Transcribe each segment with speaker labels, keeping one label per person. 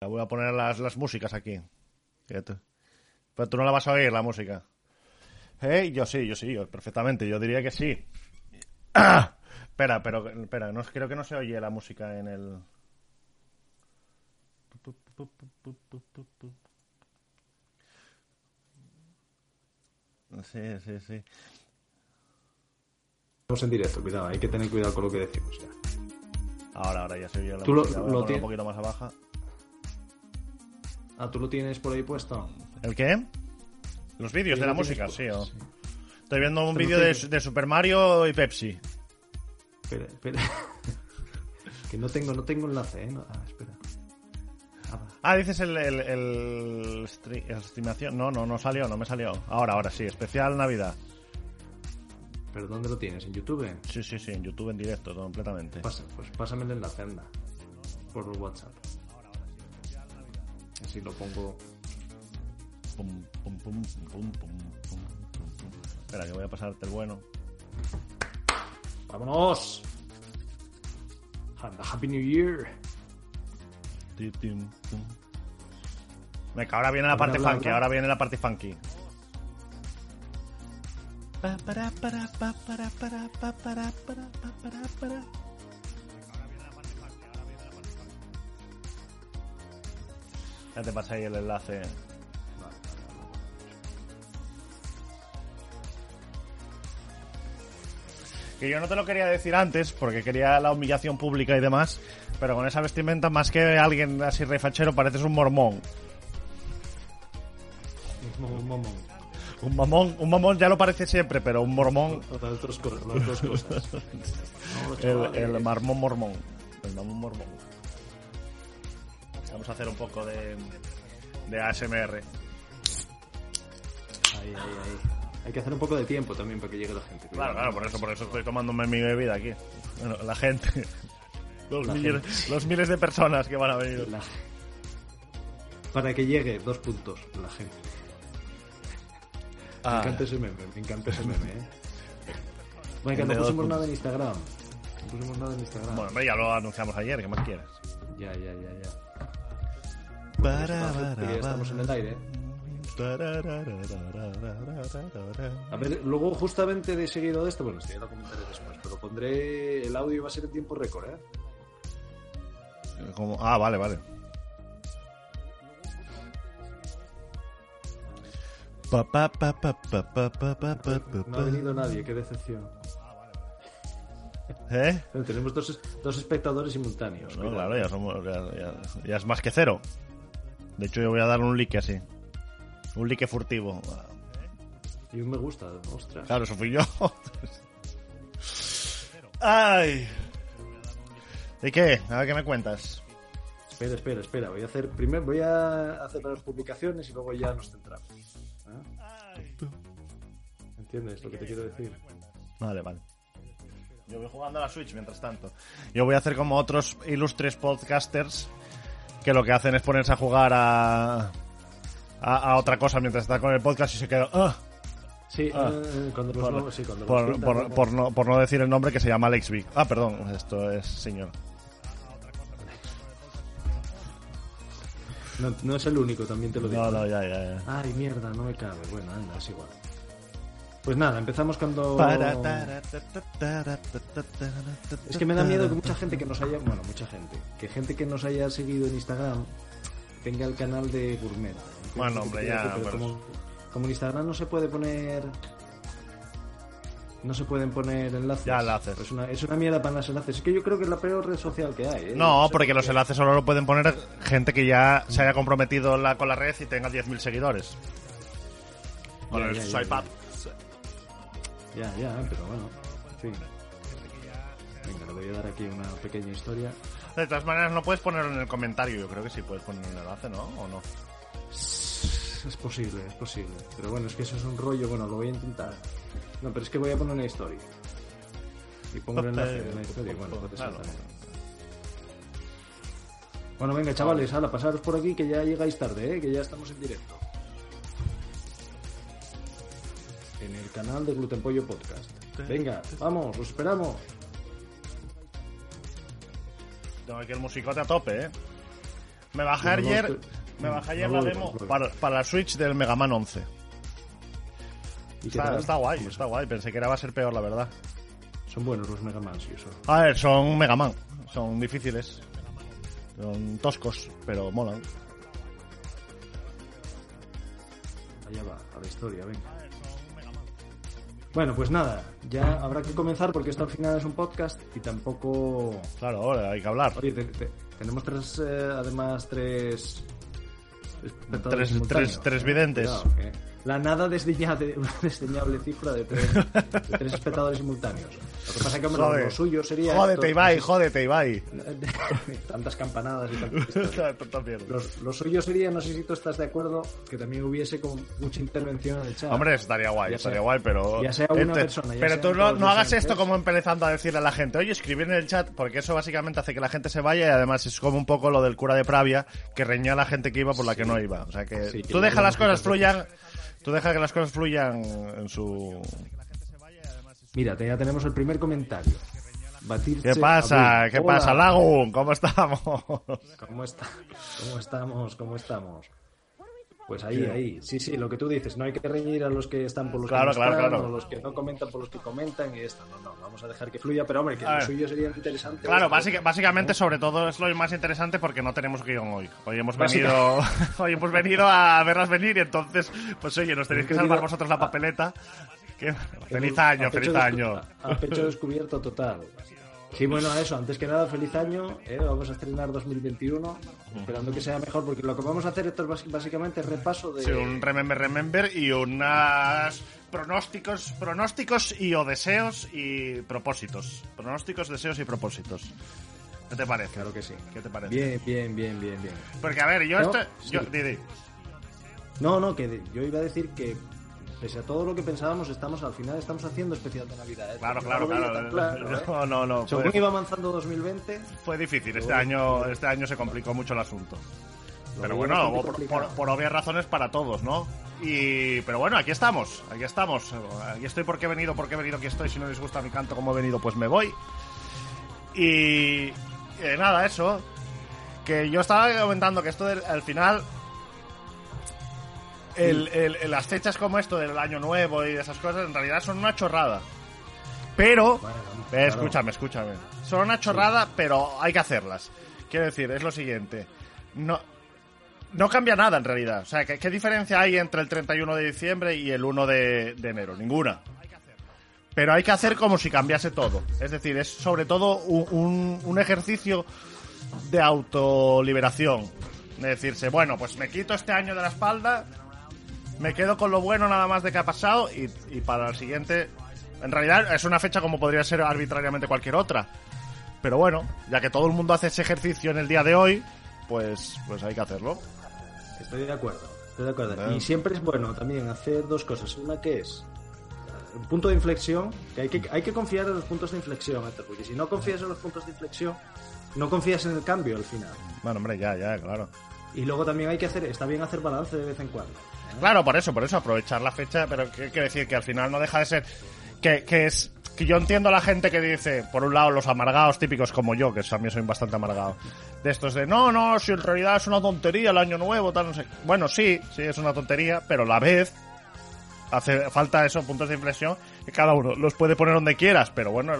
Speaker 1: Voy a poner las, las músicas aquí. Fíjate. Pero tú no la vas a oír, la música. ¿Eh? Yo sí, yo sí, yo, perfectamente. Yo diría que sí. ¡Ah! Espera, pero espera, no, creo que no se oye la música en el... Sí, sí, sí.
Speaker 2: Estamos en directo, cuidado, hay que tener cuidado con lo que decimos ya.
Speaker 1: Ahora, ahora ya se oye la
Speaker 2: Tú lo-
Speaker 1: música. A
Speaker 2: lo ti-
Speaker 1: un poquito más abajo.
Speaker 2: Ah, ¿tú lo tienes por ahí puesto?
Speaker 1: ¿El qué? Los vídeos de la música, sí. o-
Speaker 2: sí.
Speaker 1: Estoy viendo un vídeo de, de Super Mario y Pepsi.
Speaker 2: Espera, espera. que no tengo, no tengo enlace, ¿eh? No- ah, espera. Ah.
Speaker 1: Ah, dices el, el, el, stre- el streamación. No, no, no salió, no me salió. Ahora, ahora sí, especial Navidad.
Speaker 2: ¿Pero dónde lo tienes? ¿En YouTube?
Speaker 1: Sí, sí, sí, en YouTube en directo, completamente.
Speaker 2: Pasa, pues pásame el enlace, anda. Por WhatsApp. Así lo pongo.
Speaker 1: Pum, pum, pum, pum, pum, pum, pum, pum. Espera, que voy a pasarte el bueno.
Speaker 2: ¡Vámonos! And Happy New Year.
Speaker 1: Venga, ahora viene la parte funky, ahora viene la parte funky. Pa, para, para, pa, para, para, pa, para, para, pa, para, para. Ya te pasé ahí el enlace. Que yo no te lo quería decir antes porque quería la humillación pública y demás, pero con esa vestimenta más que alguien así refachero pareces un mormón.
Speaker 2: Momón.
Speaker 1: Un mamón, un mamón ya lo parece siempre, pero un mormón,
Speaker 2: Las dos cosas.
Speaker 1: El, el marmón mormón. El mamón mormón. Vamos a hacer un poco de, de ASMR.
Speaker 2: Ahí, ahí, ahí. Hay que hacer un poco de tiempo también para que llegue la gente.
Speaker 1: Claro, claro, por eso, por eso estoy tomándome mi bebida aquí. Bueno, la gente. Los,
Speaker 2: La
Speaker 1: miles,
Speaker 2: gente.
Speaker 1: los miles de personas que van a venir.
Speaker 2: La- Para que llegue, dos puntos, la gente. Me
Speaker 1: Ah.
Speaker 2: encanta ese meme, me encanta ese meme, ¿eh? Venga,
Speaker 1: El de
Speaker 2: no pusimos nada en Instagram. No pusimos nada en Instagram.
Speaker 1: Bueno, ya lo anunciamos ayer, ¿qué más quieres?
Speaker 2: Ya, ya, ya, ya. Estamos en el aire. A ver, luego justamente de seguido de esto, bueno, estoy lo comentaré después, pero pondré el audio y va a ser en tiempo récord, ¿eh?
Speaker 1: Como, ah, vale, vale.
Speaker 2: No ha venido nadie, qué decepción.
Speaker 1: ¿Eh?
Speaker 2: Tenemos dos, dos espectadores simultáneos.
Speaker 1: No, claro, ya, somos, ya, ya, ya es más que cero. De hecho, yo voy a dar un like así. Un like furtivo.
Speaker 2: Y un me gusta, ostras.
Speaker 1: Claro, eso fui yo. ¡Ay! ¿Y qué? A ver qué me cuentas.
Speaker 2: Espera, espera, espera. Voy a hacer primero voy a hacer las publicaciones y luego ya nos centramos. ¿eh? ¿Entiendes lo que te quiero decir?
Speaker 1: Vale, vale. Yo voy jugando a la Switch mientras tanto. Yo voy a hacer como otros ilustres podcasters que lo que hacen es ponerse a jugar a, a, a otra cosa mientras está con el podcast y se queda... "Ah",
Speaker 2: Sí,
Speaker 1: Ah.
Speaker 2: eh, cuando los
Speaker 1: por,
Speaker 2: no- sí, cuando los
Speaker 1: por-
Speaker 2: cuentan,
Speaker 1: por-
Speaker 2: ¿no?
Speaker 1: por no, por no decir el nombre que se llama Alex Vic. Ah, perdón, esto es señor.
Speaker 2: no, no es el único, también te lo digo.
Speaker 1: No, no, ya, ya, ya.
Speaker 2: Ay, mierda, no me cabe. Bueno, anda, es igual. Pues nada, empezamos cuando... Es que me da miedo que mucha gente que nos haya... Bueno, mucha gente. Que gente que nos haya seguido en Instagram tenga el canal de Gourmet. ¿Entiendes
Speaker 1: Bueno, hombre, ya?
Speaker 2: Pero
Speaker 1: pero-
Speaker 2: como, como en Instagram no se puede poner... No se pueden poner enlaces.
Speaker 1: Ya, enlaces.
Speaker 2: Es una, es una mierda para los enlaces. Es que yo creo que es la peor red social que hay. ¿eh?
Speaker 1: No,
Speaker 2: sé
Speaker 1: porque
Speaker 2: por
Speaker 1: los enlaces solo lo pueden poner gente que ya se haya comprometido la- con la red y tenga 10.000 seguidores. Con
Speaker 2: Ya,
Speaker 1: el
Speaker 2: ya, ya,
Speaker 1: swipe
Speaker 2: ya.
Speaker 1: up.
Speaker 2: Ya, ya, pero bueno. En fin. Venga, le voy a dar aquí una pequeña historia.
Speaker 1: De todas maneras, no puedes ponerlo en el comentario. Yo creo que sí puedes poner un enlace, ¿no? ¿O no?
Speaker 2: Es posible, es posible. Pero bueno, es que eso es un rollo. Bueno, lo voy a intentar. No, pero es que voy a poner una historia. Y pongo el enlace de una historia. Bueno, puede ser
Speaker 1: Claro.
Speaker 2: también. Bueno, venga, chavales, hala, pasaros por aquí que ya llegáis tarde, ¿eh? que ya estamos en directo. Canal de Gluten Pollo Podcast. Venga, vamos, os esperamos.
Speaker 1: Tengo aquí el musicote a tope, ¿eh? Me bajé
Speaker 2: no
Speaker 1: ayer, me bajé ayer
Speaker 2: no
Speaker 1: la demo para, para la Switch del Mega Man 11.
Speaker 2: ¿Y qué
Speaker 1: Está, está guay, está guay. Pensé que era va a ser peor, la verdad.
Speaker 2: Son buenos los Mega Man, sí, eso.
Speaker 1: A ver, son Mega Man. Son difíciles. Son toscos, pero molan.
Speaker 2: Allá va, a la historia, venga. Bueno, pues nada, ya habrá que comenzar porque esto al final es un podcast y tampoco...
Speaker 1: Claro, ahora hay que hablar.
Speaker 2: Oye, te- te- tenemos tres, eh, además, tres...
Speaker 1: Tres- tres- tres videntes.
Speaker 2: Cuidado, eh. La nada desdeñable, una desdeñable cifra de tres, de tres espectadores simultáneos. Lo que pasa que, hombre, lo suyo sería...
Speaker 1: Jódete, Ibai, jódete, Ibai.
Speaker 2: Tantas campanadas y tantas. Los- Lo suyo sería, no sé si tú estás de acuerdo, que también hubiese como mucha intervención en el chat.
Speaker 1: Hombre, estaría guay,
Speaker 2: Ya
Speaker 1: estaría
Speaker 2: sea-
Speaker 1: guay, pero...
Speaker 2: ya sea una
Speaker 1: Este-
Speaker 2: persona, ya
Speaker 1: pero tú no, no hagas esto como empezando a decirle a la gente, oye, escribir en el chat, porque eso básicamente hace que la gente se vaya y además es como un poco lo del cura de Pravia, que reñía a la gente que iba por la que no iba. O sea que
Speaker 2: Sí,
Speaker 1: tú deja las cosas fluyan, tú deja que las cosas fluyan en su...
Speaker 2: Mira, ya tenemos el primer comentario.
Speaker 1: ¿Qué pasa? ¿Qué
Speaker 2: Hola.
Speaker 1: pasa, Lagun? ¿Cómo estamos?
Speaker 2: ¿Cómo, está? ¿Cómo estamos? ¿Cómo estamos? Pues ahí,
Speaker 1: Sí.
Speaker 2: ahí. Sí, sí, lo que tú dices. No hay que reñir a los que están por los
Speaker 1: Claro,
Speaker 2: que no
Speaker 1: claro,
Speaker 2: están,
Speaker 1: claro.
Speaker 2: o los que no comentan por los que comentan y esto. No, no, vamos a dejar que fluya. Pero, hombre, que lo suyo sería interesante.
Speaker 1: Claro, básica- básicamente, sobre todo es lo más interesante porque no tenemos guion hoy. Hoy hemos venido, hoy hemos venido a verlas venir y entonces, pues oye, nos tenéis que salvar vosotros la papeleta. Que- Feliz año, feliz año.
Speaker 2: A pecho descubierto total. Sí, bueno, eso, antes que nada, feliz año. ¿eh? Vamos a estrenar 2021, esperando que sea mejor, porque lo que vamos a hacer esto es básicamente repaso de...
Speaker 1: Sí, un remember, remember y unas pronósticos, pronósticos y o deseos y propósitos. Pronósticos, deseos y propósitos. ¿Qué te parece?
Speaker 2: Claro que sí.
Speaker 1: ¿Qué te parece?
Speaker 2: Bien, bien, bien, bien, bien.
Speaker 1: Porque a ver, yo
Speaker 2: No,
Speaker 1: esto,
Speaker 2: sí.
Speaker 1: yo, di, di.
Speaker 2: No, no, que yo iba a decir que pese a todo lo que pensábamos, estamos al final estamos haciendo especial de Navidad. ¿eh?
Speaker 1: Claro, claro, claro.
Speaker 2: ¿eh?
Speaker 1: No, no, no.
Speaker 2: Según
Speaker 1: fue-
Speaker 2: iba avanzando 2020,
Speaker 1: Fue difícil, este año, este año se complicó mucho el asunto.
Speaker 2: Lo
Speaker 1: Pero bueno, por obvias razones para todos, ¿no? Y, pero bueno, aquí estamos, aquí estamos. Aquí estoy porque he venido, porque he venido, aquí estoy. Si no les gusta mi canto como he venido, pues me voy. Y eh, nada, eso. Que yo estaba comentando que esto del- al final. El, el- las fechas como esto del año nuevo y de esas cosas en realidad son una chorrada. Pero
Speaker 2: Bueno,
Speaker 1: eh,
Speaker 2: claro.
Speaker 1: escúchame, escúchame. Son una chorrada, pero hay que hacerlas. Quiero decir, es lo siguiente. No, no cambia nada en realidad. O sea, ¿qué, qué diferencia hay entre el 31 de diciembre y el 1 de, de enero? Ninguna. Pero hay que hacer como si cambiase todo. Es decir, es sobre todo un, un- un ejercicio de autoliberación. De decirse, bueno, pues me quito este año de la espalda, me quedo con lo bueno nada más de que ha pasado y, y para el siguiente... En realidad es una fecha como podría ser arbitrariamente cualquier otra. Pero bueno, ya que todo el mundo hace ese ejercicio en el día de hoy, pues, pues hay que hacerlo.
Speaker 2: Estoy de acuerdo, estoy de acuerdo. Y siempre es bueno también hacer dos cosas. Una que es eh, un punto de inflexión, que hay que, hay que confiar en los puntos de inflexión, porque si no confías en los puntos de inflexión, no confías en el cambio al final.
Speaker 1: Bueno, hombre, ya, ya, claro.
Speaker 2: Y luego también hay que hacer, está bien hacer balance de vez en cuando.
Speaker 1: Claro, por eso, por eso, aprovechar la fecha, pero ¿qué quiere decir? Que al final no deja de ser... Que, que es... Que yo entiendo a la gente que dice, por un lado, los amargados típicos como yo, que también soy bastante amargado, de estos de, no, no, si en realidad es una tontería el año nuevo, tal, no sé. Bueno, sí, sí, es una tontería, pero a la vez hace falta esos puntos de inflexión que cada uno los puede poner donde quieras, pero bueno,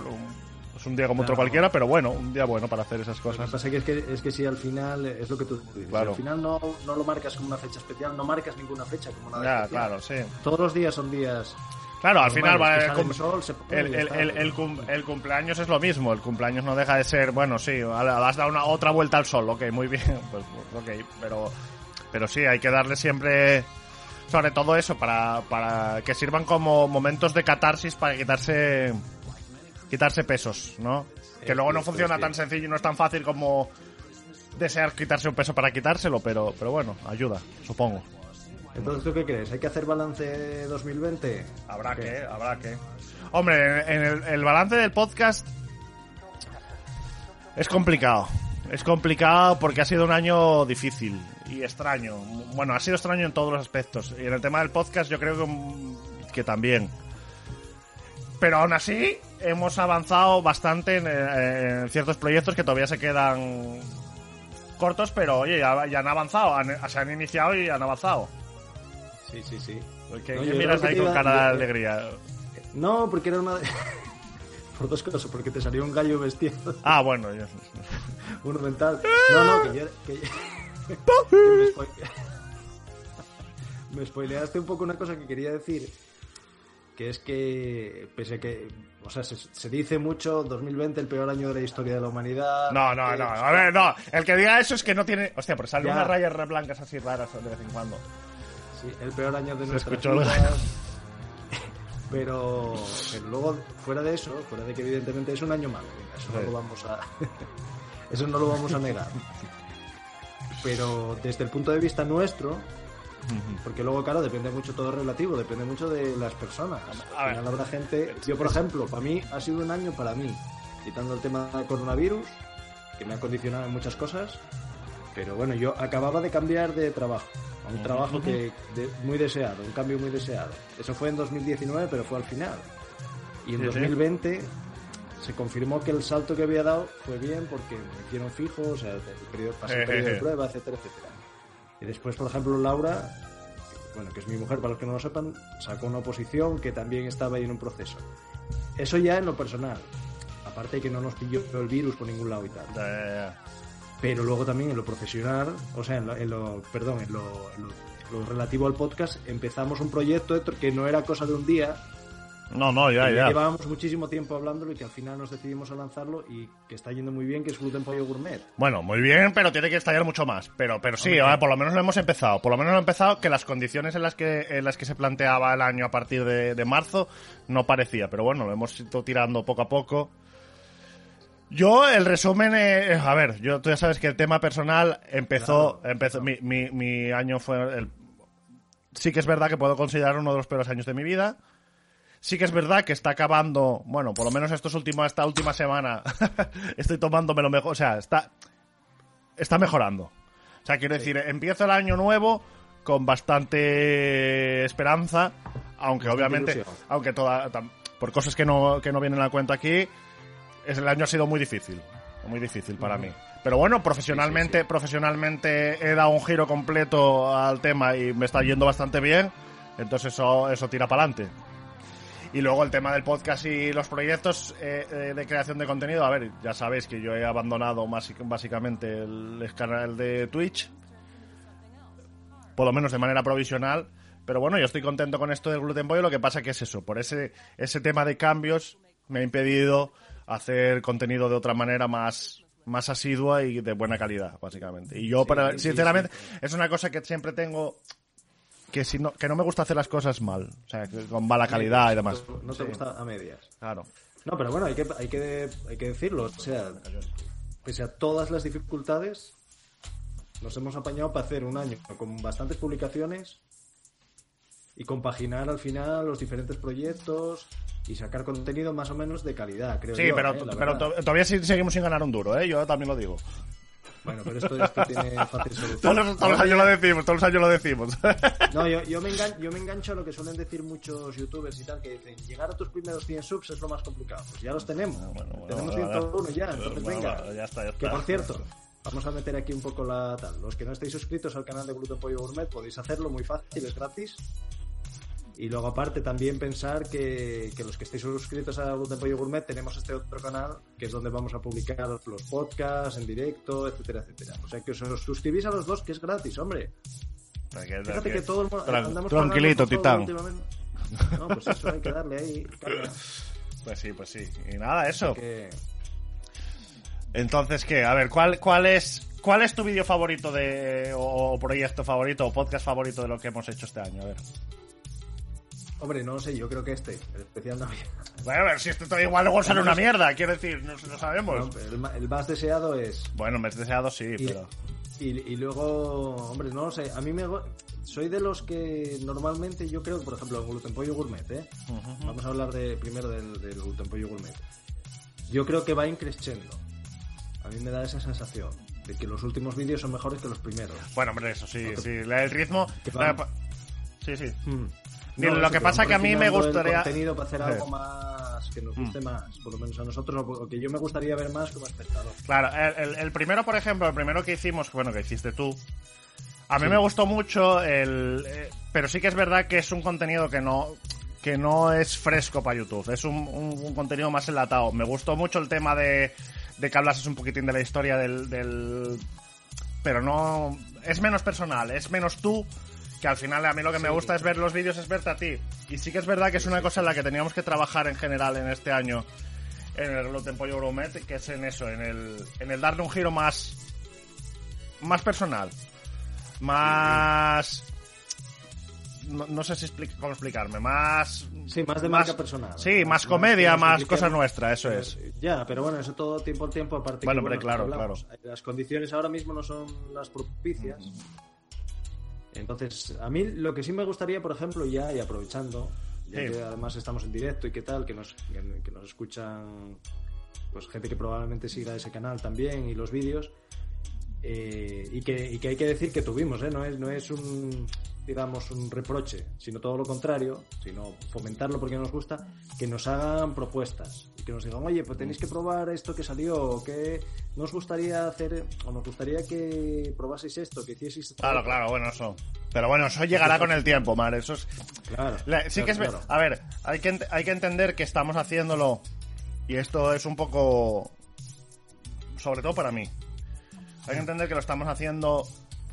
Speaker 1: es un día como otro cualquiera, pero bueno, un día bueno para hacer esas
Speaker 2: Lo que
Speaker 1: cosas.
Speaker 2: pasa que es que, es que si al final, es lo que tú dices,
Speaker 1: Claro.
Speaker 2: si al final no, no lo marcas como una fecha especial, no marcas ninguna fecha como nada
Speaker 1: Ya,
Speaker 2: especial.
Speaker 1: claro, sí.
Speaker 2: Todos los días son días
Speaker 1: Claro, al final va el,
Speaker 2: el
Speaker 1: el, cumpleaños es lo mismo. El cumpleaños no deja de ser, bueno, sí, has dado una otra vuelta al sol, ok, muy bien, pues ok, pero, pero sí, hay que darle siempre, sobre todo eso, para, para que sirvan como momentos de catarsis para quitarse, quitarse pesos, ¿no? Que luego no funciona tan sencillo y no es tan fácil como desear quitarse un peso para quitárselo, pero, pero bueno, ayuda, supongo.
Speaker 2: Entonces, ¿tú qué crees? ¿Hay que hacer balance 2020?
Speaker 1: Habrá
Speaker 2: ¿Qué?
Speaker 1: que, habrá que. Hombre, en el, el balance del podcast es complicado. Es complicado porque ha sido un año difícil y extraño. Bueno, ha sido extraño en todos los aspectos. Y en el tema del podcast yo creo que, que también. Pero aún así hemos avanzado bastante en, eh, en ciertos proyectos que todavía se quedan cortos, pero oye, ya, ya han avanzado, han- se han iniciado y han avanzado.
Speaker 2: Sí, sí, sí.
Speaker 1: ¿Qué,
Speaker 2: No,
Speaker 1: qué
Speaker 2: yo
Speaker 1: miras ahí con
Speaker 2: iba-
Speaker 1: cara de alegría?
Speaker 2: No, porque era una. Por dos cosas, porque te salió un gallo vestido
Speaker 1: Ah, bueno, ya-
Speaker 2: uno mental. No, no, que yo... Que, que me, me spoileaste un poco una cosa que quería decir, que es que, pese a que, o sea, se, se dice mucho 2020 el peor año de la historia de la humanidad.
Speaker 1: No, no,
Speaker 2: eh,
Speaker 1: no, a ver, no. El que diga eso es que no tiene. Hostia, pero salen unas rayas blancas así raras de vez en cuando.
Speaker 2: Sí, el peor año de
Speaker 1: el-
Speaker 2: vidas. Pero, pero luego, fuera de eso, fuera de que evidentemente es un año malo, eso no lo vamos a, eso no lo vamos a negar. Pero desde el punto de vista nuestro, porque luego, claro, depende mucho todo relativo, depende mucho de las personas.
Speaker 1: A
Speaker 2: Al
Speaker 1: ver.
Speaker 2: final habrá gente. Yo, por ejemplo, para mí ha sido un año para mí, quitando el tema del coronavirus, que me ha condicionado en muchas cosas. Pero bueno, yo acababa de cambiar de trabajo, a un trabajo que de- muy deseado, un cambio muy deseado. Eso fue en 2019, pero fue al final. Y en
Speaker 1: Sí, sí.
Speaker 2: 2020 se confirmó que el salto que había dado fue bien porque me hicieron fijo, o sea, el periodo, pasé el periodo de prueba, etcétera, etcétera. Y después, por ejemplo, Laura, bueno, que es mi mujer, para los que no lo sepan, sacó una oposición que también estaba ahí en un proceso. Eso ya en lo personal. Aparte de que no nos pilló el virus por ningún lado y tal.
Speaker 1: Ya, ya, ya.
Speaker 2: Pero luego también en lo profesional, o sea, en lo, en lo- perdón, en lo, en lo- lo relativo al podcast, empezamos un proyecto Héctor, que no era cosa de un día,
Speaker 1: No, no, ya, ya.
Speaker 2: llevábamos muchísimo tiempo hablándolo y que al final nos decidimos a lanzarlo y que está yendo muy bien, que es Gluten Pollo Gourmet.
Speaker 1: Bueno, muy bien, pero tiene que estallar mucho más. Pero, pero sí, a ver, por lo menos lo hemos empezado. Por lo menos lo hemos empezado que las condiciones en las que, en las que se planteaba el año a partir de, de marzo no parecía. Pero bueno, lo hemos ido tirando poco a poco. Yo, el resumen, eh, a ver, yo tú ya sabes que el tema personal empezó,
Speaker 2: Claro,
Speaker 1: empezó mi, mi, mi año fue el... Sí que es verdad que puedo considerar uno de los peores años de mi vida. Sí que es verdad que está acabando, bueno, por lo menos estos últimos, esta última semana estoy tomándome lo mejor, o sea, está, está mejorando. O sea, quiero decir, empiezo el año nuevo con bastante esperanza, aunque
Speaker 2: Bastante
Speaker 1: obviamente,
Speaker 2: ilusión.
Speaker 1: aunque toda, tam- por cosas que no, que no vienen a cuenta aquí, es, el año ha sido muy difícil, muy difícil para mí. Pero bueno, profesionalmente, profesionalmente he dado un giro completo al tema y me está yendo bastante bien, entonces eso, eso tira para adelante. Y luego el tema del podcast y los proyectos eh, eh, de creación de contenido. A ver, ya sabéis que yo he abandonado más- básicamente el canal de Twitch, por lo menos de manera provisional. Pero bueno, yo estoy contento con esto del gluten pollo. Lo que pasa que es eso, por ese, ese tema de cambios me ha impedido hacer contenido de otra manera más, más asidua y de buena calidad, básicamente. Y yo, para,
Speaker 2: sí,
Speaker 1: sinceramente, es una cosa que siempre tengo que si no, que no me gusta hacer las cosas mal, o sea, que con mala calidad y demás.
Speaker 2: No te
Speaker 1: Sí,
Speaker 2: gusta a medias.
Speaker 1: Claro.
Speaker 2: No, pero bueno, hay que, hay que, hay que decirlo. O sea, pese a todas las dificultades, nos hemos apañado para hacer un año con bastantes publicaciones y compaginar al final los diferentes proyectos y sacar contenido más o menos de calidad, creo
Speaker 1: Sí,
Speaker 2: yo,
Speaker 1: pero,
Speaker 2: ¿eh?
Speaker 1: Pero todavía sí- seguimos sin ganar un duro, ¿eh? Yo también lo digo.
Speaker 2: Bueno, pero esto, esto tiene fácil solución.
Speaker 1: Todos los, todos los años lo decimos, todos los años lo decimos.
Speaker 2: No, yo, yo, me engan- yo me engancho a lo que suelen decir muchos youtubers y tal, que dicen, llegar a tus primeros 100 subs es lo más complicado. Pues ya los tenemos.
Speaker 1: Bueno, bueno,
Speaker 2: tenemos
Speaker 1: bueno,
Speaker 2: 101 ya, entonces
Speaker 1: bueno,
Speaker 2: venga.
Speaker 1: bueno, ya está, ya
Speaker 2: Que por cierto, vamos a meter aquí un poco la tal. Los que no estéis suscritos al canal de Gluten Pollo Gourmet podéis hacerlo muy fácil, es gratis. Y luego aparte también pensar que, que los que estéis suscritos a Gluten Pollo Gourmet tenemos este otro canal que es donde vamos a publicar los podcasts en directo, etcétera, etcétera. O sea que os, os suscribís a los dos que es gratis, hombre. Fíjate que todo el mundo
Speaker 1: Tran-
Speaker 2: andamos
Speaker 1: tranquilito, titán.
Speaker 2: No, pues eso hay que darle ahí.
Speaker 1: Pues sí, pues sí. Y nada, eso.
Speaker 2: Que-
Speaker 1: Entonces, ¿qué? A ver, ¿cuál, cuál es cuál es tu vídeo favorito de o, o proyecto favorito o podcast favorito de lo que hemos hecho este año? A ver.
Speaker 2: Hombre, no lo sé, yo creo que este, el especial Navidad.
Speaker 1: Bueno, a ver, si esto todo igual luego sale una mierda, quiero decir, no, no sabemos.
Speaker 2: No, el, el más deseado es
Speaker 1: Bueno, me has deseado sí,
Speaker 2: Y,
Speaker 1: pero...
Speaker 2: y, y luego, hombre, no lo sé. A mí me. Soy de los que normalmente yo creo, por ejemplo, el gluten pollo gourmet, ¿eh? Vamos a hablar de, primero del, del gluten pollo gourmet. Yo creo que va increciendo. A mí me da esa sensación de que los últimos vídeos son mejores que los primeros.
Speaker 1: Bueno, hombre, eso sí, sí. la- El ritmo... Sí, sí.
Speaker 2: Hmm.
Speaker 1: Lo que pasa que a mí me gustaría-
Speaker 2: contenido para hacer
Speaker 1: Sí.
Speaker 2: algo más, que nos guste más, por lo menos a nosotros, o que yo me gustaría ver más como espectador.
Speaker 1: Claro, el, el- el primero, por ejemplo, el primero que hicimos, bueno, que hiciste tú, a mí me gustó mucho el... eh, pero sí que es verdad que es un contenido que no que no es fresco para YouTube, es un, un- un contenido más enlatado. Me gustó mucho el tema de, de que hablases un poquitín de la historia del, del... Pero no... Es menos personal, es menos tú, que al final a mí lo que me gusta es ver los vídeos, es verte a ti. Y sí que es verdad que es una cosa en la que teníamos que trabajar en general en este año en el Gluten Pollo Gourmet, que es en eso, en el, en el darle un giro más, más personal, más, no, no sé si expli- cómo explicarme, más,
Speaker 2: Sí, más de marca personal.
Speaker 1: sí, más comedia, más cosa nuestra, eso es.
Speaker 2: Ya, pero bueno, eso todo tiempo al tiempo, aparte
Speaker 1: Bueno,
Speaker 2: que,
Speaker 1: hombre, claro,
Speaker 2: hablamos, Las condiciones ahora mismo no son las propicias. Entonces, a mí lo que sí me gustaría, por ejemplo, ya y aprovechando, ya
Speaker 1: Sí.
Speaker 2: que además estamos en directo y qué tal, que nos, que, que nos escuchan pues gente que probablemente siga ese canal también y los vídeos, eh, y, que, y que hay que decir que tuvimos, ¿eh? no, es, no es un digamos un reproche, sino todo lo contrario, sino fomentarlo porque nos gusta, que nos hagan propuestas y que nos digan, oye, pues tenéis que probar esto que salió, o que nos gustaría hacer, o nos gustaría que probaseis esto, que hicieseis esto.
Speaker 1: Claro, claro, bueno, eso. Pero bueno, eso llegará con el tiempo, Mar, eso es...
Speaker 2: Claro.
Speaker 1: La- sí
Speaker 2: claro,
Speaker 1: que es...
Speaker 2: claro.
Speaker 1: A ver, hay que, hay que entender que estamos haciéndolo, y esto es un poco... Sobre todo para mí. Hay que entender que lo estamos haciendo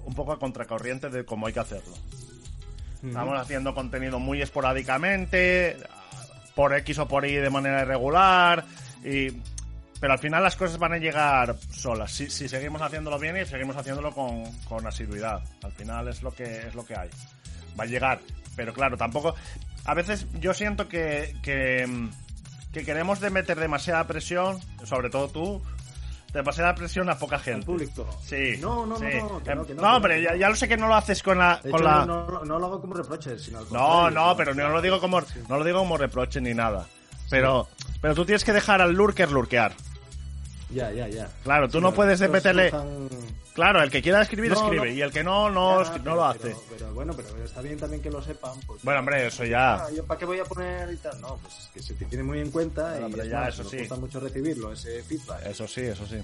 Speaker 1: un poco a contracorriente de cómo hay que hacerlo. Estamos haciendo contenido muy esporádicamente, por X o por Y de manera irregular, y... pero al final las cosas van a llegar solas. Si, si seguimos haciéndolo bien y seguimos haciéndolo con, con asiduidad. Al final es lo que es lo que hay. Va a llegar. Pero claro, tampoco. A veces yo siento que, que, que queremos de meter demasiada presión, sobre todo tú, demasiada presión a poca gente.
Speaker 2: Al público.
Speaker 1: Sí.
Speaker 2: No, no,
Speaker 1: sí.
Speaker 2: no, no, que no, que no,
Speaker 1: no. ya, ya lo sé que no lo haces con la. Con
Speaker 2: hecho,
Speaker 1: la...
Speaker 2: no, lo hago como reproche, sino al
Speaker 1: No, no, pero no lo digo como no lo digo como reproche ni nada. Pero pero tú tienes que dejar al lurker lurkear.
Speaker 2: Ya, ya, ya.
Speaker 1: Claro, tú
Speaker 2: Sí,
Speaker 1: no puedes meterle Claro, el que quiera escribir
Speaker 2: No,
Speaker 1: escribe
Speaker 2: no.
Speaker 1: y el que no no
Speaker 2: Ya,
Speaker 1: no lo hace.
Speaker 2: Pero, bueno, pero está bien también que lo sepan. porque-
Speaker 1: Bueno, hombre, eso ya.
Speaker 2: Ah, ¿Yo para qué voy a poner y tal? No, pues que se te tiene muy en cuenta y
Speaker 1: pero
Speaker 2: es
Speaker 1: ya,
Speaker 2: más,
Speaker 1: eso
Speaker 2: nos
Speaker 1: sí.
Speaker 2: gusta mucho recibirlo, ese feedback.
Speaker 1: Eso sí, eso sí.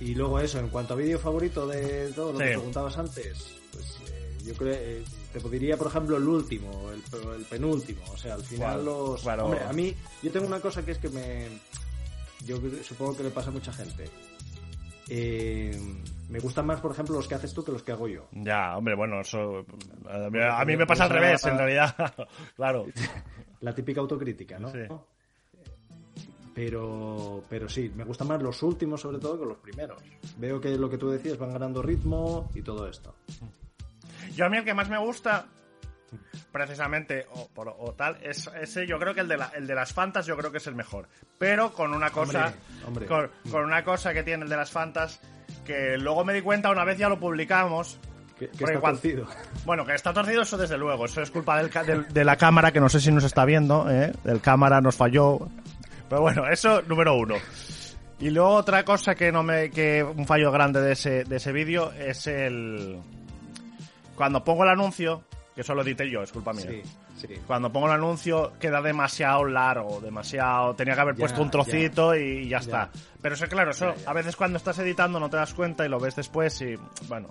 Speaker 2: Y luego eso, en cuanto a vídeo favorito de todo lo
Speaker 1: Sí.
Speaker 2: que preguntabas antes, pues eh, yo creo, eh, te diría por ejemplo el último, el, el penúltimo, o sea, al final los...
Speaker 1: Claro.
Speaker 2: Hombre, a mí, yo tengo una cosa que es que me... Yo supongo que le pasa a mucha gente. Eh, me gustan más, por ejemplo, los que haces tú que los que hago yo.
Speaker 1: Ya, hombre, bueno, eso a mí, a mí me pasa al revés, en realidad. claro.
Speaker 2: La típica autocrítica, ¿no?
Speaker 1: Sí.
Speaker 2: Pero, pero sí, me gustan más los últimos sobre todo que los primeros. Veo que lo que tú decías van ganando ritmo y todo esto.
Speaker 1: Yo a mí el que más me gusta, precisamente, o, por- o tal, es ese, yo creo que el de, la- el de las Fantas yo creo que es el mejor. Pero con una cosa,
Speaker 2: hombre.
Speaker 1: Con, con una cosa que tiene el de las Fantas, que luego me di cuenta una vez ya lo publicamos.
Speaker 2: Que, está
Speaker 1: cuando-
Speaker 2: torcido.
Speaker 1: Bueno, que está torcido eso desde luego, eso es culpa del- de la cámara que no sé si nos está viendo, ¿eh? El cámara nos falló. Pero bueno, eso número uno. Y luego otra cosa que no me, que un fallo grande de ese, de ese vídeo es el, cuando pongo el anuncio, que eso lo edité yo, es culpa mía.
Speaker 2: Sí, sí.
Speaker 1: Cuando pongo el anuncio queda demasiado largo, demasiado. Tenía que haber
Speaker 2: Ya,
Speaker 1: puesto un trocito y ya está. Pero eso, claro, eso
Speaker 2: Ya, ya.
Speaker 1: a veces cuando estás editando no te das cuenta y lo ves después y, bueno,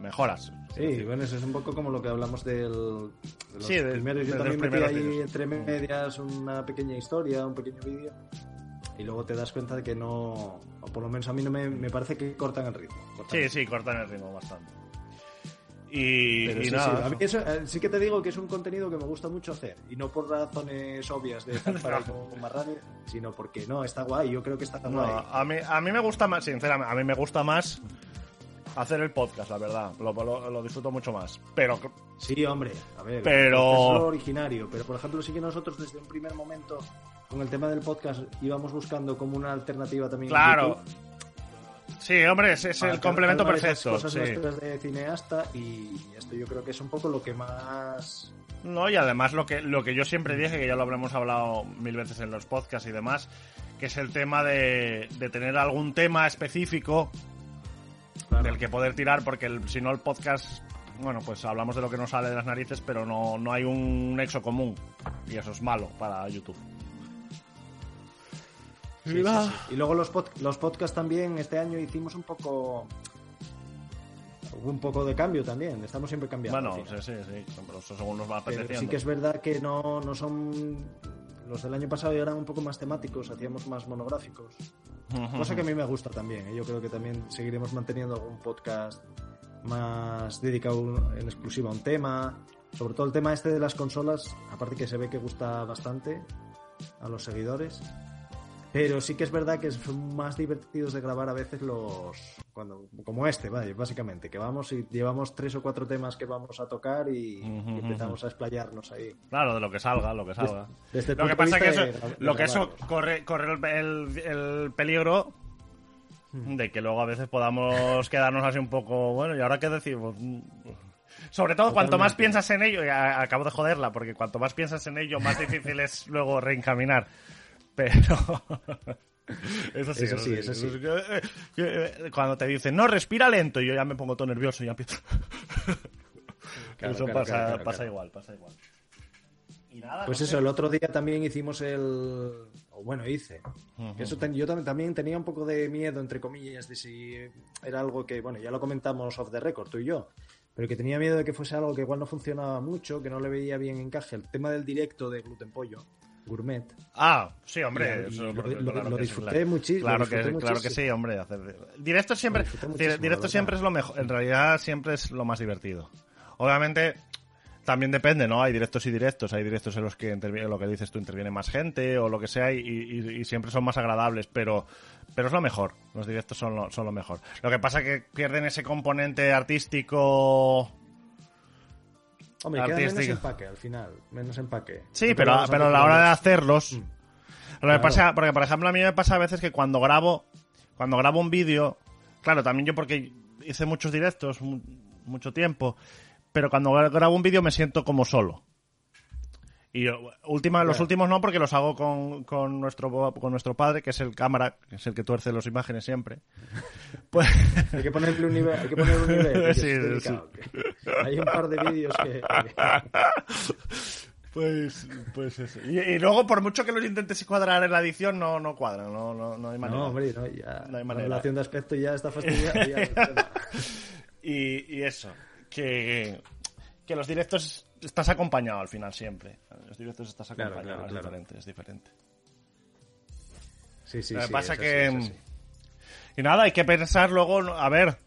Speaker 1: mejoras.
Speaker 2: Sí, bueno, eso es un poco como lo que hablamos del, de los
Speaker 1: Sí, de-
Speaker 2: primeros. Yo
Speaker 1: de los
Speaker 2: también metí ahí entre medias una pequeña historia, un pequeño vídeo. Y luego te das cuenta de que no, o por lo menos a mí no me, me parece que cortan el ritmo. cortan
Speaker 1: Sí,
Speaker 2: el
Speaker 1: sí, cortan el ritmo bastante. Y, y
Speaker 2: sí,
Speaker 1: nada,
Speaker 2: sí,
Speaker 1: eso.
Speaker 2: eh, sí que te digo que es un contenido que me gusta mucho hacer. Y no por razones obvias de estar para con Marrani, sino porque no, está guay. Yo creo que está
Speaker 1: No,
Speaker 2: guay.
Speaker 1: a, mí, a mí me gusta más, sinceramente, a mí me gusta más hacer el podcast, la verdad. Lo, lo- lo disfruto mucho más. Pero
Speaker 2: Sí, hombre, a ver.
Speaker 1: Pero-
Speaker 2: Es lo originario. Pero por ejemplo, sí que nosotros desde un primer momento, con el tema del podcast, íbamos buscando como una alternativa también.
Speaker 1: Claro. Sí, hombre, es, el complemento perfecto.
Speaker 2: cosas
Speaker 1: sí.
Speaker 2: nuestras de cineasta y esto yo creo que es un poco lo que más.
Speaker 1: No, y además lo que, lo que yo siempre dije, que ya lo habremos hablado mil veces en los podcasts y demás, que es el tema de, de tener algún tema específico
Speaker 2: Claro.
Speaker 1: del que poder tirar, porque el- si no el podcast, bueno, pues hablamos de lo que nos sale de las narices, pero no, no hay un nexo común. Y eso es malo para YouTube.
Speaker 2: Sí, sí, sí. Y luego los, pod- los podcasts también, este año hicimos un poco. Hubo un poco de cambio también. Estamos siempre cambiando.
Speaker 1: Bueno, sí, sí, sí. Pero eso según nos va
Speaker 2: Pero
Speaker 1: apeteciendo.
Speaker 2: sí que es verdad que no, no son. Los del año pasado eran un poco más temáticos, hacíamos más monográficos. Cosa que a mí me gusta también. ¿eh? Yo creo que también seguiremos manteniendo algún podcast más dedicado en exclusiva a un tema. Sobre todo el tema este de las consolas, aparte que se ve que gusta bastante a los seguidores. Pero sí que es verdad que son más divertidos de grabar a veces los. cuando Como este, vaya, básicamente. Que vamos y llevamos tres o cuatro temas que vamos a tocar y, empezamos a explayarnos ahí.
Speaker 1: Claro, de lo que salga, lo que salga.
Speaker 2: Desde
Speaker 1: lo que pasa que
Speaker 2: vista
Speaker 1: eso,
Speaker 2: de gra- de
Speaker 1: lo que eso corre, corre el, el- el peligro de que luego a veces podamos quedarnos así un poco, bueno, ¿y ahora qué decimos? Sobre todo, cuanto más piensas en ello, y acabo de joderla, porque cuanto más piensas en ello, más difícil es luego reencaminar. Pero. Eso sí,
Speaker 2: Eso sí, eso sí.
Speaker 1: que, eh, eh, Cuando te dicen, no, respira lento, y yo ya me pongo todo nervioso y ya empiezo.
Speaker 2: Claro,
Speaker 1: eso
Speaker 2: claro,
Speaker 1: pasa,
Speaker 2: claro,
Speaker 1: igual, pasa igual. Y nada,
Speaker 2: Pues
Speaker 1: no
Speaker 2: eso,
Speaker 1: sé.
Speaker 2: el otro día también hicimos el. O bueno, hice. Eso ten- yo también, también tenía un poco de miedo, entre comillas, de si era algo que, bueno, ya lo comentamos off the record, tú y yo, pero que tenía miedo de que fuese algo que igual no funcionaba mucho, que no le veía bien encaje. El tema del directo de Gluten Pollo, Gourmet.
Speaker 1: Ah, sí, hombre.
Speaker 2: Y- y
Speaker 1: eso,
Speaker 2: lo-
Speaker 1: porque-
Speaker 2: lo-
Speaker 1: claro
Speaker 2: lo
Speaker 1: que sí,
Speaker 2: disfruté
Speaker 1: claro.
Speaker 2: lo
Speaker 1: Claro que, claro que
Speaker 2: muchísimo.
Speaker 1: sí, hombre. hacer- Directo siempre,
Speaker 2: muchísimo,
Speaker 1: directo siempre es lo mejor. En realidad siempre es lo más divertido. Obviamente también depende, ¿no? Hay directos y directos. Hay directos en los que lo que dices tú, interviene más gente o lo que sea y, y- y siempre son más agradables, pero, pero es lo mejor. Los directos son lo, son lo mejor. Lo que pasa es que pierden ese componente artístico.
Speaker 2: Hombre, queda menos empaque al final, menos empaque.
Speaker 1: Sí,
Speaker 2: No
Speaker 1: pero, pero a la hora de hacerlos.
Speaker 2: Mm.
Speaker 1: Lo que
Speaker 2: Claro.
Speaker 1: pasa, porque por ejemplo a mí me pasa a veces que cuando grabo, cuando grabo un vídeo, claro, también yo porque hice muchos directos, mu- mucho tiempo, pero cuando gra- grabo un vídeo me siento como solo. Y última, los últimos no, porque los hago con, con, nuestro, con nuestro padre, que es el cámara, que es el que tuerce las imágenes siempre. Pues,
Speaker 2: Hay que ponerle un nivel, hay que poner un nivel.
Speaker 1: Sí, sí,
Speaker 2: que- Hay un par de vídeos que...
Speaker 1: pues, pues eso. Y, y luego, por mucho que los intentes cuadrar en la edición, no, no cuadran, no, no, no hay manera.
Speaker 2: No, hombre, no, ya.
Speaker 1: No hay
Speaker 2: la
Speaker 1: manera.
Speaker 2: relación de aspecto ya está fastidiada.
Speaker 1: Y, y eso, que, que los directos estás acompañado al final siempre. Los directos estás acompañado,
Speaker 2: claro,
Speaker 1: es diferente, es diferente.
Speaker 2: Sí, sí,
Speaker 1: Lo que
Speaker 2: sí,
Speaker 1: pasa
Speaker 2: es
Speaker 1: que...
Speaker 2: así, así.
Speaker 1: Y nada, hay que pensar luego, a ver,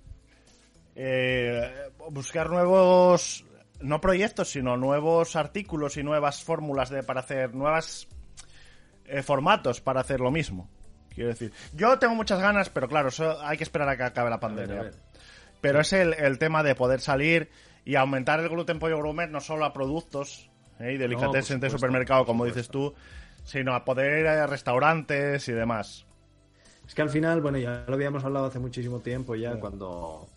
Speaker 1: eh, buscar nuevos, no proyectos, sino nuevos artículos y nuevas fórmulas de, para hacer, nuevas eh, formatos para hacer lo mismo. Quiero decir, yo tengo muchas ganas, pero claro, eso hay que esperar a que acabe la
Speaker 2: A ver,
Speaker 1: pandemia.
Speaker 2: a ver.
Speaker 1: Pero es el, el tema de poder salir y aumentar el gluten pollo gourmet no solo a productos ¿eh? y delicatessen de
Speaker 2: supuesto,
Speaker 1: supermercado, como dices tú, sino a poder ir a restaurantes y demás.
Speaker 2: Es que al final, bueno, ya lo habíamos hablado hace muchísimo tiempo ya, cuando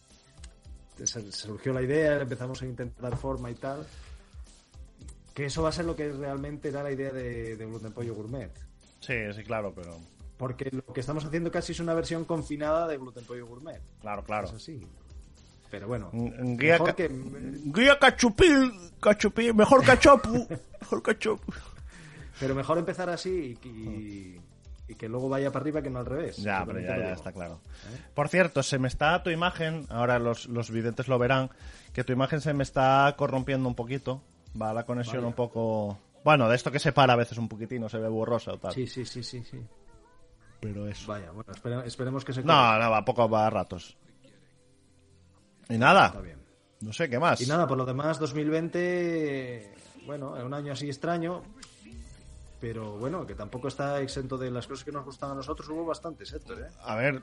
Speaker 2: se surgió la idea, empezamos a intentar dar forma y tal. Que eso va a ser lo que realmente era la idea de, de Gluten Pollo Gourmet.
Speaker 1: Sí, sí, claro, pero
Speaker 2: Porque lo que estamos haciendo casi es una versión confinada de Gluten Pollo Gourmet.
Speaker 1: claro, claro.
Speaker 2: Es así. Pero bueno,
Speaker 1: Guía,
Speaker 2: mejor
Speaker 1: ca-
Speaker 2: que...
Speaker 1: guía cachupín, cachupín, mejor cachopu, mejor cachopu.
Speaker 2: Pero mejor empezar así y, y- y que luego vaya para arriba que no al revés.
Speaker 1: Ya, pero ya, está claro.
Speaker 2: ¿Eh?
Speaker 1: Por cierto, se me está tu imagen, ahora los, los videntes lo verán, que tu imagen se me está corrompiendo un poquito. Va la conexión
Speaker 2: Vaya.
Speaker 1: un poco... Bueno, de esto que se para a veces un poquitino, se ve borrosa o tal.
Speaker 2: Sí, sí, sí, sí, sí.
Speaker 1: Pero eso.
Speaker 2: Vaya, bueno, espere- esperemos que se
Speaker 1: No, no, va poco, va a ratos. Y nada,
Speaker 2: Está bien.
Speaker 1: no sé qué más.
Speaker 2: Y nada, por lo demás, 2020, bueno, es un año así extraño, pero bueno, que tampoco está exento de las cosas que nos gustan a nosotros. Hubo bastantes, Héctor, ¿eh?
Speaker 1: A ver,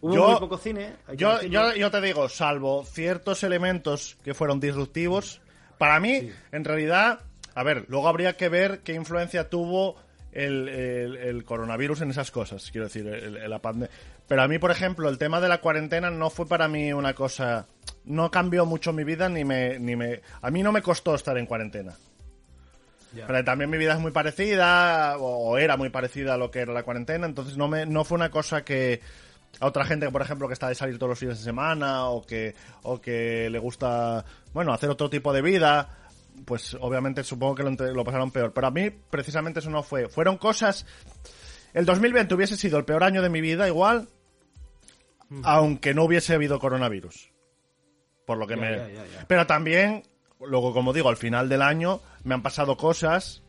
Speaker 2: Hubo
Speaker 1: yo,
Speaker 2: muy poco cine.
Speaker 1: yo, yo, yo te digo, salvo ciertos elementos que fueron disruptivos, para mí,
Speaker 2: Sí.
Speaker 1: en realidad, a ver, luego habría que ver qué influencia tuvo el, el- el coronavirus en esas cosas, quiero decir, el- el- la pandemia. Pero a mí, por ejemplo, el tema de la cuarentena no fue para mí una cosa, no cambió mucho mi vida ni me, ni me, a mí no me costó estar en cuarentena. Pero también mi vida es muy parecida, o, era muy parecida a lo que era la cuarentena, entonces no me, no fue una cosa que a otra gente, por ejemplo, que está de salir todos los fines de semana, o que, o que le gusta, bueno, hacer otro tipo de vida, pues obviamente supongo que lo, lo pasaron peor. Pero a mí, precisamente eso no fue. Fueron cosas el 2020 hubiese sido el peor año de mi vida igual, aunque no hubiese habido coronavirus. Por lo que
Speaker 2: Ya,
Speaker 1: me...
Speaker 2: ya, ya, ya.
Speaker 1: Pero también, luego como digo, al final del año me han pasado cosas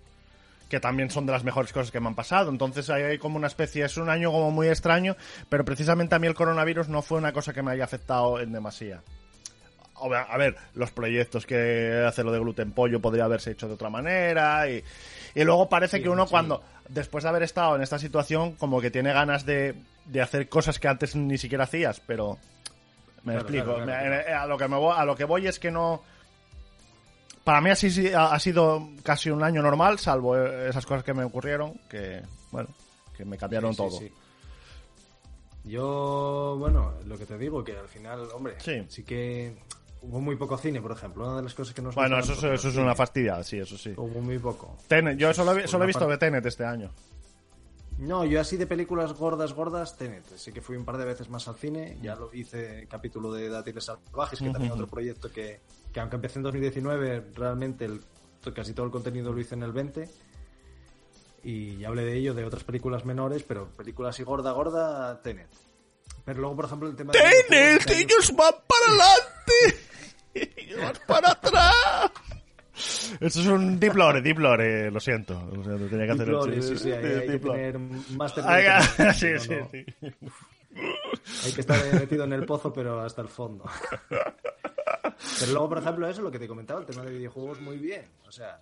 Speaker 1: que también son de las mejores cosas que me han pasado. Entonces hay, como una especie, es un año como muy extraño, pero precisamente a mí el coronavirus no fue una cosa que me haya afectado en demasía. A ver, los proyectos que hace lo de gluten pollo podría haberse hecho de otra manera y, y luego parece
Speaker 2: Sí,
Speaker 1: que uno
Speaker 2: sí.
Speaker 1: cuando, después de haber estado en esta situación, como que tiene ganas de, de hacer cosas que antes ni siquiera hacías, pero me
Speaker 2: Claro,
Speaker 1: explico.
Speaker 2: claro, claro,
Speaker 1: Me- A, lo que me voy, a lo que voy es que no... Para mí así sí ha, sido casi un año normal, salvo eh, esas cosas que me ocurrieron, que, bueno, que me cambiaron
Speaker 2: Sí, sí,
Speaker 1: todo.
Speaker 2: sí. Yo, bueno, lo que te digo, que al final, hombre,
Speaker 1: Sí.
Speaker 2: que hubo muy poco cine, por ejemplo. Una de las cosas que nos
Speaker 1: Bueno, eso, es- eso es una fastidia, sí, eso sí.
Speaker 2: Hubo muy poco.
Speaker 1: Tenet, yo solo, solo he visto de Tenet este año.
Speaker 2: No, yo así de películas gordas, gordas, Tenet. Sí que fui un par de veces más al cine. Ya lo hice capítulo de Dátiles Salvajes, que también otro proyecto que, que aunque empecé en 2019, realmente el- casi todo el contenido lo hice en el 20. Y ya hablé de ello, de otras películas menores, pero películas así gorda, gorda, Tenet. Pero luego, por ejemplo, el tema de...
Speaker 1: ¡Tenet!
Speaker 2: año-
Speaker 1: ¡Ellos van para adelante! ¡Ellos van para atrás! Eso es un diplore, diplore, lo siento. Lo siento, tenía que hacer el
Speaker 2: Flores, sí, sí, hay, hay que
Speaker 1: Diplore.
Speaker 2: tener
Speaker 1: ah,
Speaker 2: comunicación,
Speaker 1: sí,
Speaker 2: ¿no?
Speaker 1: sí,
Speaker 2: No,
Speaker 1: sí.
Speaker 2: Hay que estar metido en el pozo, pero hasta el fondo. Pero luego, por ejemplo, eso, lo que te comentaba, el tema de videojuegos, muy bien. O sea,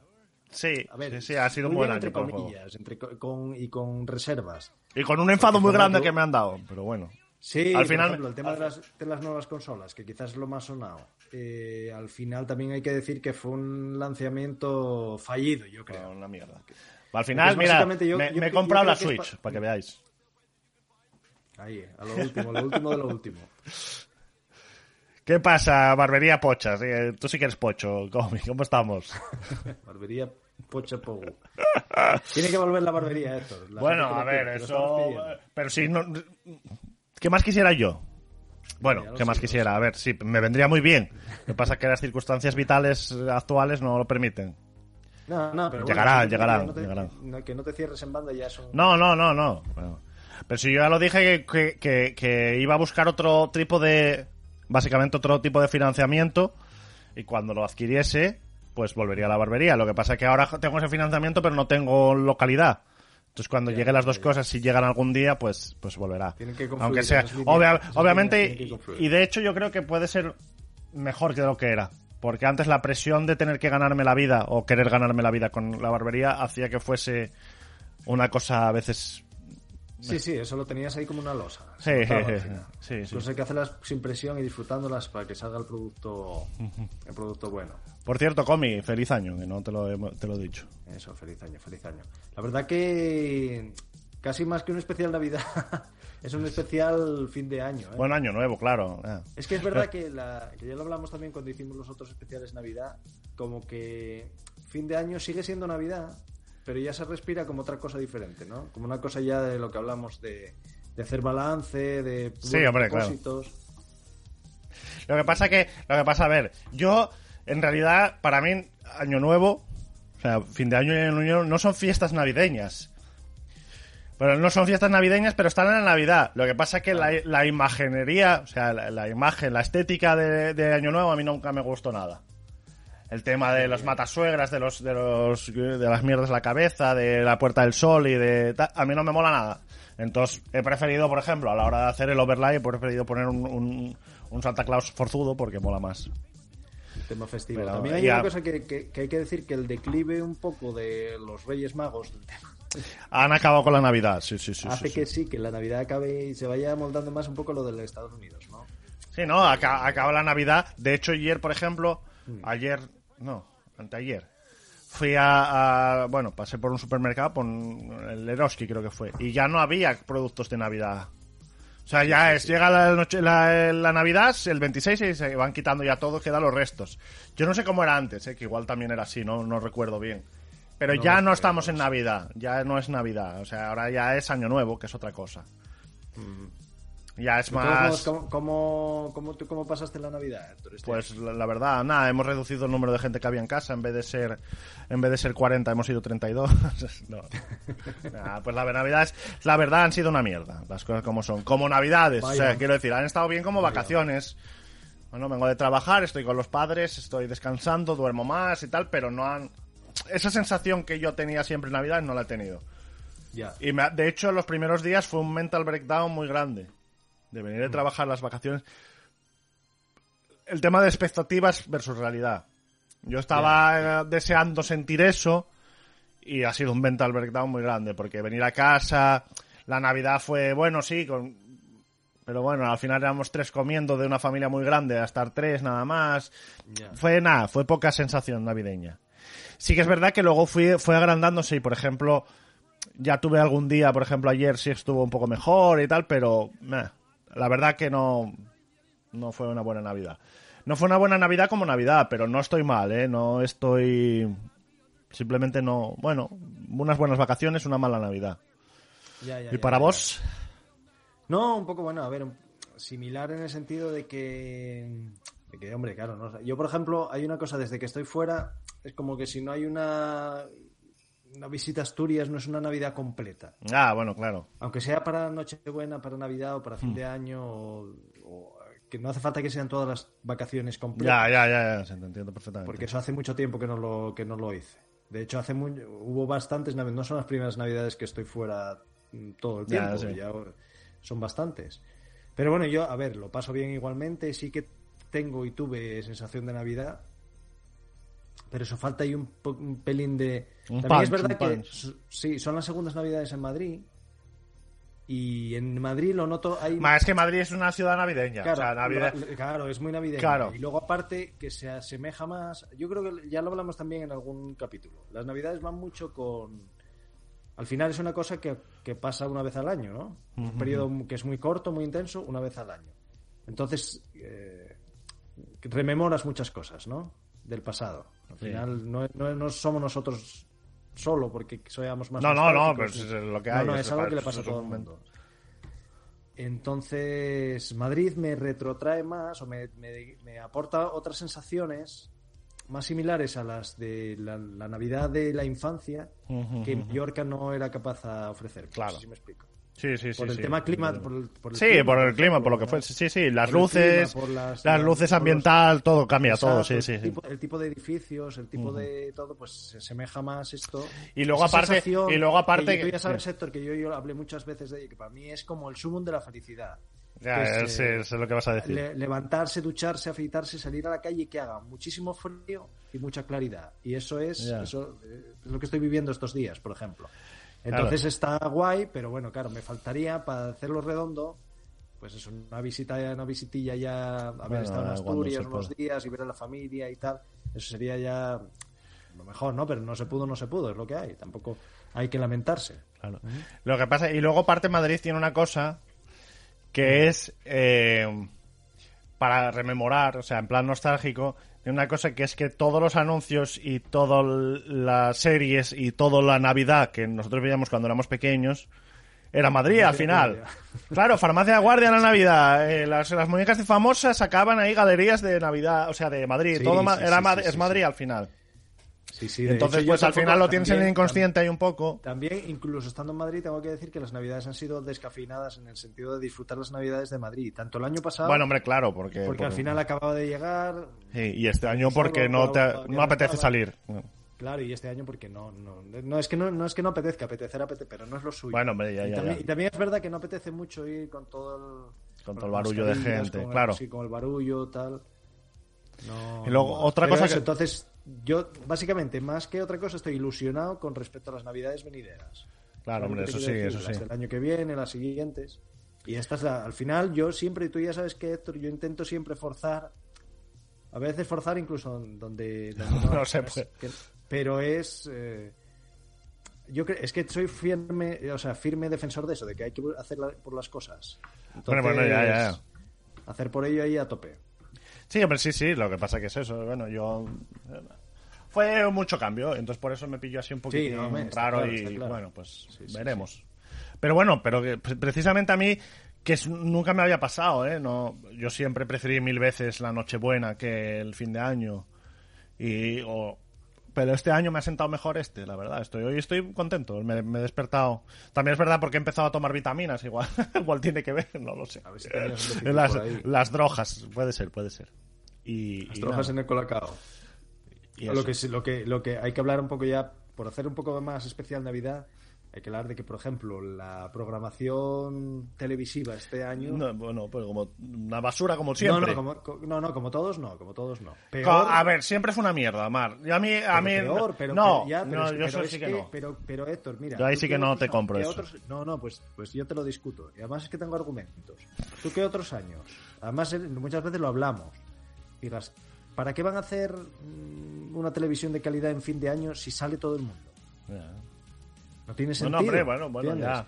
Speaker 1: Sí,
Speaker 2: a ver,
Speaker 1: sí, sí, ha sido un
Speaker 2: muy
Speaker 1: buen
Speaker 2: bien
Speaker 1: año
Speaker 2: entre comillas, entre co- con, y con reservas.
Speaker 1: Y con un enfado
Speaker 2: Porque
Speaker 1: muy grande que me han dado, pero bueno.
Speaker 2: Sí,
Speaker 1: Al
Speaker 2: por
Speaker 1: final-
Speaker 2: ejemplo, el tema de las, de las nuevas consolas, que quizás es lo más sonado. eh, al final también hay que decir que fue un lanzamiento fallido, yo creo.
Speaker 1: Una mierda. Al final, mira,
Speaker 2: yo-
Speaker 1: me,
Speaker 2: yo
Speaker 1: me he comprado la Switch,
Speaker 2: pa-
Speaker 1: para que veáis.
Speaker 2: Ahí, a lo último, lo último de lo último.
Speaker 1: ¿Qué pasa, barbería Pochas? Eh, Tú sí que eres pocho, ¿cómo estamos?
Speaker 2: Barbería Pocha Pogu. Tiene que volver la barbería, Héctor. La
Speaker 1: Bueno, a ver, eso... Pero si no... ¿Qué más quisiera yo? Bueno, ¿qué más quisiera? A ver, sí, me vendría muy bien. Lo que pasa es que las circunstancias vitales actuales no lo permiten.
Speaker 2: No, no, pero
Speaker 1: Llegarán,
Speaker 2: bueno,
Speaker 1: llegarán,
Speaker 2: no te-
Speaker 1: llegarán.
Speaker 2: no- que no te cierres en banda ya es un...
Speaker 1: No, no, no, no. Bueno, Pero si yo ya lo dije que- que- que iba a buscar otro tipo de... Básicamente otro tipo de financiamiento y cuando lo adquiriese, pues volvería a la barbería. Lo que pasa es que ahora tengo ese financiamiento pero no tengo localidad. Entonces cuando lleguen las dos cosas, si llegan algún día, pues, pues volverá.
Speaker 2: Tienen que
Speaker 1: Aunque sea... obvia- obviamente,
Speaker 2: que
Speaker 1: y de hecho yo creo que puede ser mejor que lo que era. Porque antes la presión de tener que ganarme la vida o querer ganarme la vida con la barbería hacía que fuese una cosa a veces
Speaker 2: Sí, sí, eso lo tenías ahí como una losa.
Speaker 1: Sí,
Speaker 2: Se notaba
Speaker 1: sí.
Speaker 2: Entonces hay que hacerlas sin presión y disfrutándolas para que salga el producto, el producto bueno.
Speaker 1: Por cierto, Comi, feliz año, que no te lo, he- te lo he dicho.
Speaker 2: Eso, feliz año, feliz año. La verdad que casi más que un especial Navidad, es un especial fin de año. ¿eh?
Speaker 1: Buen año nuevo, claro. ah.
Speaker 2: Es que es verdad que, la, que ya lo hablamos también cuando hicimos los otros especiales Navidad, como que fin de año sigue siendo Navidad, pero ya se respira como otra cosa diferente, ¿no? Como una cosa ya de lo que hablamos de, de hacer balance, de
Speaker 1: Sí, hombre, claro.
Speaker 2: propósitos.
Speaker 1: Lo que pasa que, lo que pasa, a ver, yo, en realidad, para mí, año nuevo, o sea, fin de año y año nuevo, no son fiestas navideñas. Pero no son fiestas navideñas, pero están en la Navidad. Lo que pasa es que la, la imaginería, o sea, la, la imagen, la estética de, de Año Nuevo a mí nunca me gustó nada. El tema de los matasuegras, de los, de los, de las mierdas la cabeza, de la Puerta del Sol y de, a mí no me mola nada. Entonces, he preferido, por ejemplo, a la hora de hacer el overlay, he preferido poner un, un, un Santa Claus forzudo porque mola más.
Speaker 2: el tema festivo.
Speaker 1: Pero
Speaker 2: También hay
Speaker 1: ya-
Speaker 2: una cosa que, que- que hay que decir que el declive un poco de los Reyes Magos del tema
Speaker 1: Han acabado con la Navidad, sí, sí, sí.
Speaker 2: hace
Speaker 1: sí,
Speaker 2: que
Speaker 1: sí.
Speaker 2: sí, que la Navidad acabe y se vaya moldando más un poco lo de Estados Unidos, ¿no?
Speaker 1: Sí, no, aca- acaba la Navidad. De hecho, ayer, por ejemplo,
Speaker 2: Mm.
Speaker 1: ayer, no, anteayer, fui a, a- bueno, pasé por un supermercado, por el Eroski creo que fue, y ya no había productos de Navidad. O sea, ya es, llega la, noche, la, la Navidad, el 26, y se van quitando ya todo, quedan los restos. Yo no sé cómo era antes, eh, que igual también era así, no, no recuerdo bien. Pero
Speaker 2: No,
Speaker 1: ya no estamos en. Navidad, ya no es Navidad, o sea, ahora ya es Año Nuevo, que es otra cosa. Ya es más...
Speaker 2: ¿cómo, cómo, cómo, pasaste la Navidad, este
Speaker 1: Pues la, la verdad, nada, hemos reducido el número de gente que había en casa, en vez de ser en vez de ser 40 hemos sido 32. no. Nah, pues la Navidad es, la verdad han sido una mierda, las cosas como son, como Navidades, o sea,
Speaker 2: Vaya.
Speaker 1: quiero decir, han estado bien como vacaciones. Bueno, vengo de trabajar, estoy con los padres, estoy descansando, duermo más y tal, pero no han esa sensación que yo tenía siempre en Navidad no la he tenido.
Speaker 2: Ya.
Speaker 1: Y me ha- de hecho, los primeros días fue un mental breakdown muy grande. De venir de trabajar las vacaciones. El tema de expectativas versus realidad. Yo estaba eh, deseando sentir eso y ha sido un mental breakdown muy grande porque venir a casa, la Navidad fue, bueno, sí, con... pero bueno, al final éramos tres comiendo de una familia muy grande a estar tres nada más. Fue nada, fue poca sensación navideña. Sí que es verdad que luego fui, fue agrandándose y, por ejemplo, ya tuve algún día, por ejemplo, ayer sí estuvo un poco mejor y tal, pero la verdad que no, no fue una buena Navidad. No fue una buena Navidad como Navidad, pero no estoy mal, ¿eh? No estoy... Simplemente no... Bueno, unas buenas vacaciones, una mala Navidad.
Speaker 2: Ya, ya,
Speaker 1: ¿Y
Speaker 2: ya,
Speaker 1: para vos?
Speaker 2: No, un poco, bueno, a ver, similar en el sentido de que, de que hombre, claro, no, yo por ejemplo, hay una cosa, desde que estoy fuera, es como que si no hay una, una visita a Asturias, no es una Navidad completa.
Speaker 1: Ah, bueno, claro.
Speaker 2: Aunque sea para Nochebuena, para Navidad o para
Speaker 1: Hmm.
Speaker 2: fin de año, o, o que no hace falta que sean todas las vacaciones completas.
Speaker 1: Ya, ya, ya, ya, se te entiendo perfectamente.
Speaker 2: Porque eso hace mucho tiempo que no lo, que no lo hice. De hecho, hace muy, hubo bastantes navidades, no son las primeras navidades que estoy fuera mm, todo el
Speaker 1: Ya,
Speaker 2: tiempo,
Speaker 1: sí.
Speaker 2: ya son bastantes. Pero bueno, yo, a ver, lo paso bien igualmente, sí que tengo y tuve sensación de Navidad, pero eso falta ahí un, pelín de...
Speaker 1: Un
Speaker 2: También
Speaker 1: punch,
Speaker 2: es verdad que
Speaker 1: punch.
Speaker 2: sí, son las segundas Navidades en Madrid y en Madrid lo noto... Hay
Speaker 1: Ma, es que Madrid es una ciudad navideña.
Speaker 2: Claro,
Speaker 1: o sea, Navidad...
Speaker 2: lo- claro, es muy navideño.
Speaker 1: Claro.
Speaker 2: Y luego aparte que se asemeja más, yo creo que ya lo hablamos también en algún capítulo. Las navidades van mucho con... Al final es una cosa que, que pasa una vez al año, ¿no? Un periodo que es muy corto, muy intenso, una vez al año. Entonces, eh, rememoras muchas cosas, ¿no? Del pasado. Al
Speaker 1: Sí.
Speaker 2: final no, no- no somos nosotros solo porque seamos más
Speaker 1: No, no, no, pero es lo que
Speaker 2: No,
Speaker 1: hay,
Speaker 2: no,
Speaker 1: es
Speaker 2: es algo que le pasa a todo el mundo. Entonces, Madrid me retrotrae más o me, me- me aporta otras sensaciones más similares a las de la, la Navidad de la infancia que. Mallorca no era capaz de ofrecer.
Speaker 1: Claro.
Speaker 2: No sé si me explico.
Speaker 1: Sí, sí, sí.
Speaker 2: Por el
Speaker 1: sí.
Speaker 2: tema clima, por el, por el
Speaker 1: Sí,
Speaker 2: clima,
Speaker 1: por el clima, por lo que fue. Sí, sí, las luces,
Speaker 2: clima, por las-
Speaker 1: luces
Speaker 2: los-
Speaker 1: ambiental, todo cambia, todo,
Speaker 2: Exacto,
Speaker 1: sí, sí.
Speaker 2: el,
Speaker 1: sí.
Speaker 2: tipo, el tipo de edificios, el tipo de todo, pues se asemeja más esto.
Speaker 1: Y luego
Speaker 2: Esa
Speaker 1: aparte- y luego aparte
Speaker 2: que tú
Speaker 1: que-
Speaker 2: ya sabes,
Speaker 1: sí.
Speaker 2: Héctor, que yo, yo hablé muchas veces de ello, que para mí es como el sumum de la felicidad.
Speaker 1: Ya,
Speaker 2: es, eh,
Speaker 1: lo que vas a decir.
Speaker 2: Le- levantarse, ducharse, afeitarse, salir a la calle y que haga muchísimo frío y mucha claridad. Y eso es, eso eh, es lo que estoy viviendo estos días, por ejemplo. Entonces está guay, pero bueno, claro, me faltaría para hacerlo redondo, pues eso, una visita, una visitilla ya, haber
Speaker 1: Bueno,
Speaker 2: estado en Asturias unos días y ver a la familia y tal. Eso sería ya lo mejor, ¿no? Pero no se pudo, no se pudo, es lo que hay. Tampoco hay que lamentarse.
Speaker 1: Claro. Lo que pasa, y luego parte Madrid tiene una cosa que es eh, para rememorar, o sea, en plan nostálgico, una cosa que es que todos los anuncios y todas las series y toda la Navidad que nosotros veíamos cuando éramos pequeños era Madrid al final. Claro, Farmacia de Guardia en la Navidad. eh, las, las muñecas de famosas sacaban ahí galerías de Navidad, o sea, de Madrid.
Speaker 2: Sí,
Speaker 1: Todo ma-
Speaker 2: sí,
Speaker 1: era
Speaker 2: sí,
Speaker 1: Mad-
Speaker 2: sí,
Speaker 1: es Madrid al final.
Speaker 2: Sí, sí, de
Speaker 1: Entonces,
Speaker 2: hecho,
Speaker 1: pues al final lo tienes en el
Speaker 2: también-
Speaker 1: inconsciente ahí un poco.
Speaker 2: También, incluso estando en Madrid, tengo que decir que las navidades han sido descafeinadas en el sentido de disfrutar las navidades de Madrid. Tanto el año pasado,
Speaker 1: Bueno, hombre, claro, porque...
Speaker 2: porque al final acababa de llegar,
Speaker 1: Sí, y este año porque no, te, no apetece salir.
Speaker 2: claro, y este año porque no, no, no es que no, no es que no apetezca, apetecer apetece, pero no es lo suyo.
Speaker 1: Bueno, hombre, ya,
Speaker 2: y,
Speaker 1: ya,
Speaker 2: también,
Speaker 1: ya.
Speaker 2: y también es verdad que no apetece mucho ir con todo el,
Speaker 1: Con todo el barullo de gente,
Speaker 2: con el-
Speaker 1: claro.
Speaker 2: sí, con el barullo, tal. No,
Speaker 1: Y luego, otra cosa que-
Speaker 2: Entonces, yo, básicamente, más que otra cosa, estoy ilusionado con respecto a las navidades venideras.
Speaker 1: Claro,
Speaker 2: ¿Sabes
Speaker 1: hombre, eso sí, eso sí.
Speaker 2: Del año que viene, las siguientes. Y esta es la, al final, yo siempre, tú ya sabes que Héctor, yo intento siempre forzar, a veces forzar incluso donde, donde
Speaker 1: No se
Speaker 2: es
Speaker 1: puede.
Speaker 2: que- pero es, eh, yo creo, es que soy firme, o sea, firme defensor de eso, de que hay que hacer la- por las cosas.
Speaker 1: Bueno, bueno, ya, ya, ya.
Speaker 2: Hacer por ello ahí a tope.
Speaker 1: Sí, hombre, sí, sí, lo que pasa que es eso. Bueno, yo... Fue mucho cambio, entonces por eso me pilló así un poquito
Speaker 2: no,
Speaker 1: raro
Speaker 2: claro,
Speaker 1: y
Speaker 2: claro.
Speaker 1: bueno, pues
Speaker 2: Sí, sí,
Speaker 1: veremos. Pero bueno, pero que pre- precisamente a mí que es- nunca me había pasado, ¿eh? No, yo siempre preferí mil veces la Nochebuena que el fin de año. Y, o- pero este año me ha sentado mejor este, la verdad. Estoy, hoy estoy contento, me, me he despertado. También es verdad porque he empezado a tomar vitaminas, igual, igual tiene que ver, no lo sé.
Speaker 2: A ver si
Speaker 1: las, las drogas, puede ser, puede ser. Y,
Speaker 2: Las
Speaker 1: y
Speaker 2: drogas
Speaker 1: nada,
Speaker 2: en el colacao.
Speaker 1: y
Speaker 2: lo que, lo, que, lo que hay que hablar un poco ya, por hacer un poco más especial Navidad, hay que hablar de que, por ejemplo, la programación televisiva este año...
Speaker 1: No, bueno, pues como una basura como siempre.
Speaker 2: no, como, no, no, como todos no, como todos no. Peor,
Speaker 1: A ver, siempre fue una mierda, Mar. Y a mí, a mí
Speaker 2: peor, pero,
Speaker 1: no,
Speaker 2: pero ya, pero
Speaker 1: no,
Speaker 2: es-
Speaker 1: yo
Speaker 2: pero es
Speaker 1: sí que,
Speaker 2: que-
Speaker 1: no.
Speaker 2: Pero, pero Héctor, mira.
Speaker 1: Yo ahí
Speaker 2: ¿tú
Speaker 1: sí que no te compro eso.
Speaker 2: otros- no, no, pues, pues yo te lo discuto. Y además es que tengo argumentos. ¿Tú qué otros años? Además, muchas veces lo hablamos. Digas, ¿para qué van a hacer mm, una televisión de calidad en fin de año si sale todo el mundo?
Speaker 1: Ya.
Speaker 2: No tiene
Speaker 1: No,
Speaker 2: sentido.
Speaker 1: no, hombre, bueno, bueno, ya.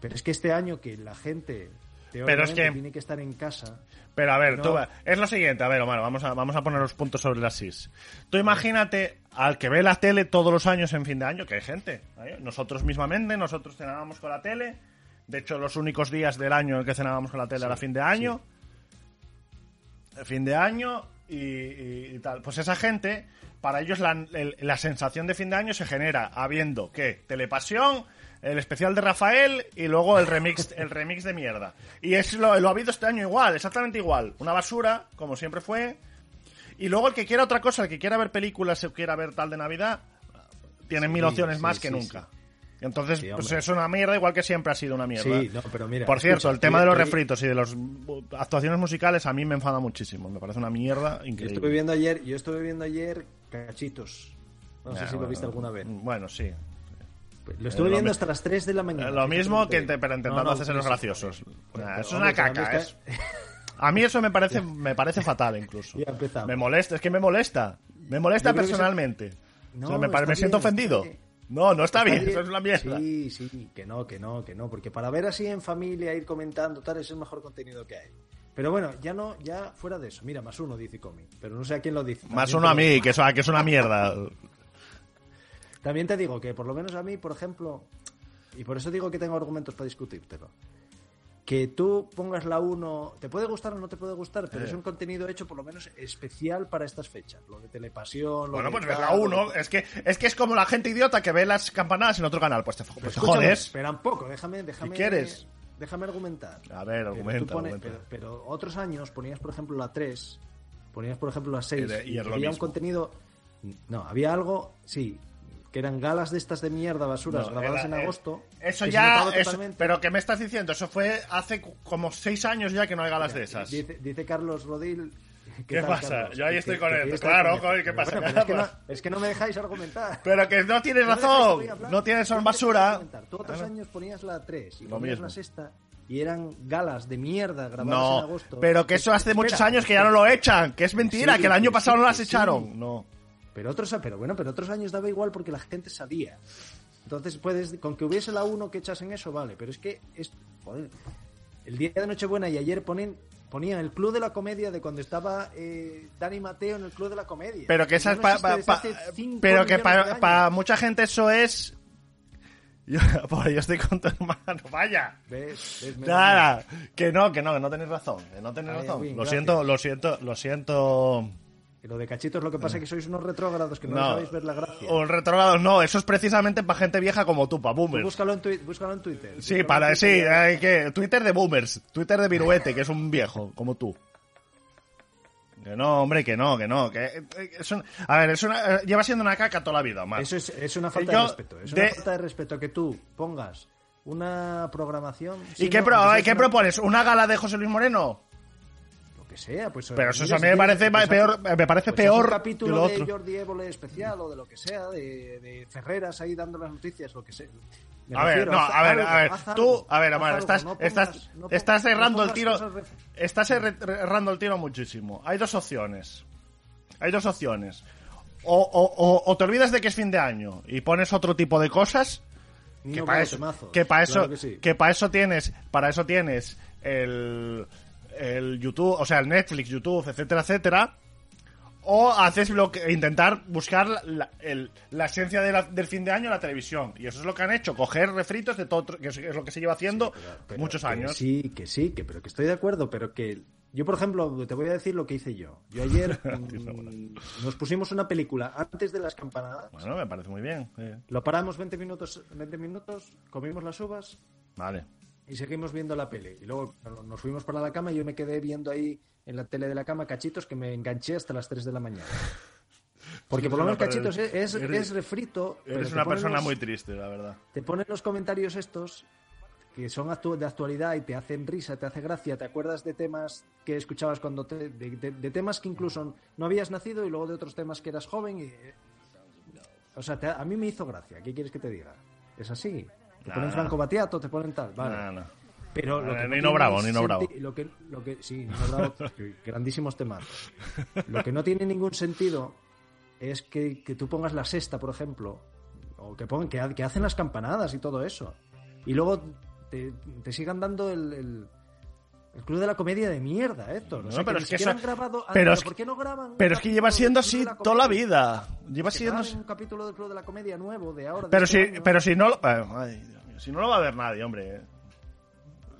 Speaker 2: Pero es que este año que la gente
Speaker 1: Pero es que-
Speaker 2: tiene que estar en casa.
Speaker 1: Pero a ver,
Speaker 2: No.
Speaker 1: tú, es lo siguiente, a ver, Omar, vamos a, vamos a poner los puntos sobre las is. Tú imagínate al que ve la tele todos los años en fin de año, que hay gente. ¿eh? Nosotros mismamente, nosotros cenábamos con la tele. De hecho, los únicos días del año en que cenábamos con la tele era fin de año. Fin de año y, y- y tal. Pues esa gente, para ellos la, el- la sensación de fin de año se genera habiendo que Telepasión, el especial de Rafael y luego el remix, el remix de mierda. Y es lo, lo ha habido este año igual, exactamente igual. Una basura, como siempre fue. Y luego el que quiera otra cosa, el que quiera ver películas o quiera ver tal de Navidad, tiene
Speaker 2: Sí,
Speaker 1: mil opciones
Speaker 2: sí,
Speaker 1: más
Speaker 2: sí,
Speaker 1: que
Speaker 2: sí.
Speaker 1: nunca. Entonces,
Speaker 2: Sí,
Speaker 1: pues es una mierda igual que siempre ha sido una mierda.
Speaker 2: Sí, no, pero mira.
Speaker 1: Por cierto,
Speaker 2: escucha,
Speaker 1: el tema de los refritos y de las actuaciones musicales a mí me enfada muchísimo. Me parece una mierda
Speaker 2: Yo
Speaker 1: increíble.
Speaker 2: estuve viendo ayer, yo estuve viendo ayer cachitos. No sé si lo
Speaker 1: bueno,
Speaker 2: viste alguna vez.
Speaker 1: Bueno, sí.
Speaker 2: Lo estuve
Speaker 1: lo
Speaker 2: viendo hasta las 3 de la mañana.
Speaker 1: Eh, Lo mismo que te- pero intentando
Speaker 2: No, no,
Speaker 1: hacerse los graciosos. Nah, es una caca. es- A mí eso me parece, me parece fatal incluso.
Speaker 2: Ya empezamos.
Speaker 1: Me molesta, es que me molesta. Me molesta personalmente.
Speaker 2: No,
Speaker 1: O sea, me, siento ofendido. No, no está, bien,
Speaker 2: bien.
Speaker 1: eso es una mierda.
Speaker 2: Sí, sí, que no, que no, que no, porque para ver así en familia, ir comentando, tal, es el mejor contenido que hay. Pero bueno, ya no, ya fuera de eso. Mira, más uno dice Comi, pero no sé a quién lo dice.
Speaker 1: Más
Speaker 2: También
Speaker 1: uno a mí,
Speaker 2: digo-
Speaker 1: que es, que es una mierda.
Speaker 2: También te digo que por lo menos a mí, por ejemplo, y por eso digo que tengo argumentos para discutírtelo. Que tú pongas la 1, te puede gustar o no te puede gustar, pero
Speaker 1: Eh.
Speaker 2: es un contenido hecho por lo menos especial para estas fechas. Lo de telepasión, lo
Speaker 1: Bueno,
Speaker 2: de
Speaker 1: pues ves la
Speaker 2: lo de-
Speaker 1: 1. Es que, es que es como la gente idiota que ve las campanadas en otro canal. Pues te, pues te jodes.
Speaker 2: Pero un poco, déjame, déjame.
Speaker 1: quieres?
Speaker 2: Déjame argumentar.
Speaker 1: A ver,
Speaker 2: Pero
Speaker 1: argumenta.
Speaker 2: Pero, pero otros años ponías, por ejemplo, la 3, ponías, por ejemplo, la 6,
Speaker 1: Y
Speaker 2: había un contenido. No, había algo, sí, que eran galas de estas de mierda, basuras,
Speaker 1: No,
Speaker 2: grabadas
Speaker 1: era-
Speaker 2: en
Speaker 1: eh,
Speaker 2: agosto.
Speaker 1: Eso ya. eso- pero ¿qué me estás diciendo? Eso fue hace como seis años ya que no hay galas de esas.
Speaker 2: Dice, dice Carlos Rodil.
Speaker 1: ¿Qué pasa? Yo ahí estoy
Speaker 2: que-
Speaker 1: con
Speaker 2: que
Speaker 1: él. Claro,
Speaker 2: con
Speaker 1: joder, ¿qué pasa,
Speaker 2: bueno, pero es, que no,
Speaker 1: Carlos?
Speaker 2: es que no me dejáis argumentar.
Speaker 1: Pero que no tienes
Speaker 2: No
Speaker 1: razón. No tienes, son basura.
Speaker 2: Tú otros años ponías la 3 y
Speaker 1: Lo
Speaker 2: ponías
Speaker 1: mismo.
Speaker 2: la sexta y eran galas de mierda grabadas en
Speaker 1: No,
Speaker 2: agosto.
Speaker 1: pero que eso hace
Speaker 2: Espera,
Speaker 1: muchos años que ya no lo echan, que es mentira,
Speaker 2: Sí,
Speaker 1: que el año pasado
Speaker 2: sí,
Speaker 1: no las
Speaker 2: sí.
Speaker 1: echaron. No.
Speaker 2: Pero otros, pero bueno, pero otros años daba igual porque la gente sabía. Entonces puedes, con que hubiese la 1 que echasen eso, vale. Pero es que es, joder, el día de Nochebuena y ayer ponen, ponían el Club de la Comedia de cuando estaba eh, Dani Mateo en el Club de la Comedia.
Speaker 1: Pero que esa es
Speaker 2: no
Speaker 1: pa- pero que para mucha gente eso es yo, yo estoy con tu hermano, vaya.
Speaker 2: ¿Ves? ¿Ves?
Speaker 1: Nada, que no, que no, que no tenéis razón, que no tenéis
Speaker 2: Ay,
Speaker 1: razón. Lo
Speaker 2: gracias.
Speaker 1: siento, lo siento, lo siento.
Speaker 2: Lo de cachitos lo que pasa es que sois unos retrógrados que no,
Speaker 1: No,
Speaker 2: sabéis ver la gracia.
Speaker 1: un retrogrado no, eso es precisamente para gente vieja como tú, para boomers.
Speaker 2: búscalo, en búscalo en Twitter.
Speaker 1: Sí,
Speaker 2: Búscalo
Speaker 1: para sí, hay que Twitter de boomers, Twitter de viruete, que es un viejo como tú. Que no, hombre, que no, que no, que eh, es un- a ver, es una, eh, lleva siendo una caca toda la vida, más.
Speaker 2: Eso es, es una falta
Speaker 1: Yo,
Speaker 2: de respeto. Es
Speaker 1: de-
Speaker 2: una falta de respeto que tú pongas una programación.
Speaker 1: ¿Y qué,
Speaker 2: no,
Speaker 1: pro- qué
Speaker 2: una-
Speaker 1: propones? ¿Una gala de José Luis Moreno?
Speaker 2: Lo que sea, pues.
Speaker 1: Pero eso
Speaker 2: mira,
Speaker 1: a mí
Speaker 2: si
Speaker 1: me parece
Speaker 2: pues
Speaker 1: peor, me parece
Speaker 2: pues
Speaker 1: peor
Speaker 2: un
Speaker 1: que
Speaker 2: capítulo
Speaker 1: lo
Speaker 2: de
Speaker 1: otro.
Speaker 2: Jordi Évole especial o de lo que sea, de, de Ferreras ahí dando las noticias, lo que sea.
Speaker 1: A ver, no, a ver, a ver, tú, a ver, Amar,
Speaker 2: algo,
Speaker 1: estás, estás, estás errando el tiro, estás errando el tiro muchísimo. Hay dos opciones, hay dos opciones. O, o, o, o te olvidas de que es fin de año y pones otro tipo de cosas, que para eso,
Speaker 2: temazos,
Speaker 1: que para eso,
Speaker 2: claro que sí.
Speaker 1: que para eso tienes, para eso tienes el, el YouTube, o sea, el Netflix, YouTube, etcétera, etcétera. o haces lo que intentar buscar la, la- el- la esencia de la- del fin de año en la televisión. Y eso es lo que han hecho, coger refritos de todo, que es, es lo que se lleva haciendo
Speaker 2: Pero
Speaker 1: muchos
Speaker 2: que
Speaker 1: años.
Speaker 2: Sí, que sí, que, pero que estoy de acuerdo, pero que yo, por ejemplo, te voy a decir lo que hice yo. Yo ayer mm, nos pusimos una película antes de las campanadas,
Speaker 1: Bueno, me parece muy bien. sí.
Speaker 2: lo paramos 20 minutos, 20 minutos, comimos las uvas
Speaker 1: Vale.
Speaker 2: Y seguimos viendo la peli. Y luego nos fuimos para la cama y yo me quedé viendo ahí en la tele de la cama cachitos que me enganché hasta las 3 de la mañana. Porque por lo
Speaker 1: No,
Speaker 2: menos cachitos es, es,
Speaker 1: eres-
Speaker 2: es refrito.
Speaker 1: Eres una persona
Speaker 2: los-
Speaker 1: muy triste, la verdad.
Speaker 2: te ponen los comentarios estos que son actu- de actualidad y te hacen risa, te hace gracia, te acuerdas de temas que escuchabas cuando te, de, de- de temas que incluso no habías nacido y luego de otros temas que eras joven y o sea, te- a mí me hizo gracia, ¿qué quieres que te diga? Es así. Te
Speaker 1: Nah.
Speaker 2: ponen Franco Batiato, te ponen tal, vale.
Speaker 1: No, no.
Speaker 2: Pero lo
Speaker 1: Eh,
Speaker 2: que no
Speaker 1: Nino
Speaker 2: tiene
Speaker 1: Bravo, Nino Bravo.
Speaker 2: Lo que, lo que, sí, Nino Bravo, grandísimos temas. Lo que no tiene ningún sentido es que, que tú pongas la sexta, por ejemplo, o que, pongan, que, ha- que hacen las campanadas y todo eso. Y luego te, te sigan dando el, el, el club de la comedia de mierda, Héctor. O
Speaker 1: No,
Speaker 2: sea,
Speaker 1: pero
Speaker 2: ni
Speaker 1: es que eso-
Speaker 2: han grabado.
Speaker 1: pero es
Speaker 2: ¿Por qué no graban?
Speaker 1: Pero es que lleva siendo así
Speaker 2: de la
Speaker 1: toda la vida. Lleva
Speaker 2: Que
Speaker 1: siendo
Speaker 2: un capítulo del club de la comedia nuevo de ahora. de
Speaker 1: Pero
Speaker 2: este
Speaker 1: si,
Speaker 2: año.
Speaker 1: pero si no, lo- eh, ay, Dios mío, si no lo va a ver nadie, hombre.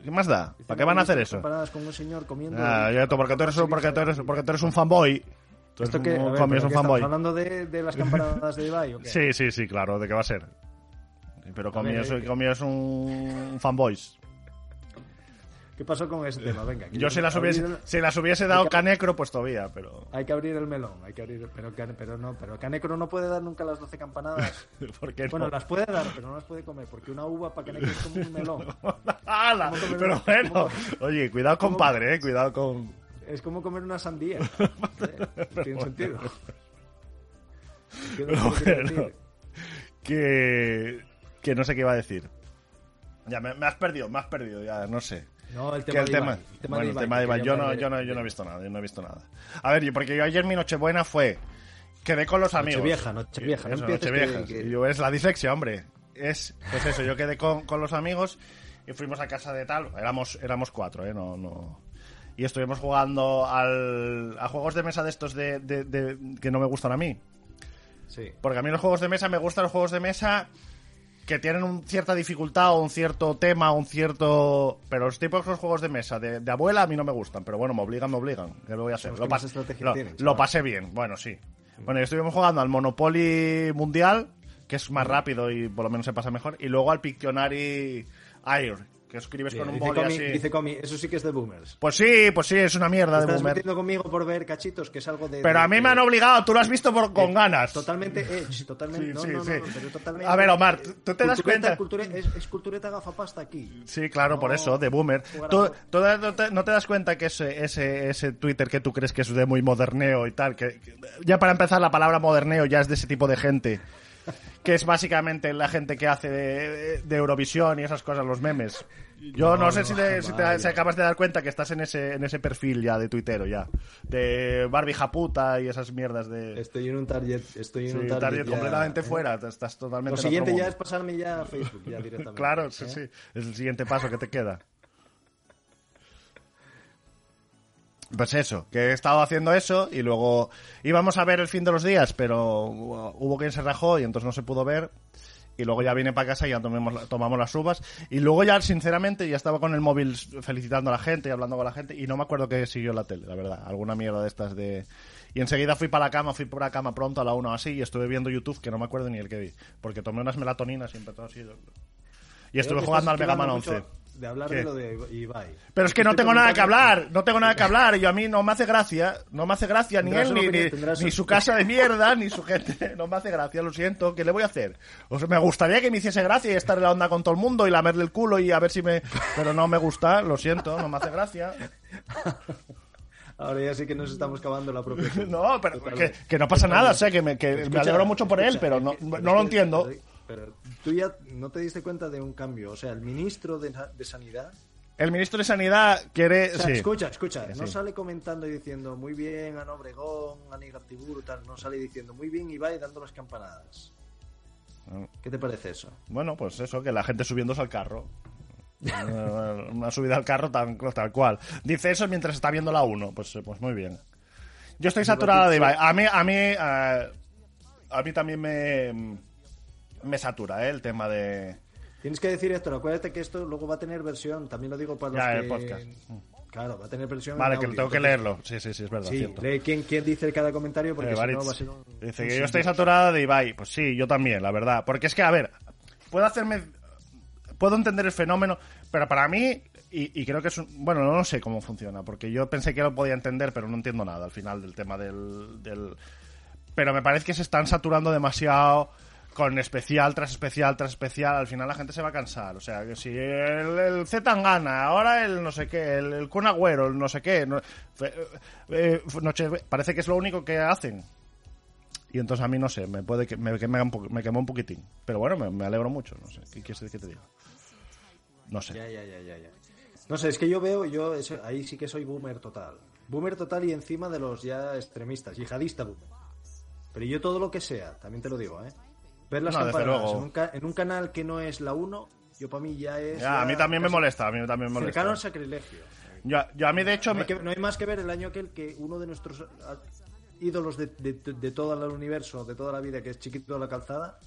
Speaker 1: ¿Qué más da? ¿Para qué van a
Speaker 2: que
Speaker 1: hacer eso?
Speaker 2: con un señor comiendo.
Speaker 1: Ah, ya, porque tú eres, un- porque tú eres, porque tú eres un fanboy. Tú eres
Speaker 2: ¿Esto qué? A
Speaker 1: un,
Speaker 2: ver,
Speaker 1: comi,
Speaker 2: ¿pero
Speaker 1: es un
Speaker 2: qué
Speaker 1: fanboy.
Speaker 2: ¿Estamos hablando de, de las campanadas de Ibai o qué?
Speaker 1: Sí, sí, sí, claro, ¿de qué va a ser? Pero Comi
Speaker 2: ver,
Speaker 1: es,
Speaker 2: eh.
Speaker 1: Un fanboy.
Speaker 2: ¿Qué pasó con ese tema? Venga.
Speaker 1: Yo si las hubiese,
Speaker 2: el-
Speaker 1: si las hubiese dado
Speaker 2: que-
Speaker 1: Canecro, pues todavía, pero...
Speaker 2: Hay que abrir el melón, hay que abrir, pero, pero no, pero Canecro no puede dar nunca las 12 campanadas.
Speaker 1: ¿Por qué no?
Speaker 2: Bueno, las puede dar, pero no las puede comer, porque una uva para Canecro es como un melón.
Speaker 1: ¡Hala!
Speaker 2: ¿Cómo comer
Speaker 1: Pero bueno, oye, cuidado
Speaker 2: cómo-
Speaker 1: compadre, eh, cuidado con...
Speaker 2: Es como comer una sandía. No tiene sentido. ¿Qué
Speaker 1: Pero bueno. que, que no sé qué iba a decir. Ya, me, me has perdido, me has perdido, ya, no sé.
Speaker 2: No, el tema
Speaker 1: el
Speaker 2: de
Speaker 1: tema,
Speaker 2: Ibai. El tema
Speaker 1: bueno,
Speaker 2: de
Speaker 1: el tema de Ibai, yo no, yo, no, yo no he visto nada, yo no he visto nada. A ver, porque yo ayer mi Nochebuena fue, quedé con los amigos.
Speaker 2: Nochevieja, Nochevieja, no
Speaker 1: Eso,
Speaker 2: empieces
Speaker 1: Nochevieja.
Speaker 2: que-
Speaker 1: yo, es la dislexia, hombre. Es, pues eso, yo quedé con, con los amigos y fuimos a casa de tal, éramos, éramos cuatro, eh, no, no. Y estuvimos jugando al, a juegos de mesa de estos de, de- de- que no me gustan a mí.
Speaker 2: Sí.
Speaker 1: Porque a mí los juegos de mesa me gustan los juegos de mesa que tienen un cierta dificultad o un cierto tema, un cierto... Pero los tipos de juegos de mesa de, de abuela a mí no me gustan. Pero bueno, me obligan, me obligan. ¿Qué lo voy a hacer?
Speaker 2: los
Speaker 1: Lo, pas- lo- lo pasé bien, bueno, sí. Bueno, y estuvimos jugando al Monopoly Mundial, que es más rápido y por lo menos se pasa mejor. Y luego al Pictionary Air, que escribes
Speaker 2: Bien,
Speaker 1: con un boli así.
Speaker 2: dice Comi, eso sí que es de boomers.
Speaker 1: Pues sí, pues sí, es una mierda de
Speaker 2: Estás
Speaker 1: boomer.
Speaker 2: metiendo conmigo por ver cachitos, que es algo de...
Speaker 1: Pero
Speaker 2: de-
Speaker 1: a mí
Speaker 2: de-
Speaker 1: me han obligado, tú lo has visto por, con ganas.
Speaker 2: Totalmente edge, totalmente.
Speaker 1: Sí,
Speaker 2: no,
Speaker 1: sí,
Speaker 2: no, no,
Speaker 1: sí.
Speaker 2: no, pero totalmente.
Speaker 1: A ver, Omar, ¿tú- te das cuenta?
Speaker 2: culture- es, es cultureta gafapasta aquí.
Speaker 1: Sí, claro, por eso, de boomer. ¿Tú, tú no, te, no te das cuenta que ese, ese, ese Twitter que tú crees que es de muy moderneo y tal, que, que- ya para empezar la palabra moderneo ya es de ese tipo de gente, que es básicamente la gente que hace de, de Eurovisión y esas cosas, los memes. Yo no,
Speaker 2: No,
Speaker 1: sé si, te, si te-
Speaker 2: vaya.
Speaker 1: si acabas de dar cuenta que estás en ese, en ese perfil ya de tuitero ya, de Barbie Japuta y esas mierdas de...
Speaker 2: Estoy en un target, estoy en
Speaker 1: Sí,
Speaker 2: un
Speaker 1: target
Speaker 2: target, ya-
Speaker 1: completamente
Speaker 2: ¿eh?
Speaker 1: fuera, estás totalmente
Speaker 2: Lo
Speaker 1: en
Speaker 2: siguiente ya es pasarme ya a Facebook, ya directamente.
Speaker 1: Claro, sí,
Speaker 2: ¿eh?
Speaker 1: sí. Es el siguiente paso que te queda. Pues eso, que he estado haciendo eso y luego íbamos a ver el fin de los días, pero hubo quien se rajó y entonces no se pudo ver. Y luego ya vine para casa y ya tomemos, tomamos las uvas. Y luego ya, sinceramente, ya estaba con el móvil felicitando a la gente y hablando con la gente. Y no me acuerdo que siguió la tele, la verdad. Alguna mierda de estas de... Y enseguida fui para la cama, fui por la cama pronto a la una o así y estuve viendo YouTube, que no me acuerdo ni el que vi. Porque tomé unas melatoninas y empezó así. Y estuve jugando al Mega Man
Speaker 2: esquivando
Speaker 1: 11.
Speaker 2: mucho De hablar
Speaker 1: ¿Qué?
Speaker 2: de lo de Ibai.
Speaker 1: Pero es que no tengo nada que hablar, no tengo nada que hablar, y a mí no me hace gracia, no me hace gracia ni él, ni, ni- su casa de mierda, ni su gente, no me hace gracia, lo siento, ¿qué le voy a hacer? O sea, me gustaría que me hiciese gracia y estar en la onda con todo el mundo y lamerle el culo y a ver si me... Pero no me gusta, lo siento, no me hace gracia.
Speaker 2: Ahora ya sí que nos estamos cavando la propia.
Speaker 1: No, pero que, no pasa nada, o sea, que me, que me alegro mucho por él,
Speaker 2: escucha,
Speaker 1: pero no, no lo entiendo.
Speaker 2: Pero tú ya no te diste cuenta de un cambio. O sea, el ministro de, de Sanidad.
Speaker 1: El ministro de Sanidad quiere...
Speaker 2: O sea,
Speaker 1: sí.
Speaker 2: escucha, escucha.
Speaker 1: Sí,
Speaker 2: No sale comentando y diciendo muy bien, Ana Obregón, Ana Igartiburu, tal. No sale diciendo muy bien Ibai dando las campanadas. ¿Qué te parece eso?
Speaker 1: Bueno, pues eso, que la gente subiéndose al carro. Una una subida al carro tal, tal cual. Dice eso mientras está viendo la 1. Pues, pues muy bien. Yo estoy saturado de Ibai. A mí, a mí, eh, a mí también me, me satura ¿eh? el tema de...
Speaker 2: Tienes que decir, Héctor, acuérdate que esto luego va a tener versión, también lo digo para los
Speaker 1: Ya,
Speaker 2: que...
Speaker 1: el podcast.
Speaker 2: Claro, va a tener versión
Speaker 1: Vale,
Speaker 2: en
Speaker 1: que
Speaker 2: audio,
Speaker 1: tengo que leerlo. Sí, sí, sí, es verdad.
Speaker 2: Sí,
Speaker 1: cierto.
Speaker 2: lee quién, quién dice cada comentario porque
Speaker 1: Eh,
Speaker 2: si no va a ser un...
Speaker 1: Dice que yo estoy saturada de Ibai. Pues sí, yo también, la verdad. Porque es que, a ver, puedo hacerme. Puedo entender el fenómeno, pero para mí, y, y creo que es un. Bueno, no, sé cómo funciona, porque yo pensé que lo podía entender, pero no entiendo nada al final del tema del. del- Pero me parece que se están saturando demasiado con especial tras especial tras especial. Al final la gente se va a cansar. O sea, que si el, el Z gana, ahora el no sé qué, el, el Kun el no sé qué. no- fe- eh, noche- parece que es lo único que hacen. Y entonces a mí no sé, me puede que me, po- me quemó un poquitín. Pero bueno, me, me alegro mucho, no sé. ¿Qué quieres que te diga? No sé.
Speaker 2: Ya, ya, ya, ya, ya. No sé, es que yo veo, yo eso- ahí sí que soy boomer total. Boomer total y encima de los ya extremistas, yihadista boomer. Pero yo todo lo que sea, también te lo digo, ¿eh? Ver las
Speaker 1: No,
Speaker 2: campanadas en un, en un canal que no es la 1, yo para mí ya es...
Speaker 1: Ya, a mí
Speaker 2: ya
Speaker 1: también me molesta, a mí también me
Speaker 2: Cercano al
Speaker 1: molesta.
Speaker 2: sacrilegio.
Speaker 1: Yo, yo a mí de hecho...
Speaker 2: No hay, que- no hay más que ver el año aquel que uno de nuestros ah, ídolos de, de, de todo el universo, de toda la vida, que es Chiquito de la Calzada,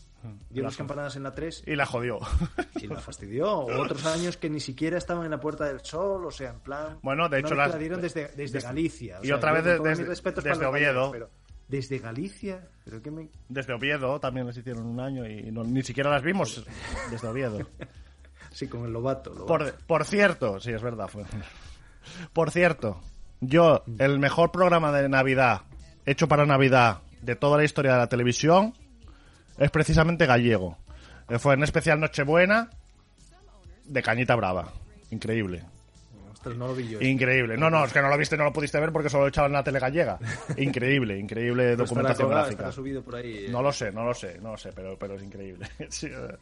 Speaker 2: dio las campanadas en la 3
Speaker 1: Y la jodió.
Speaker 2: y la fastidió. O otros años que ni siquiera estaban en la Puerta del Sol, o sea, en plan...
Speaker 1: Bueno, de hecho las-
Speaker 2: la dieron desde, desde Galicia. o
Speaker 1: y
Speaker 2: sea,
Speaker 1: otra vez desde- desde Oviedo.
Speaker 2: pero desde Galicia, pero que me...
Speaker 1: Desde Oviedo también les hicieron un año y no- ni siquiera las vimos desde Oviedo.
Speaker 2: Sí, con el Lobato. Lobato.
Speaker 1: Por, por cierto, sí, es verdad. fue- Por cierto, yo, el mejor programa de Navidad hecho para Navidad de toda la historia de la televisión es precisamente gallego. Eh, Fue en especial Nochebuena de Cañita Brava. Increíble.
Speaker 2: Ostras, no lo vi yo.
Speaker 1: Increíble. No, no, es que no lo viste, no lo pudiste ver porque solo lo echaban en la tele gallega. Increíble, increíble documentación
Speaker 2: colgado,
Speaker 1: gráfica.
Speaker 2: subido por ahí. eh.
Speaker 1: No lo sé, no lo sé, no lo sé, pero, pero es increíble. Sí, eh,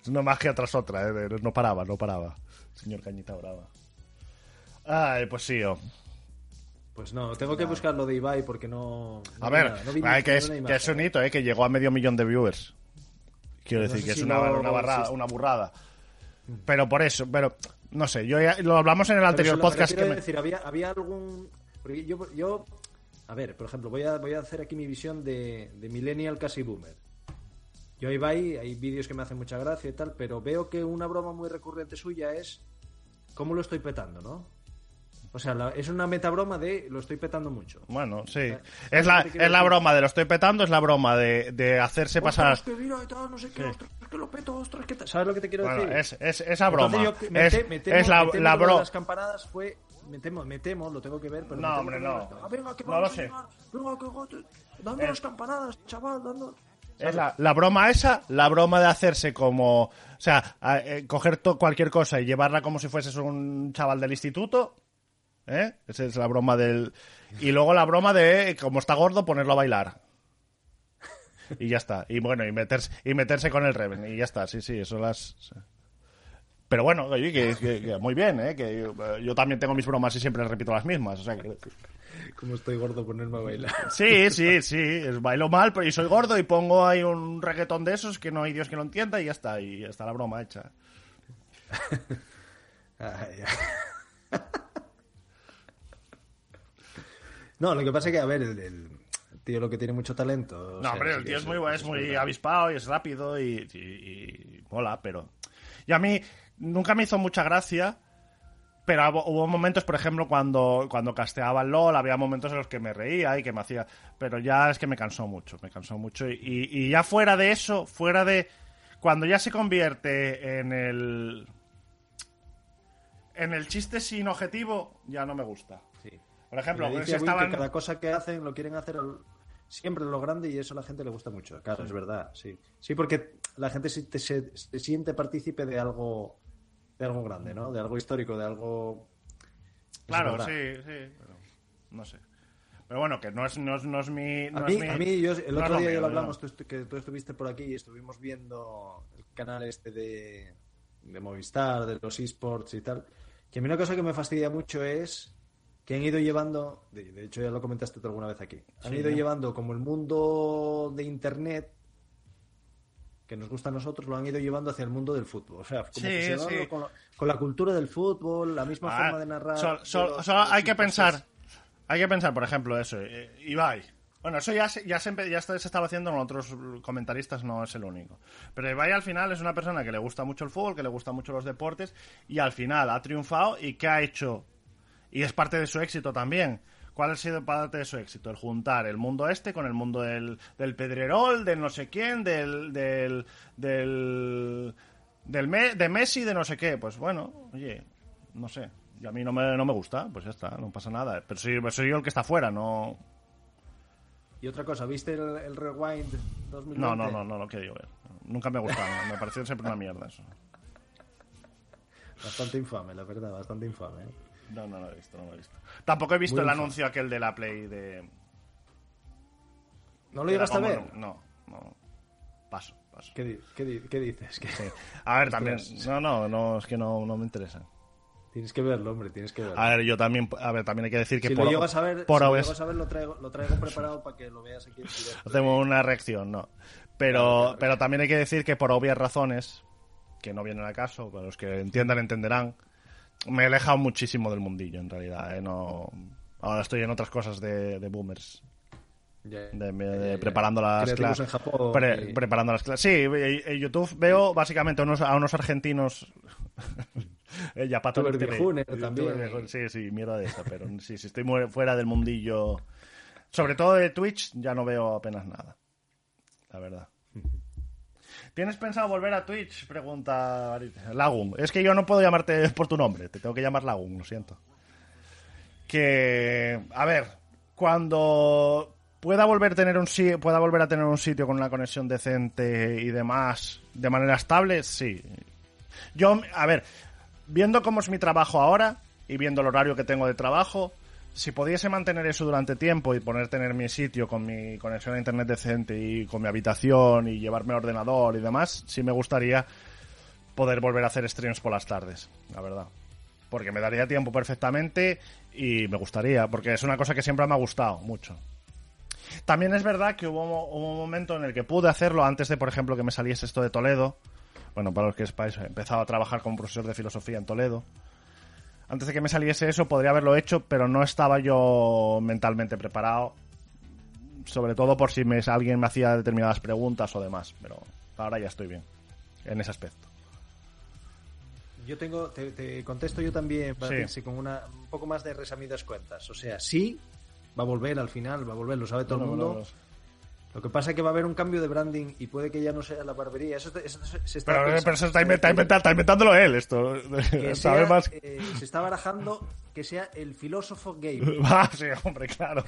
Speaker 1: es una magia tras otra, ¿eh? no paraba, no paraba. Señor Cañita Brava. Ay, pues sí, oh.
Speaker 2: Pues no, tengo que buscar lo de Ibai porque no... no
Speaker 1: A ver,
Speaker 2: nada, no vi
Speaker 1: ay,
Speaker 2: ni-
Speaker 1: que, es, que es un hito, ¿eh? que llegó a medio millón de viewers. Quiero
Speaker 2: Pues no
Speaker 1: decir que es una, una, barra- una burrada. Pero por eso, pero no sé, yo ya- lo hablamos en el anterior podcast
Speaker 2: que
Speaker 1: que
Speaker 2: quiero
Speaker 1: me...
Speaker 2: decir, había, había algún... porque yo, yo, a ver, por ejemplo, voy a, voy a hacer aquí mi visión de, de Millennial casi Boomer. Yo ahí va, hay vídeos que me hacen mucha gracia y tal, pero veo que una broma muy recurrente suya es cómo lo estoy petando, ¿no? O sea, la- es una metabroma de lo estoy petando mucho.
Speaker 1: Bueno, sí.
Speaker 2: ¿Sabes
Speaker 1: Es la, es la broma de lo estoy petando, es la broma de, de hacerse pasar...
Speaker 2: Ostras, que mira y tal, no sé qué, ostras, que lo peto, ostras, que. ¿Sabes lo que te quiero
Speaker 1: Bueno,
Speaker 2: decir?
Speaker 1: es, es esa broma.
Speaker 2: Yo me,
Speaker 1: es,
Speaker 2: te- me temo-
Speaker 1: es la,
Speaker 2: me temo
Speaker 1: la
Speaker 2: que lo de
Speaker 1: bro-
Speaker 2: las campanadas fue me temo, me temo, lo tengo que ver, pero
Speaker 1: No, hombre, no.
Speaker 2: Ah, venga, que
Speaker 1: No lo sé.
Speaker 2: venga, que
Speaker 1: Es-
Speaker 2: las campanadas, chaval, dando
Speaker 1: Es la, la broma esa, la broma de hacerse como. O sea, a- eh, coger to- cualquier cosa y llevarla como si fueses un chaval del instituto. ¿Eh? Esa es la broma del. Y luego la broma de, como está gordo, ponerlo a bailar. Y ya está. Y bueno, y meterse, y meterse con el Reven. Y ya está, sí, sí, eso las. Pero bueno, oye, que, que- que muy bien, ¿eh? Que yo, yo también tengo mis bromas y siempre repito las mismas. O sea, que,
Speaker 2: Como estoy gordo ponerme a bailar.
Speaker 1: Sí, sí, sí, bailo mal, pero y soy gordo y pongo ahí un reggaetón de esos que no hay Dios que lo entienda y ya está, y ya está la broma hecha.
Speaker 2: Ay. No, lo que pasa es que, a ver, el, el tío lo que tiene mucho talento. o
Speaker 1: No,
Speaker 2: sea,
Speaker 1: hombre, el tío es muy, bueno, es muy avispado y es rápido y, y- y mola, pero... Y a mí nunca me hizo mucha gracia, pero hubo momentos, por ejemplo, cuando, cuando casteaba el LOL, había momentos en los que me reía y que me hacía... Pero ya es que me cansó mucho, me cansó mucho. Y, y ya fuera de eso, fuera de... Cuando ya se convierte en el... En el chiste sin objetivo, ya no me gusta.
Speaker 2: Sí.
Speaker 1: Por ejemplo,
Speaker 2: Will
Speaker 1: estaban...
Speaker 2: que cada cosa que hacen lo quieren hacer al- siempre lo grande y eso a la gente le gusta mucho. Claro, es verdad, sí. Sí, porque la gente se, se- se siente partícipe de algo de algo grande, ¿no? De algo histórico, de algo... Es
Speaker 1: Claro, sí, sí. pero no sé. Pero bueno, que no es, no es, no es mi. no
Speaker 2: A
Speaker 1: es
Speaker 2: mí,
Speaker 1: mi-
Speaker 2: a mí yo, el
Speaker 1: es
Speaker 2: otro día
Speaker 1: mío,
Speaker 2: ya lo hablamos, tú que tú estuviste por aquí y estuvimos viendo el canal este de, de Movistar, de los esports y tal. Que a mí una cosa que me fastidia mucho es que han ido llevando, de, hecho ya lo comentaste tú alguna vez aquí, han
Speaker 1: Sí,
Speaker 2: ido
Speaker 1: ¿no?
Speaker 2: llevando como el mundo de Internet que nos gusta a nosotros, lo han ido llevando hacia el mundo del fútbol. O sea, como
Speaker 1: Sí,
Speaker 2: fusionarlo
Speaker 1: sí.
Speaker 2: Con, la- con la cultura del fútbol, la misma
Speaker 1: Ah,
Speaker 2: forma de narrar. los-
Speaker 1: solo hay que pensar. hay que pensar, por ejemplo, eso. eh, Ibai. Bueno, eso ya, se, ya, se, ya se estaba haciendo en otros comentaristas, no es el único. Pero Ibai al final es una persona que le gusta mucho el fútbol, que le gusta mucho los deportes, y al final ha triunfado y ¿qué ha hecho? Y es parte de su éxito también. ¿Cuál ha sido parte de su éxito? El juntar el mundo este con el mundo del, del Pedrerol, del no sé quién, del. del. del. del Me- de Messi, de no sé qué. Pues bueno, oye, no sé. Y a mí no me, no me gusta, pues ya está, no pasa nada. Pero soy, soy yo el que está fuera, no.
Speaker 2: Y otra cosa, ¿viste el, el Rewind 2020?
Speaker 1: No, no, no, no lo quiero ver. Nunca me ha gustado, me pareció siempre una mierda eso.
Speaker 2: Bastante infame, la verdad, bastante infame. ¿eh?
Speaker 1: No, no lo he visto, no lo he visto. Tampoco he visto
Speaker 2: Muy
Speaker 1: el anuncio aquel de la Play de.
Speaker 2: ¿No lo llegaste a ver?
Speaker 1: No, no. Paso, paso.
Speaker 2: ¿Qué, di- qué di- qué dices?
Speaker 1: A ver, también. No, no, no, es que no, no me interesa.
Speaker 2: Tienes que verlo, hombre, tienes que verlo.
Speaker 1: A ver, yo también. A ver, también hay que decir que
Speaker 2: si
Speaker 1: por,
Speaker 2: lo llegas a ver,
Speaker 1: por
Speaker 2: si lo llegas a ver lo, traigo, lo traigo preparado para que lo veas aquí en directo.
Speaker 1: hacemos una reacción, no. Pero,
Speaker 2: Claro, claro.
Speaker 1: pero también hay que decir que por obvias razones, que no vienen al caso, para los que entiendan, entenderán, me he alejado muchísimo del mundillo, en realidad. ¿eh? No, ahora estoy en otras cosas de, de boomers. De, preparando las
Speaker 2: Creativos
Speaker 1: clases.
Speaker 2: en Japón.
Speaker 1: Pre-
Speaker 2: y-
Speaker 1: Preparando las clases. Sí, en YouTube veo básicamente a unos, a unos argentinos. Eh, ya
Speaker 2: viejuner también.
Speaker 1: Sí, sí, mierda de esa, pero sí, sí, estoy fuera del mundillo. Sobre todo de Twitch, ya no veo apenas nada. La verdad. ¿Tienes pensado volver a Twitch? Pregunta Lagun. Es que yo no puedo llamarte por tu nombre, te tengo que llamar Lagun, lo siento. Que, a ver, cuando pueda volver a tener un pueda volver a tener un sitio con una conexión decente y demás de manera estable, sí. Yo, a ver, viendo cómo es mi trabajo ahora y viendo el horario que tengo de trabajo, si pudiese mantener eso durante tiempo y poner tener mi sitio con mi conexión a internet decente y con mi habitación y llevarme ordenador y demás, sí me gustaría poder volver a hacer streams por las tardes, la verdad. Porque me daría tiempo perfectamente y me gustaría, porque es una cosa que siempre me ha gustado mucho. También es verdad que hubo, hubo un momento en el que pude hacerlo antes de, por ejemplo, que me saliese esto de Toledo. Bueno, para los que sepáis, he empezado a trabajar como profesor de filosofía en Toledo. Antes de que me saliese eso, podría haberlo hecho, pero no estaba yo mentalmente preparado. Sobre todo por si me, alguien me hacía determinadas preguntas o demás. Pero ahora ya estoy bien en ese aspecto.
Speaker 2: Yo tengo, te, te contesto yo también, para
Speaker 1: Sí.
Speaker 2: con una, un poco más de resamidas cuentas. O sea, sí, va a volver al final, va a volver, lo sabe todo el mundo. Lo que pasa es que va a haber un cambio de branding y puede que ya no sea la barbería. Eso, eso se está
Speaker 1: Pero,
Speaker 2: pensando.
Speaker 1: pero eso está, inventa- está inventa- está inventándolo él, esto.
Speaker 2: Sea,
Speaker 1: más.
Speaker 2: eh, se está barajando que sea el filósofo gay.
Speaker 1: Ah, sí, hombre, claro.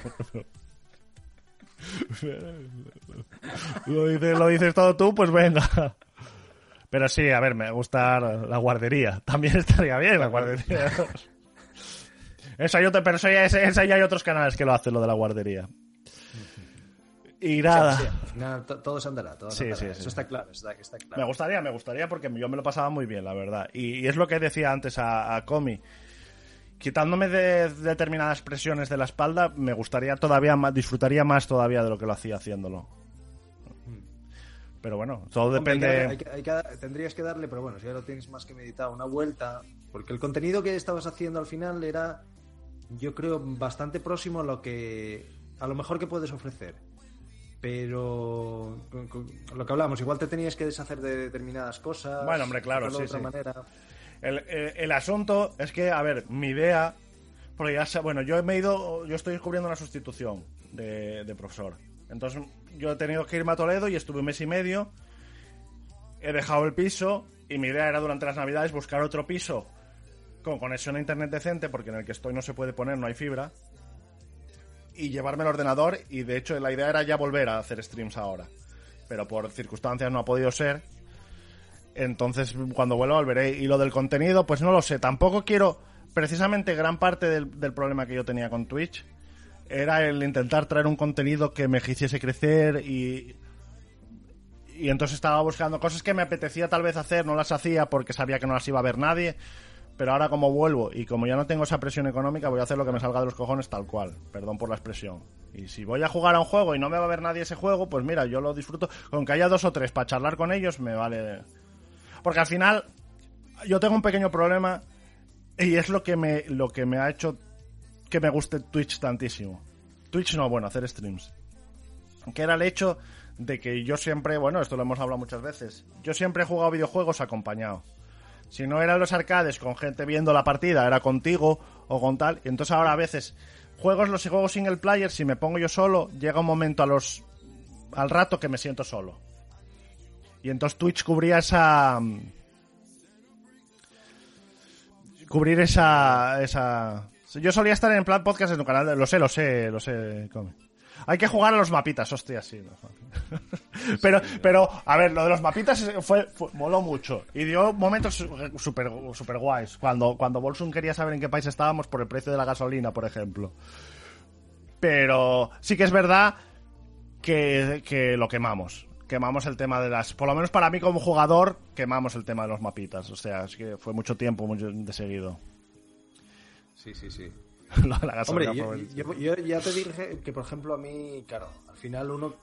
Speaker 1: lo, dices, lo dices todo tú, pues venga. Pero sí, a ver, me gusta la guardería. También estaría bien la guardería. Eso hay otro, pero eso ya, ese- ese ya hay otros canales que lo hacen, lo de la guardería. Y nada.
Speaker 2: Final to- todo se andará, todo
Speaker 1: Sí,
Speaker 2: andará.
Speaker 1: sí,
Speaker 2: Eso
Speaker 1: sí.
Speaker 2: está claro, está, está claro.
Speaker 1: Me gustaría, me gustaría porque yo me lo pasaba muy bien, la verdad. Y, y es lo que decía antes a, a Comi. Quitándome de determinadas presiones de la espalda, me gustaría todavía más, disfrutaría más todavía de lo que lo hacía haciéndolo. Pero bueno, todo
Speaker 2: Hombre, hay que-
Speaker 1: depende.
Speaker 2: hay que- hay que- tendrías que darle, pero bueno, si ya lo tienes más que meditado, una vuelta. Porque el contenido que estabas haciendo al final era, yo creo, bastante próximo a lo que. a lo mejor que puedes ofrecer. Pero. con- con- lo que hablamos, igual te tenías que deshacer de determinadas cosas.
Speaker 1: Bueno, hombre, claro,
Speaker 2: hacerlo de
Speaker 1: sí,
Speaker 2: otra
Speaker 1: sí.
Speaker 2: manera.
Speaker 1: El, el- el asunto es que, a ver, mi idea. Porque ya bueno, yo me he ido. Yo estoy descubriendo una sustitución de, de profesor. Entonces, yo he tenido que irme a Toledo y estuve un mes y medio. He dejado el piso y mi idea era durante las navidades buscar otro piso con conexión a internet decente, porque en el que estoy no se puede poner, no hay fibra. Y llevarme el ordenador. Y de hecho, la idea era ya volver a hacer streams ahora. Pero por circunstancias no ha podido ser. Entonces, cuando vuelva, volveré. Y lo del contenido, pues no lo sé. Tampoco quiero. Precisamente, gran parte del, del problema que yo tenía con Twitch era el intentar traer un contenido que me hiciese crecer y. Y entonces estaba buscando cosas que me apetecía tal vez hacer, no las hacía porque sabía que no las iba a ver nadie. Pero ahora, como vuelvo y como ya no tengo esa presión económica, voy a hacer lo que me salga de los cojones tal cual. Perdón por la expresión. Y si voy a jugar a un juego y no me va a ver nadie ese juego, pues mira, yo lo disfruto. Con que haya dos o tres para charlar con ellos, me vale. Porque al final, yo tengo un pequeño problema y es lo que me, lo que me ha hecho que me guste Twitch tantísimo. Twitch no, bueno, hacer streams. Que era el hecho de que yo siempre, bueno, esto lo hemos hablado muchas veces, yo siempre he jugado videojuegos acompañado. Si no eran los arcades con gente viendo la partida, era contigo o con tal. Y entonces ahora a veces juegos los juegos single player, si me pongo yo solo, llega un momento a los al rato que me siento solo. Y entonces Twitch cubría esa cubrir esa esa yo solía estar en plan podcast en tu canal, lo sé, lo sé, lo sé. Hay que jugar a los mapitas, hostia, sí. pero, pero, a ver, lo de los mapitas fue, fue moló mucho. Y dio momentos super, super guays. Cuando, cuando Bolsun quería saber en qué país estábamos por el precio de la gasolina, por ejemplo. Pero sí que es verdad que, que lo quemamos. Quemamos el tema de las. Por lo menos para mí como jugador, quemamos el tema de los mapitas. O sea, es que fue mucho tiempo, mucho de seguido.
Speaker 2: Sí, sí, sí.
Speaker 1: La gasolina
Speaker 2: Hombre, yo ya te dije que, por ejemplo, a mí, claro, al final uno...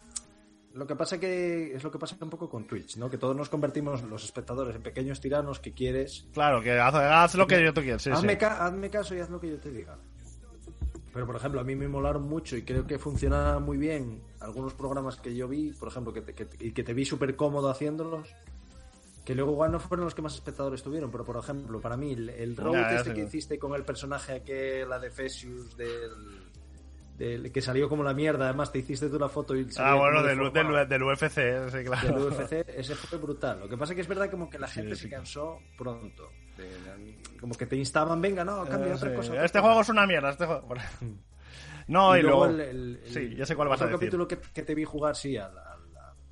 Speaker 2: Lo que pasa que es lo que pasa un poco con Twitch, ¿no? Que todos nos convertimos los espectadores en pequeños tiranos que quieres.
Speaker 1: Claro, que haz, haz lo que yo te quiero. Sí,
Speaker 2: hazme,
Speaker 1: sí.
Speaker 2: ca- hazme caso y haz lo que yo te diga. Pero, por ejemplo, a mí me molaron mucho y creo que funcionaban muy bien algunos programas que yo vi, por ejemplo, que te, que, y que te vi súper cómodo haciéndolos, que luego igual no fueron los que más espectadores tuvieron, pero, por ejemplo, para mí, el, el road
Speaker 1: Ya,
Speaker 2: este que- hiciste con el personaje aquel, la de Fesius, del, del- que salió como la mierda, además te hiciste tú la foto y
Speaker 1: Ah, bueno, del, del, del UFC, sí, claro.
Speaker 2: del UFC, ese fue brutal. Lo que pasa que es verdad como que la gente
Speaker 1: sí.
Speaker 2: se cansó pronto. De- como que te instaban, venga, no, cambia
Speaker 1: Eh,
Speaker 2: otra cosa. otra
Speaker 1: Este
Speaker 2: cosa".
Speaker 1: juego es una mierda. Este juego... No, y, luego.
Speaker 2: el, el- el-
Speaker 1: sí, ya sé cuál vas a
Speaker 2: otro
Speaker 1: decir.
Speaker 2: capítulo que, que te vi jugar, sí, al-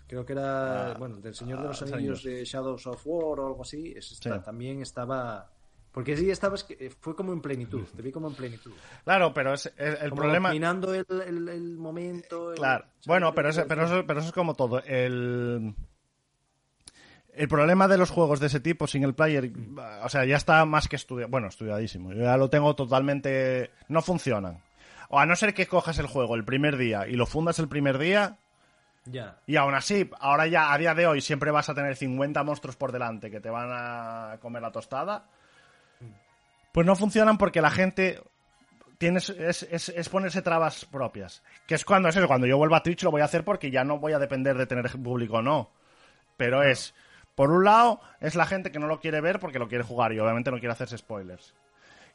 Speaker 2: creo que era,
Speaker 1: Ah,
Speaker 2: bueno, del Señor
Speaker 1: ah,
Speaker 2: de los
Speaker 1: los
Speaker 2: Anillos de Shadows of War o algo así,
Speaker 1: Sí.
Speaker 2: también estaba... Porque sí, estabas, que- fue como en plenitud, te vi como en plenitud.
Speaker 1: Claro, pero es, es- el
Speaker 2: Como
Speaker 1: problema.
Speaker 2: dominando el, el- el momento.
Speaker 1: Claro.
Speaker 2: ¿sabes
Speaker 1: Bueno, pero,
Speaker 2: quiero
Speaker 1: pero, eso, pero eso es como todo. El. El problema de los juegos de ese tipo, single player, o sea, ya está más que estudiado. Bueno, estudiadísimo. Yo ya lo tengo totalmente. No funcionan. O a no ser que cojas el juego el primer día y lo fundas el primer día,
Speaker 2: Ya.
Speaker 1: y aún así, ahora ya a día de hoy siempre vas a tener 50 monstruos por delante que te van a comer la tostada. Pues no funcionan porque la gente tienes es, es- es ponerse trabas propias. Que es cuando es eso, cuando yo vuelva a Twitch lo voy a hacer porque ya no voy a depender de tener público o no. Pero es, por un lado, es la gente que no lo quiere ver porque lo quiere jugar y obviamente no quiere hacerse spoilers.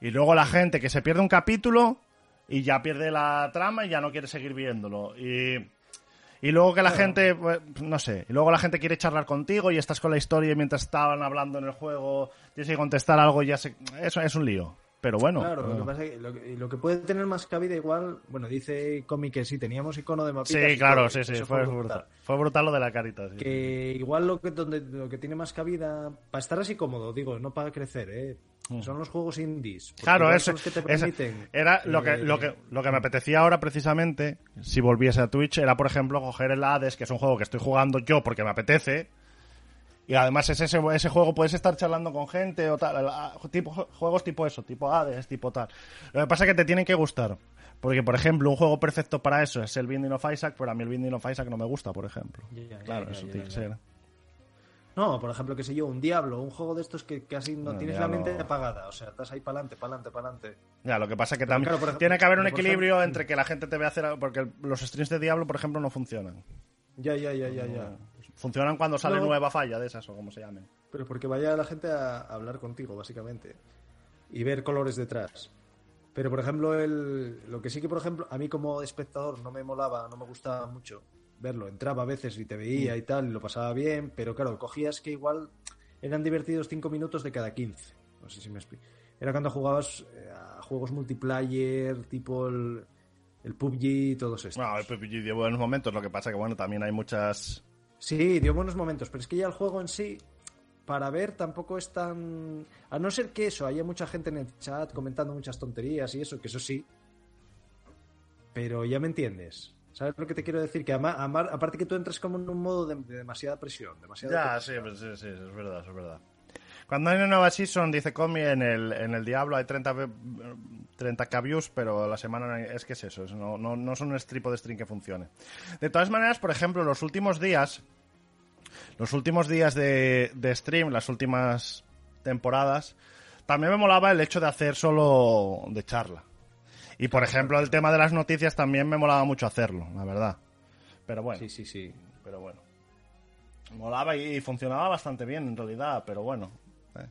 Speaker 1: Y luego la gente que se pierde un capítulo y ya pierde la trama y ya no quiere seguir viéndolo. Y, y luego que la gente, pues, no sé, y luego la gente quiere charlar contigo y estás con la historia y mientras estaban hablando en el juego tienes que contestar algo y ya se... Eso es un lío. Pero bueno.
Speaker 2: Claro, lo que pasa es que lo, que lo que puede tener más cabida igual, bueno, dice Comi que sí, teníamos icono de mapitas.
Speaker 1: Sí, claro, sí, sí, fue brutal. Fue brutal lo de la carita. sí.
Speaker 2: Que igual lo que, donde, lo que tiene más cabida, para estar así cómodo, digo, no para crecer, ¿eh? Son los juegos indies.
Speaker 1: Mm. Claro, eso
Speaker 2: los que te permiten.
Speaker 1: era lo que,
Speaker 2: eh,
Speaker 1: lo, que, lo que me apetecía ahora precisamente, si volviese a Twitch, era por ejemplo coger el Hades, que es un juego que estoy jugando yo porque me apetece, y además es ese, ese juego puedes estar charlando con gente o tal, tipo, juegos tipo eso, tipo Hades, tipo tal. Lo que pasa es que te tienen que gustar. Porque, por ejemplo, un juego perfecto para eso es el Binding of Isaac, pero a mí el Binding of Isaac no me gusta, por ejemplo. Claro, eso tiene que ser.
Speaker 2: No, por ejemplo, qué sé yo, un Diablo, un juego de estos que casi no
Speaker 1: No,
Speaker 2: tienes la mente apagada. O sea, estás ahí para adelante, para adelante, para adelante.
Speaker 1: Ya, lo que pasa es que
Speaker 2: Pero
Speaker 1: también
Speaker 2: claro, por ejemplo-
Speaker 1: tiene que haber un equilibrio
Speaker 2: ejemplo-
Speaker 1: entre que la gente te vea hacer algo, porque los streams de Diablo, por ejemplo, no funcionan.
Speaker 2: Ya, ya, ya, ya, ya.
Speaker 1: Funcionan cuando sale
Speaker 2: No.
Speaker 1: nueva falla de esas o como se llamen.
Speaker 2: Pero porque vaya la gente a a hablar contigo, básicamente. Y ver colores detrás. Pero, por ejemplo, el, lo que sí que, por ejemplo, a mí como espectador no me molaba, no me gustaba mucho verlo. Entraba a veces y te veía y tal, y lo pasaba bien, pero claro, cogías que igual eran divertidos 5 minutos de cada 15. No sé si me explico. Era cuando jugabas eh, a juegos multiplayer, tipo el, el PUBG y todos estos.
Speaker 1: No, el PPG dio buenos momentos, lo que pasa que bueno, también hay muchas...
Speaker 2: Sí, dio buenos momentos, pero es que ya el juego en sí, para ver, tampoco es tan... A no ser que eso, haya mucha gente en el chat comentando muchas tonterías y eso, que eso sí. Pero ya me entiendes. ¿Sabes lo que te quiero decir? Que ama- amar- aparte que tú entras como en un modo de, de demasiada presión. Demasiada
Speaker 1: Ya, sí, pues sí, sí, es verdad, es verdad. Cuando hay una nueva season, dice Comi, en el, en el Diablo hay 30, ve- 30k views, pero a la semana no hay- es que es eso, es- no, no, no son un tipo de stream que funcione. De todas maneras, por ejemplo, los últimos días, los últimos días de, de stream, las últimas temporadas, también me molaba el hecho de hacer solo de charla. Y por ejemplo, el tema de las noticias también me molaba mucho hacerlo, la verdad. Pero bueno.
Speaker 2: Sí, sí, sí.
Speaker 1: Pero bueno. Molaba y funcionaba bastante bien en realidad, pero bueno. eh.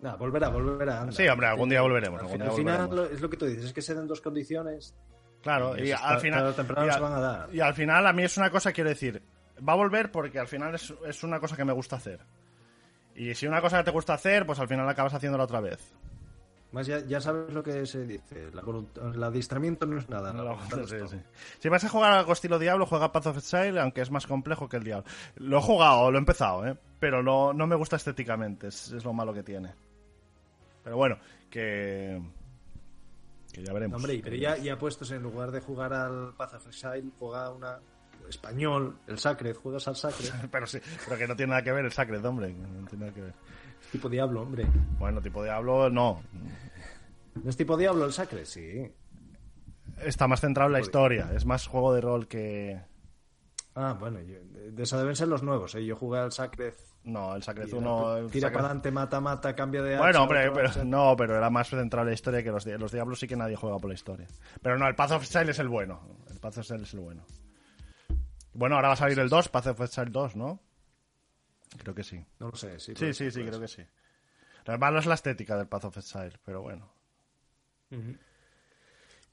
Speaker 2: Nada, volverá, volverá. anda.
Speaker 1: Sí, hombre, algún día volveremos.
Speaker 2: Al,
Speaker 1: algún
Speaker 2: fin-
Speaker 1: día
Speaker 2: al final
Speaker 1: volveremos.
Speaker 2: es lo que tú dices, es que se den dos condiciones.
Speaker 1: Claro, y al final.
Speaker 2: temprano
Speaker 1: y,
Speaker 2: se
Speaker 1: al-
Speaker 2: van a dar.
Speaker 1: y al final, a mí es una cosa, quiero decir, va a volver porque al final es, es una cosa que me gusta hacer. Y si una cosa que te gusta hacer, pues al final acabas haciéndola otra vez.
Speaker 2: Más ya, ya sabes lo que se dice. La el adiestramiento no es nada. la voluntad lo es
Speaker 1: Sí, sí. Si vas a jugar algo estilo Diablo, juega Path of Exile, aunque es más complejo que el Diablo. Lo he jugado, lo he empezado, ¿eh? pero no, no me gusta estéticamente, es, es lo malo que tiene. Pero bueno, que. que ya veremos.
Speaker 2: Hombre, pero ya, ya puestos en lugar de jugar al Path of Exile, juega una español, el Sacred, juegas al Sacred,
Speaker 1: Pero sí, pero que no tiene nada que ver el Sacred, hombre. No tiene nada que ver.
Speaker 2: tipo Diablo, hombre.
Speaker 1: Bueno, tipo Diablo, no.
Speaker 2: ¿No es tipo Diablo el Sacred? Sí.
Speaker 1: Está más centrado en la historia. Es más juego de rol que.
Speaker 2: Ah, bueno, yo- de eso deben ser los nuevos, ¿eh? Yo jugué al Sacred.
Speaker 1: No, el Sacred
Speaker 2: y
Speaker 1: 1.
Speaker 2: era-
Speaker 1: el
Speaker 2: tira
Speaker 1: Sacred-
Speaker 2: para adelante, mata, mata, cambia de
Speaker 1: Bueno, hombre, pero, no, pero era más centrado en la historia que los, los Diablos sí que nadie juega por la historia. Pero no, el Path of Exile es el bueno. El Path of Exile es el bueno. Bueno, ahora va a salir el 2, Path of Exile 2, ¿no? Creo que sí.
Speaker 2: No lo sé, sí.
Speaker 1: Sí, sí, sí, creo que sí. Lo malo es la estética del Path of Exile, pero bueno.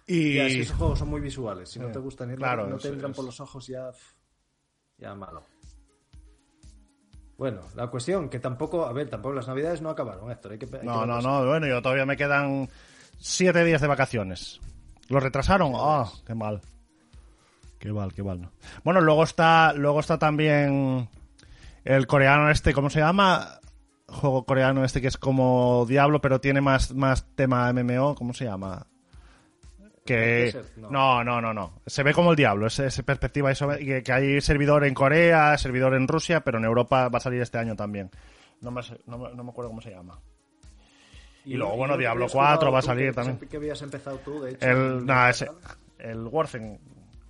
Speaker 1: Y...
Speaker 2: Ya, es que esos juegos son muy visuales. Si no te gustan y
Speaker 1: claro,
Speaker 2: no te entran
Speaker 1: es-
Speaker 2: por los ojos, ya. Ya malo. Bueno, la cuestión, que tampoco. A ver, tampoco las navidades no acabaron, Héctor. Hay que, hay que
Speaker 1: No, no, no, bueno, yo todavía me quedan siete días de vacaciones. ¿Lo retrasaron? Ah, qué mal. Qué mal, qué mal. ¿no? Bueno, luego está, luego está también el coreano este, ¿cómo se llama? Juego coreano este que es como Diablo, pero tiene más, más tema MMO, ¿cómo se llama? Que
Speaker 2: no.
Speaker 1: no, no, no, no. Se ve como el diablo, es, es perspectiva eso, que, que hay servidor en Corea, servidor en Rusia, pero en Europa va a salir este año también. No me, no no acuerdo cómo se llama. Y luego, bueno, Diablo
Speaker 2: habías
Speaker 1: 4
Speaker 2: jugado
Speaker 1: va a salir también.
Speaker 2: Que habías empezado tú, de hecho.
Speaker 1: El, nada,
Speaker 2: el
Speaker 1: ese,
Speaker 2: canal.
Speaker 1: el Warzen.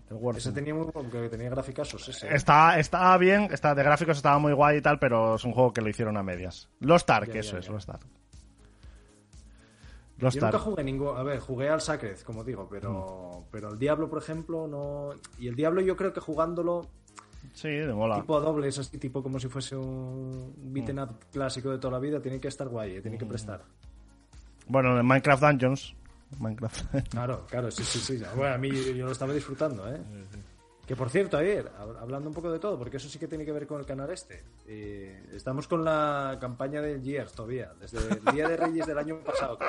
Speaker 1: El.
Speaker 2: Ese tenía, muy- aunque tenía graficazos, ese.
Speaker 1: Está, está bien, está, de gráficos estaba muy guay y tal, pero es un juego que lo hicieron a medias. Lost Ark,
Speaker 2: Ya,
Speaker 1: eso
Speaker 2: ya,
Speaker 1: es,
Speaker 2: ya.
Speaker 1: Lost Ark. Lost
Speaker 2: Yo nunca jugué ningún. A ver, jugué al Sacred, como digo, pero, pero el Diablo, por ejemplo, no. Y el Diablo, yo creo que jugándolo
Speaker 1: Sí, de mola.
Speaker 2: tipo a dobles, así tipo como si fuese un beaten up clásico de toda la vida, tiene que estar guay, eh, tiene que prestar.
Speaker 1: Bueno, en Minecraft Dungeons. Minecraft.
Speaker 2: Claro, claro, sí, sí, sí. Bueno, a mí yo, yo lo estaba disfrutando, ¿eh? Que por cierto, ayer, hab- hablando un poco de todo, porque eso sí que tiene que ver con el canal este. eh, estamos con la campaña del Years todavía, desde el Día de Reyes del año pasado. Que.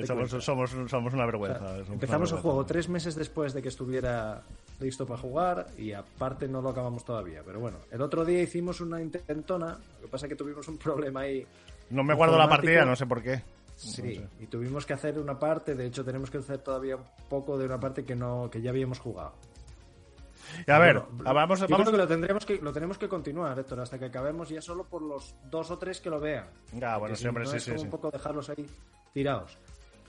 Speaker 2: O sea,
Speaker 1: somos, somos, somos una
Speaker 2: O
Speaker 1: vergüenza.
Speaker 2: sea,
Speaker 1: somos una
Speaker 2: empezamos el juego tres meses después de que estuviera listo para jugar y aparte no lo acabamos todavía. Pero bueno, el otro día hicimos una intentona, lo que pasa es que tuvimos un problema ahí.
Speaker 1: No me guardo la partida, no sé por qué.
Speaker 2: Sí, y tuvimos que hacer una parte, de hecho tenemos que hacer todavía un poco de una parte que no que ya habíamos jugado.
Speaker 1: Y a ver,
Speaker 2: Bueno,
Speaker 1: vamos,
Speaker 2: yo
Speaker 1: vamos,
Speaker 2: creo que lo tendremos que lo tenemos que continuar, Héctor, hasta que acabemos ya solo por los dos o tres que lo vean.
Speaker 1: Ya, bueno, sí, hombre,
Speaker 2: no
Speaker 1: sí,
Speaker 2: es
Speaker 1: sí,
Speaker 2: como
Speaker 1: sí.
Speaker 2: un poco dejarlos ahí tirados.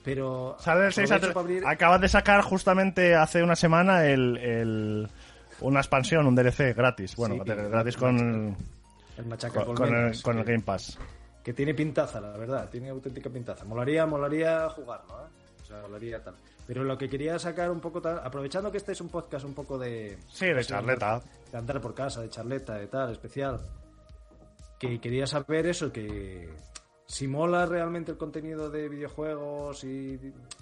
Speaker 2: Pero
Speaker 1: Sale el 6 a
Speaker 2: aprovecho
Speaker 1: 3.
Speaker 2: para abrir-
Speaker 1: Acaban de sacar justamente hace una semana el, el- una expansión, un DLC gratis. Bueno,
Speaker 2: Sí,
Speaker 1: gratis con,
Speaker 2: el
Speaker 1: con, con el, con el Game Pass.
Speaker 2: Que tiene pintaza, la verdad, tiene auténtica pintaza. Molaría, molaría jugarlo, ¿eh? O sea, molaría tal. Pero lo que quería sacar un poco, tal- aprovechando que este es un podcast un poco de...
Speaker 1: Sí, de charleta.
Speaker 2: De andar por casa, de charleta, de tal, especial. Que quería saber eso, que si mola realmente el contenido de videojuegos y,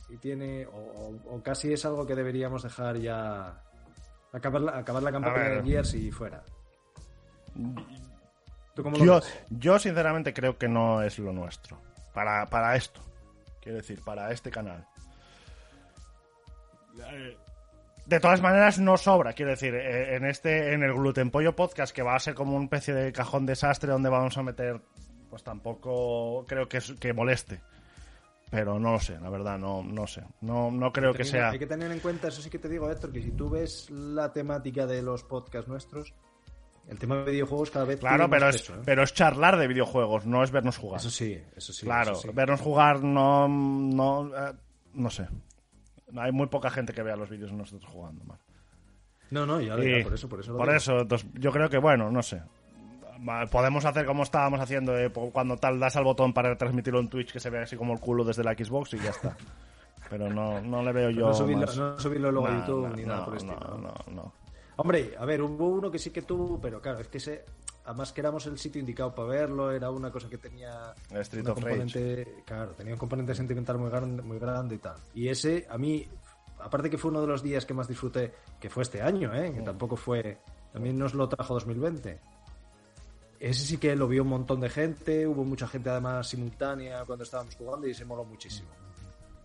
Speaker 2: y tiene... O, o- o casi es algo que deberíamos dejar ya... Acabar la, acabar la campaña de Gears y fuera. ¿Tú cómo lo
Speaker 1: Yo,
Speaker 2: ves?
Speaker 1: yo sinceramente creo que no es lo nuestro. Para, para esto. Quiero decir, para este canal. De todas maneras, no sobra. Quiero decir, eh, en este, en el Gluten Pollo Podcast, que va a ser como una especie de cajón desastre donde vamos a meter, pues tampoco creo que, que moleste. Pero no lo sé, la verdad, no, no sé. No, no creo que
Speaker 2: Teniendo-
Speaker 1: sea.
Speaker 2: Hay que tener en cuenta, eso sí que te digo, Héctor, que si tú ves la temática de los podcasts nuestros, el tema de videojuegos cada vez
Speaker 1: Claro, pero es,
Speaker 2: ¿eh?
Speaker 1: pero es charlar de videojuegos, no es vernos jugar.
Speaker 2: Eso sí, eso sí.
Speaker 1: Claro,
Speaker 2: eso sí.
Speaker 1: vernos jugar no, no, eh, no sé. Hay muy poca gente que vea los vídeos de nosotros jugando. man.
Speaker 2: No, no, ya,
Speaker 1: Y
Speaker 2: ya, por eso, por eso. lo
Speaker 1: por
Speaker 2: digo.
Speaker 1: eso, entonces, yo creo que, bueno, no sé. Podemos hacer como estábamos haciendo eh, cuando tal das al botón para transmitirlo en Twitch que se vea así como el culo desde la Xbox y ya está. Pero no, no le veo yo.
Speaker 2: no, subirlo,
Speaker 1: más.
Speaker 2: no subirlo luego a
Speaker 1: No,
Speaker 2: YouTube
Speaker 1: no,
Speaker 2: ni nada
Speaker 1: no,
Speaker 2: por el
Speaker 1: no,
Speaker 2: estilo.
Speaker 1: no, no.
Speaker 2: Hombre, a ver, hubo uno que sí que tuvo, pero claro, es que ese, además que éramos el sitio indicado para verlo, era una cosa que tenía
Speaker 1: El Street of
Speaker 2: componente, claro, tenía un componente sentimental muy grande, muy grande y tal. Y ese, a mí, aparte que fue uno de los días que más disfruté, que fue este año, ¿eh?
Speaker 1: Mm.
Speaker 2: que tampoco fue, también nos lo trajo 2020. Ese sí que lo vio un montón de gente, hubo mucha gente además simultánea cuando estábamos jugando y se moló muchísimo.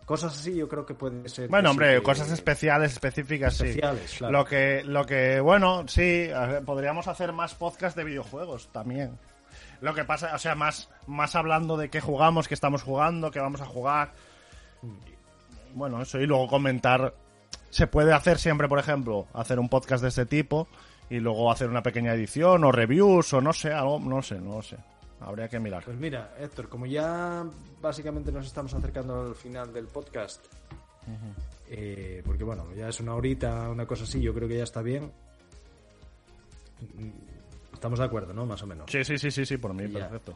Speaker 2: Cosas así yo creo que puede ser...
Speaker 1: Bueno, hombre,
Speaker 2: sí
Speaker 1: cosas especiales, específicas, sí.
Speaker 2: Especiales, claro.
Speaker 1: Lo que, lo que, bueno, sí, podríamos hacer más podcast de videojuegos también. Lo que pasa, o sea, más, más hablando de qué jugamos, qué estamos jugando, qué vamos a jugar. Bueno, eso, y luego comentar. Se puede hacer siempre, por ejemplo, hacer un podcast de este tipo y luego hacer una pequeña edición o reviews o no sé, algo, no sé, no sé. Habría que mirar.
Speaker 2: Pues mira, Héctor, como ya básicamente nos estamos acercando al final del podcast, eh, porque bueno, ya es una horita, una cosa así, yo creo que ya está bien. Estamos de acuerdo, ¿no? Más o menos.
Speaker 1: Sí, sí, sí, sí, sí, por mí,
Speaker 2: Ya.
Speaker 1: perfecto.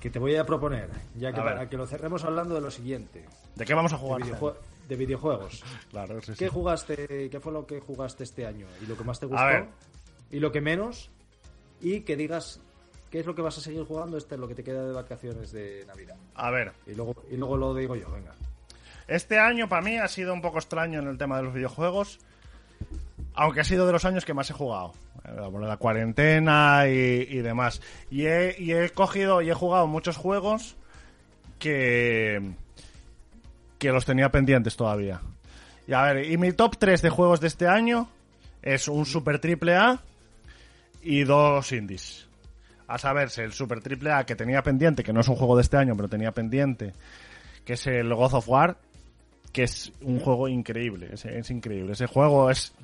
Speaker 2: Que te voy a proponer, ya que
Speaker 1: A ver.
Speaker 2: para que lo cerremos hablando de lo siguiente,
Speaker 1: ¿De qué vamos a
Speaker 2: de,
Speaker 1: jugar?
Speaker 2: videojue- de videojuegos.
Speaker 1: Claro, sí, sí.
Speaker 2: ¿Qué jugaste, qué fue lo que jugaste este año? ¿Y lo que más te
Speaker 1: A
Speaker 2: gustó?
Speaker 1: ver.
Speaker 2: ¿Y lo que menos? Y que digas qué es lo que vas a seguir jugando este lo que te queda de vacaciones de Navidad.
Speaker 1: A ver,
Speaker 2: Y luego, y luego lo digo yo, venga.
Speaker 1: Este año para mí ha sido un poco extraño en el tema de los videojuegos, aunque ha sido de los años que más he jugado. Eh, la cuarentena y, y demás. Y he, y he cogido y he jugado muchos juegos que, que los tenía pendientes todavía. Y a ver, y mi top 3 de juegos de este año es un Super Triple A y dos indies. A saberse, el Super Triple A que tenía pendiente, que no es un juego de este año, pero tenía pendiente, que es el God of War, que es un juego increíble, es, es increíble. Ese juego es...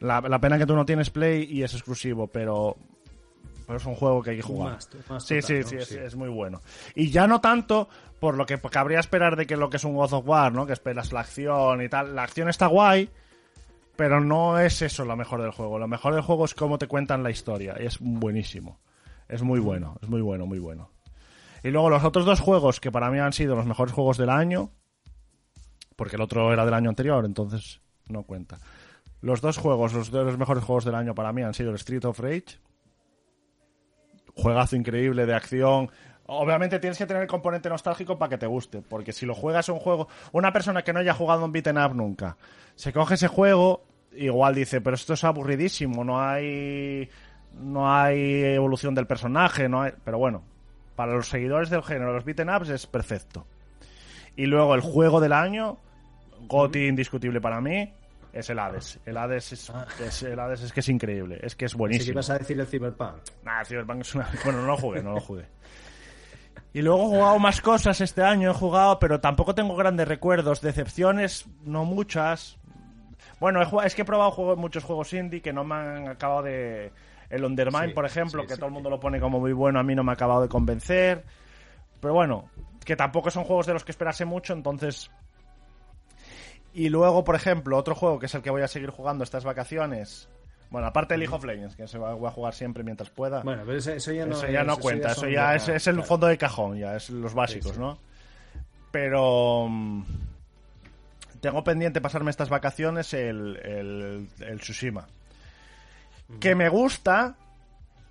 Speaker 1: La, la pena que tú no tienes Play y es exclusivo, pero, pero es un juego que hay que jugar. sí,
Speaker 2: total,
Speaker 1: sí,
Speaker 2: ¿no?
Speaker 1: sí, es,
Speaker 2: Sí.
Speaker 1: es muy bueno. Y ya no tanto por lo que cabría esperar de que lo que es un God of War, ¿no? Que esperas la acción y tal. La acción está guay, pero no es eso lo mejor del juego. Lo mejor del juego es cómo te cuentan la historia. Y es buenísimo. Es muy bueno, es muy bueno, muy bueno. Y luego los otros dos juegos que para mí han sido los mejores juegos del año, porque el otro era del año anterior, entonces no cuenta. Los dos juegos, los dos mejores juegos del año para mí han sido el Street of Rage, juegazo increíble de acción. Obviamente tienes que tener el componente nostálgico para que te guste, porque si lo juegas un juego, una persona que no haya jugado un beaten up nunca, se coge ese juego, igual dice, pero esto es aburridísimo, no hay no hay evolución del personaje, no hay, pero bueno, para los seguidores del género, los beaten ups es perfecto. Y luego el juego del año, GOTY indiscutible para mí, es el Hades. El Hades es, es- el Hades es que es increíble, es que es buenísimo.
Speaker 2: ibas a decir el Cyberpunk.
Speaker 1: Nah, Cyberpunk es una... Bueno, no lo jugué, no lo jugué. Y luego he jugado más cosas este año, he jugado, pero tampoco tengo grandes recuerdos. Decepciones, no muchas. Bueno, he jugado- es que he probado juegos, muchos juegos indie que no me han acabado de... El Undermine,
Speaker 2: Sí,
Speaker 1: por ejemplo,
Speaker 2: sí,
Speaker 1: que
Speaker 2: sí.
Speaker 1: todo el mundo lo pone como muy bueno, a mí no me ha acabado de convencer. Pero bueno, que tampoco son juegos de los que esperase mucho, entonces... Y luego, por ejemplo, otro juego que es el que voy a seguir jugando estas vacaciones. Bueno, aparte del League of Legends, que se va a jugar siempre mientras pueda.
Speaker 2: Bueno, pero eso ya no,
Speaker 1: eso ya no cuenta, eso ya es, el
Speaker 2: claro.
Speaker 1: fondo de cajón, ya es los básicos. ¿no? Pero mm, tengo pendiente pasarme estas vacaciones el, el, el Tsushima. Que me gusta,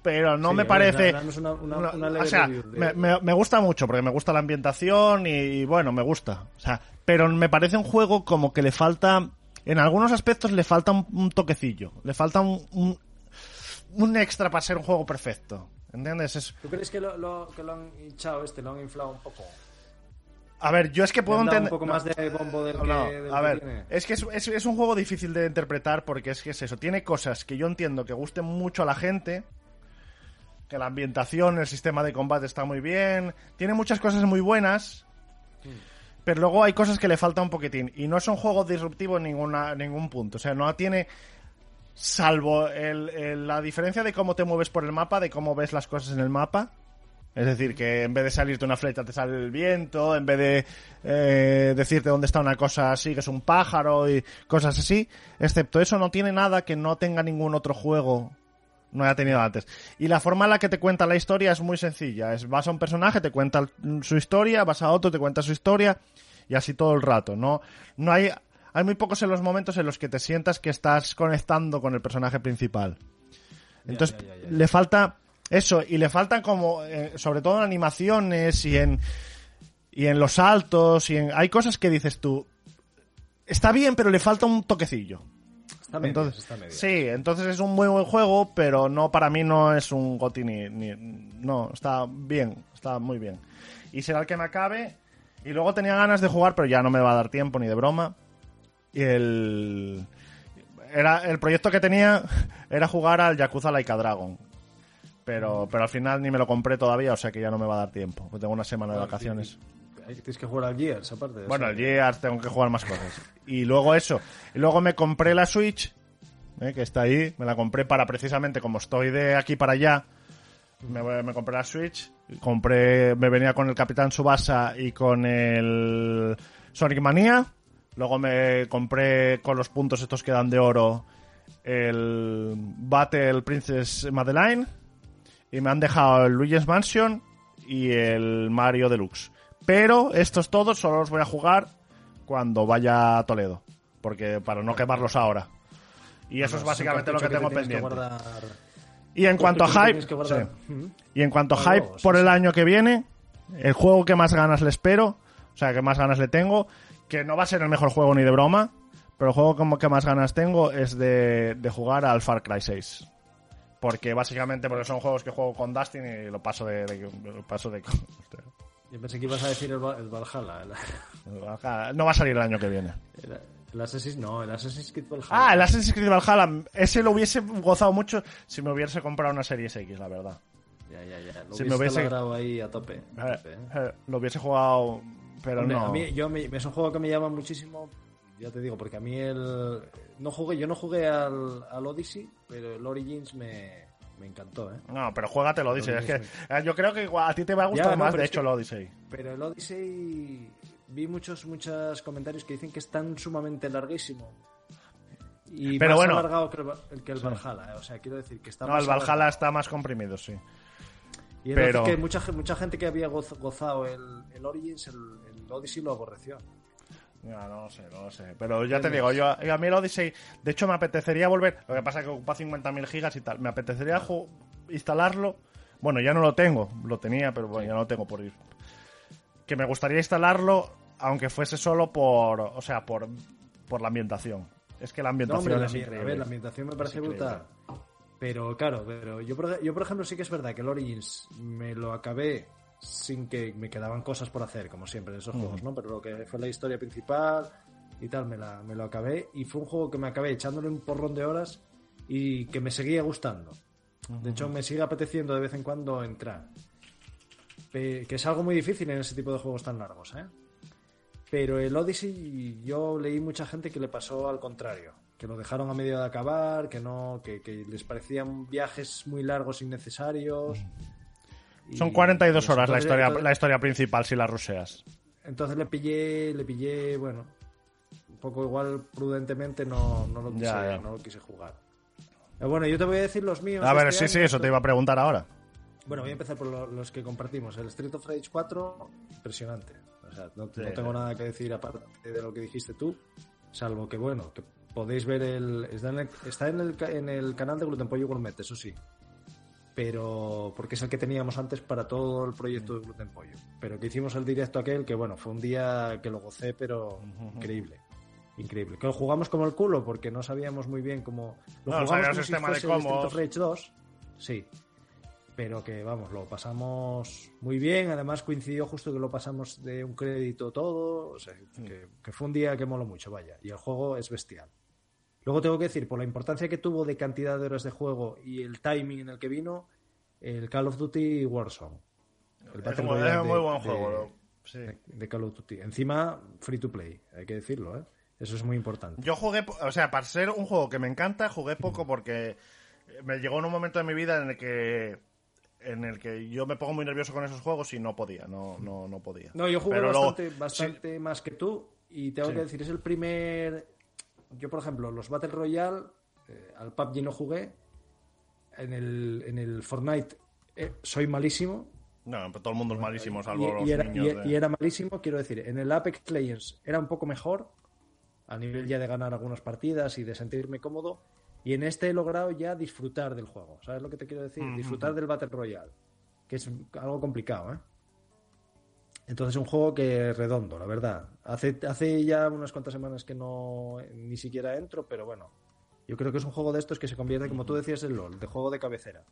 Speaker 1: pero no
Speaker 2: Sí,
Speaker 1: me parece...
Speaker 2: una- una- una
Speaker 1: o sea,
Speaker 2: de-
Speaker 1: me, me- me gusta mucho, porque me gusta la ambientación y, y bueno, me gusta. O sea, pero me parece un juego como que le falta... En algunos aspectos le falta un, un toquecillo, le falta un, un, un extra para ser un juego perfecto. ¿Entiendes? Es,
Speaker 2: ¿Tú crees que lo, lo- que lo han hinchado este, lo han inflado un poco?
Speaker 1: A ver, yo es que puedo
Speaker 2: ¿Le han dado
Speaker 1: entender.
Speaker 2: un poco más de bombo del que,
Speaker 1: No,
Speaker 2: del
Speaker 1: a
Speaker 2: que
Speaker 1: ver,
Speaker 2: tiene?
Speaker 1: es que es, es- es un juego difícil de interpretar porque es que es eso. Tiene cosas que yo entiendo que gusten mucho a la gente. Que la ambientación, el sistema de combate está muy bien. Tiene muchas cosas muy buenas. Pero luego hay cosas que le falta un poquitín. Y no es un juego disruptivo en ninguna, ningún punto. O sea, no tiene. Salvo el- el- la diferencia de cómo te mueves por el mapa, de cómo ves las cosas en el mapa. Es decir, que en vez de salirte una flecha te sale el viento, en vez de eh, decirte dónde está una cosa, sigues un pájaro y cosas así. Excepto eso, no tiene nada que no tenga ningún otro juego no haya tenido antes. Y la forma en la que te cuenta la historia es muy sencilla. Es, vas a un personaje, te cuenta su historia, vas a otro, te cuenta su historia, y así todo el rato. No, no hay, hay muy pocos en los momentos en los que te sientas que estás conectando con el personaje principal. Entonces,
Speaker 2: ya, ya, ya.
Speaker 1: le falta eso, y le faltan como, eh, sobre todo en animaciones y en, y en los saltos, y en, hay cosas que dices tú, está bien, pero le falta un toquecillo.
Speaker 2: Está medio,
Speaker 1: Entonces,
Speaker 2: está medio.
Speaker 1: sí, entonces es un muy buen juego, pero no para mí no es un GOTY ni, ni- no, está bien, está muy bien. Y será el que me acabe. Y luego tenía ganas de jugar, pero ya no me va a dar tiempo ni de broma. Y el era el proyecto que tenía era jugar al Yakuza Laika Dragon. Pero, pero al final ni me lo compré todavía, o sea que ya no me va a dar tiempo. Pues tengo una semana de vacaciones.
Speaker 2: Tienes que jugar al Gears, aparte. de
Speaker 1: Bueno, el Gears tengo que jugar más cosas. Y luego eso. Y luego me compré la Switch, eh, que está ahí. Me la compré para precisamente, como estoy de aquí para allá, me, me compré la Switch. Compré, me venía con el Capitán Subasa y con el Sonic Mania. Luego me compré con los puntos estos que dan de oro el Battle Princess Madeline. Y me han dejado el Luigi's Mansion y el Mario Deluxe. Pero estos todos solo los voy a jugar cuando vaya a Toledo. Porque para no quemarlos ahora. Y eso es básicamente lo que tengo
Speaker 2: te que
Speaker 1: pendiente. Y en cuanto a hype, y en cuanto a hype
Speaker 2: sí,
Speaker 1: por el año que viene, el juego que más ganas le espero, o sea, que más ganas le tengo, que no va a ser el mejor juego ni de broma, pero el juego como que más ganas tengo es de, de jugar al Far Cry 6. Porque básicamente porque son juegos que juego con Dustin y lo paso de, de- lo paso de
Speaker 2: Yo pensé que ibas a decir el, el Valhalla. El,
Speaker 1: no va a salir el año que viene.
Speaker 2: el, el Assassin's, no, el Assassin's Creed Valhalla.
Speaker 1: Ah, el Assassin's Creed Valhalla, ese lo hubiese gozado mucho si me hubiese comprado una Series X, la verdad.
Speaker 2: Ya, ya, ya. Lo
Speaker 1: Si
Speaker 2: hubiese
Speaker 1: me hubiese-
Speaker 2: ahí a tope. a
Speaker 1: Eh,
Speaker 2: ¿eh?
Speaker 1: eh, lo hubiese jugado, pero
Speaker 2: Hombre,
Speaker 1: no.
Speaker 2: a mí, yo, me- es un juego que me llama muchísimo. Ya te digo, porque a mí el. No jugué, yo no jugué al, al Odyssey, pero el Origins me, me encantó, ¿eh?
Speaker 1: No, pero juégatelo, Odyssey.
Speaker 2: Lo
Speaker 1: Es que eh, yo creo que igual a ti te va a gustar
Speaker 2: Ya, no,
Speaker 1: más, de hecho,
Speaker 2: que-
Speaker 1: el Odyssey.
Speaker 2: Pero el Odyssey. Vi muchos, muchos comentarios que dicen que es tan sumamente larguísimo. Y
Speaker 1: Pero
Speaker 2: más
Speaker 1: bueno.
Speaker 2: alargado que el, el que el Valhalla, ¿eh? O sea, quiero decir que está
Speaker 1: No,
Speaker 2: más
Speaker 1: el Valhalla
Speaker 2: alargado.
Speaker 1: está más comprimido, sí.
Speaker 2: Y es
Speaker 1: pero-
Speaker 2: que mucha, mucha gente que había goz- gozado el, el Origins, el, el Odyssey lo aborreció.
Speaker 1: Ya, no lo sé, no lo sé. Pero ya te digo, yo, yo a mí el Odyssey, de hecho me apetecería volver, lo que pasa es que ocupa 50.000 gigas y tal, me apetecería ju- instalarlo, bueno, ya no lo tengo, lo tenía, pero bueno, ya no lo tengo por ir. Que me gustaría instalarlo, aunque fuese solo por, o sea, por, por la ambientación. Es que la
Speaker 2: No,
Speaker 1: ambientación
Speaker 2: hombre, la,
Speaker 1: es
Speaker 2: ambi-
Speaker 1: increíble.
Speaker 2: a ver, la ambientación me parece brutal. Pero claro, pero yo yo por ejemplo sí que es verdad que el Origins me lo acabé sin que me quedaban cosas por hacer, como siempre en esos juegos, ¿no? Pero lo que fue la historia principal y tal, me, la, me lo acabé y fue un juego que me acabé echándole un porrón de horas y que me seguía gustando. De hecho, me sigue apeteciendo de vez en cuando entrar. Pe- que es algo muy difícil en ese tipo de juegos tan largos, ¿eh? Pero el Odyssey, yo leí mucha gente que le pasó al contrario, que lo dejaron a medio de acabar, que no, que, que les parecían viajes muy largos innecesarios. Y-
Speaker 1: Son 42
Speaker 2: pues
Speaker 1: horas la historia,
Speaker 2: entonces-
Speaker 1: la historia principal si la ruseas.
Speaker 2: Entonces le pillé, le pillé, bueno, un poco igual prudentemente no, no lo quise,
Speaker 1: Ya, ya.
Speaker 2: no lo quise jugar. Pero bueno, yo te voy a decir los míos.
Speaker 1: A ver,
Speaker 2: este
Speaker 1: sí, sí, eso te iba a preguntar ahora.
Speaker 2: Bueno, voy a empezar por lo- los que compartimos. El Street of Rage 4, impresionante. O sea, no,
Speaker 1: Sí.
Speaker 2: no tengo nada que decir aparte de lo que dijiste tú, salvo que, bueno, que podéis ver el... Está en el, está en el, en el canal de Gluten Pollo Gourmet, eso sí. Pero, porque es el que teníamos antes para todo el proyecto de Gluten Pollo. Pero que hicimos el directo aquel, que bueno, fue un día que lo gocé, pero increíble. Increíble. Que lo jugamos como el culo, porque no sabíamos muy bien cómo... Lo
Speaker 1: No,
Speaker 2: jugamos
Speaker 1: sabía el
Speaker 2: como si
Speaker 1: sistema de combos.
Speaker 2: Rage 2. Sí, pero que vamos, lo pasamos muy bien, además coincidió justo que lo pasamos de un crédito todo, o sea, que, que fue un día que moló mucho, vaya, y el juego es bestial. Luego tengo que decir, por la importancia que tuvo de cantidad de horas de juego y el timing en el que vino, el Call of Duty Warzone. El
Speaker 1: Es muy, es muy
Speaker 2: de-
Speaker 1: buen
Speaker 2: de-
Speaker 1: juego. lo- sí.
Speaker 2: de, de Call of Duty. Encima, free to play, hay que decirlo, ¿eh? Eso es muy importante.
Speaker 1: Yo jugué, o sea, para ser un juego que me encanta, jugué poco porque me llegó en un momento de mi vida en el que en el que yo me pongo muy nervioso con esos juegos y no podía, no, no, no podía.
Speaker 2: No, yo jugué
Speaker 1: Pero luego-
Speaker 2: bastante, bastante más que tú y tengo
Speaker 1: Sí.
Speaker 2: que decir, es el primer... Yo, por ejemplo, los Battle Royale, eh, al PUBG no jugué, en el, en el Fortnite eh, soy malísimo.
Speaker 1: No, pero todo el mundo es malísimo, salvo
Speaker 2: y,
Speaker 1: los
Speaker 2: y era,
Speaker 1: niños.
Speaker 2: y-
Speaker 1: de-
Speaker 2: y era malísimo, quiero decir, en el Apex Legends era un poco mejor, a nivel ya de ganar algunas partidas y de sentirme cómodo, y en este he logrado ya disfrutar del juego, ¿sabes lo que te quiero decir? Disfrutar del Battle Royale, que es algo complicado, ¿eh? Entonces es un juego que es redondo, la verdad. Hace, hace ya unas cuantas semanas que no ni siquiera entro, pero bueno. Yo creo que es un juego de estos que se convierte, como tú decías, en LOL, de juego de cabecera.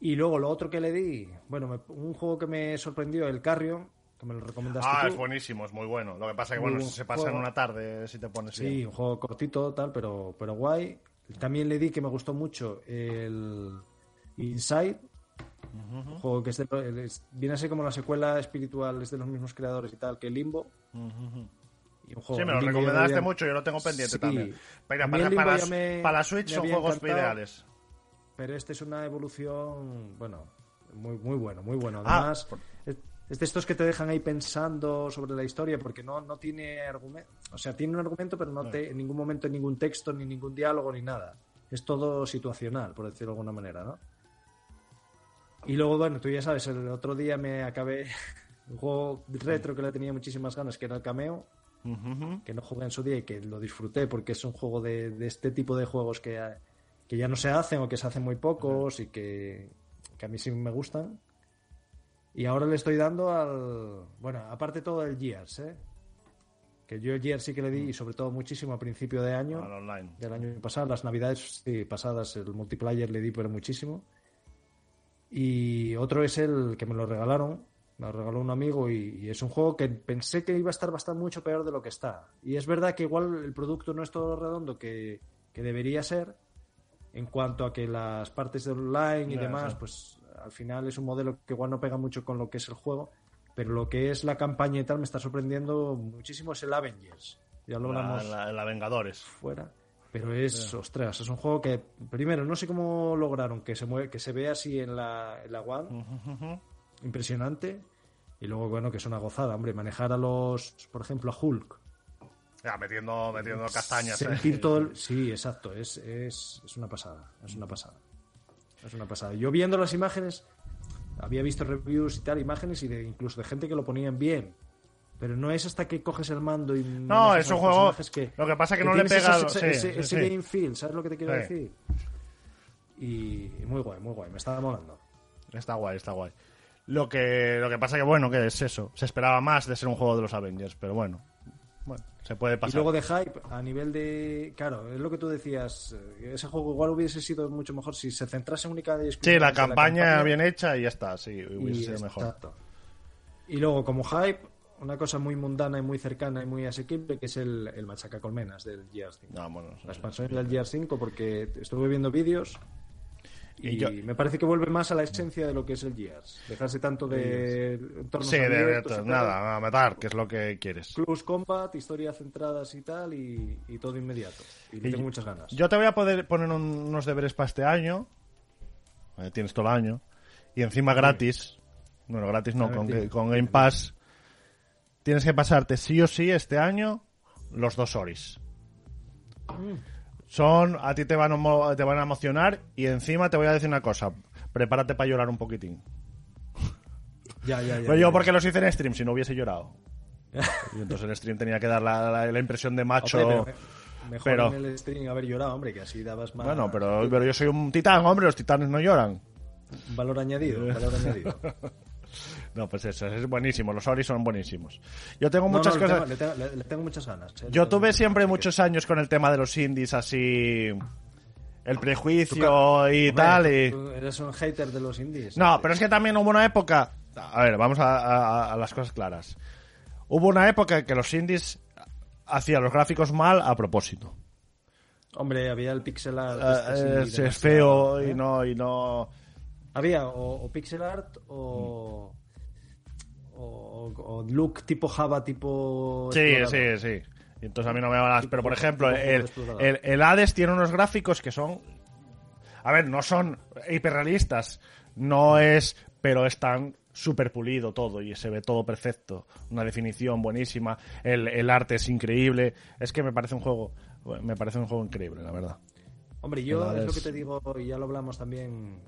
Speaker 2: Y luego lo otro que le di, bueno, me- un juego que me sorprendió, el Carrion, que me lo recomendaste
Speaker 1: Ah,
Speaker 2: tú.
Speaker 1: es buenísimo, es muy bueno. Lo que pasa es que, bueno,
Speaker 2: buen
Speaker 1: se pasa en una tarde si te pones
Speaker 2: Sí,
Speaker 1: bien.
Speaker 2: un juego cortito, tal, pero, pero guay. También le di que me gustó mucho el Inside, un juego que es de- es- viene a ser como la secuela espiritual, es de los mismos creadores y tal, que Limbo. Y un juego,
Speaker 1: Sí, me lo
Speaker 2: Limbo
Speaker 1: recomendaste mucho, yo lo tengo pendiente
Speaker 2: Sí.
Speaker 1: también. Pero para,
Speaker 2: me-
Speaker 1: la Switch son juegos ideales.
Speaker 2: Pero este es una evolución, bueno, muy, muy bueno, muy bueno.
Speaker 1: Ah,
Speaker 2: Además,
Speaker 1: por-
Speaker 2: es, es de estos que te dejan ahí pensando sobre la historia porque no, no tiene argumento. O sea, tiene un argumento, pero no te, en ningún momento ningún texto, ni ningún diálogo, ni nada. Es todo situacional, por decirlo de alguna manera, ¿no? Y luego, bueno, tú ya sabes, el otro día me acabé un juego retro que le tenía muchísimas ganas, que era el Cameo,
Speaker 1: Ujú, ujú.
Speaker 2: que no jugué en su día y que lo disfruté porque es un juego de, de este tipo de juegos que, que ya no se hacen o que se hacen muy pocos y que, que a mí sí me gustan. Y ahora le estoy dando al. Bueno, aparte todo el Gears, ¿eh? Que yo el Gears sí que le di, y sobre todo muchísimo a principio de año,
Speaker 1: Al online.
Speaker 2: del año pasado, las navidades sí, pasadas, el multiplayer le di, pero muchísimo. Y otro es el que me lo regalaron, me lo regaló un amigo y, y es un juego que pensé que iba a estar bastante mucho peor de lo que está. Y es verdad que igual el producto no es todo lo redondo que, que debería ser en cuanto a que las partes de online y demás,
Speaker 1: sí.
Speaker 2: pues al final es un modelo que igual no pega mucho con lo que es el juego, pero lo que es la campaña y tal me está sorprendiendo muchísimo es el Avengers. Ya lo
Speaker 1: La,
Speaker 2: hablamos
Speaker 1: la- la Vengadores.
Speaker 2: fuera. Pero es, ostras, es un juego que, primero, no sé cómo lograron que se mueve, que se vea así en la, en la One, impresionante. Y luego, bueno, que es una gozada, hombre, manejar a los, por ejemplo, a Hulk.
Speaker 1: Ya, metiendo, metiendo castañas. ¿eh?
Speaker 2: Sentir todo el... Sí, exacto, es, es, es una pasada, es una pasada. Es una pasada. Yo viendo las imágenes, había visto reviews y tal, imágenes y de, incluso de gente que lo ponían bien. Pero no es hasta que coges el mando y...
Speaker 1: No, es un juego.
Speaker 2: que,
Speaker 1: Lo que pasa es que, no le pega.
Speaker 2: ese, ese,
Speaker 1: sí,
Speaker 2: ese
Speaker 1: sí.
Speaker 2: game feel, ¿sabes lo que te quiero
Speaker 1: Sí.
Speaker 2: decir? Y muy guay, muy guay, me estaba molando.
Speaker 1: Está guay, está guay. Lo que, lo que pasa que, bueno, que es eso. Se esperaba más de ser un juego de los Avengers, pero bueno. Bueno, se puede
Speaker 2: Y
Speaker 1: pasar.
Speaker 2: luego de hype, a nivel de. Claro, es lo que tú decías. eh, Ese juego igual hubiese sido mucho mejor si se centrase única y
Speaker 1: Sí, la
Speaker 2: en
Speaker 1: campaña, bien hecha y ya está, sí,
Speaker 2: y-
Speaker 1: hubiese sido mejor.
Speaker 2: exacto. Y luego, como hype, una cosa muy mundana y muy cercana y muy asequible, que es el, el Machaca Colmenas del Gears 5.
Speaker 1: No, bueno,
Speaker 2: La expansión del Gears 5, porque estuve viendo vídeos.
Speaker 1: Y
Speaker 2: Y,
Speaker 1: yo-
Speaker 2: me parece que vuelve más a la esencia de lo que es el Gears. Dejarse tanto de entornos
Speaker 1: sí, de, de-
Speaker 2: abiertos y tal.
Speaker 1: nada, a matar, que es lo que quieres.
Speaker 2: Close Combat, historias centradas y tal, y, y todo inmediato. Y tengo muchas ganas.
Speaker 1: Yo te voy a poder poner un- unos deberes para este año. Eh, tienes todo el año. Y encima gratis. Bueno, gratis no,
Speaker 2: ver,
Speaker 1: con, con Game Pass. Tienes que pasarte sí o sí este año los dos Oris. Son, a ti te van, a, te van a emocionar y encima te voy a decir una cosa. Prepárate para llorar un poquitín.
Speaker 2: Ya, ya, ya.
Speaker 1: Pero yo porque los hice en stream, si no hubiese llorado. Y entonces el stream tenía que dar la, la- la impresión de macho.
Speaker 2: Hombre, pero me- mejor
Speaker 1: pero-
Speaker 2: en el stream haber llorado, hombre, que así dabas más.
Speaker 1: Bueno, pero, pero yo soy un titán, hombre, los titanes no lloran.
Speaker 2: Valor añadido, valor añadido.
Speaker 1: No, pues eso, es buenísimo, los Ori son buenísimos. Yo tengo
Speaker 2: No,
Speaker 1: muchas
Speaker 2: no, le
Speaker 1: cosas...
Speaker 2: tengo- le, tengo, le- le tengo muchas ganas. eh,
Speaker 1: Yo tuve siempre muchos años con el tema de los indies, así... El prejuicio y
Speaker 2: Hombre,
Speaker 1: tal, y...
Speaker 2: Eres un hater de los indies.
Speaker 1: No, pero es que también hubo una época... A ver, vamos a, a- a las cosas claras. Hubo una época en que los indies hacían los gráficos mal a propósito.
Speaker 2: Hombre, había el pixel art.
Speaker 1: Eh,
Speaker 2: este, sí,
Speaker 1: es, feo
Speaker 2: ¿eh?
Speaker 1: y no... Y no...
Speaker 2: Había o, o pixel art o, o, o look tipo Java, tipo.
Speaker 1: Sí,
Speaker 2: explorador.
Speaker 1: sí, sí. Y entonces a mí no me van.
Speaker 2: Tipo-
Speaker 1: Pero, por ejemplo, el, el, el Hades tiene unos gráficos que son... A ver, no son hiperrealistas. No es... Pero están súper pulido todo y se ve todo perfecto. Una definición buenísima. El, el arte es increíble. Es que me parece un juego... Me parece un juego increíble, la verdad.
Speaker 2: Hombre, yo es lo que te digo, y ya lo hablamos también,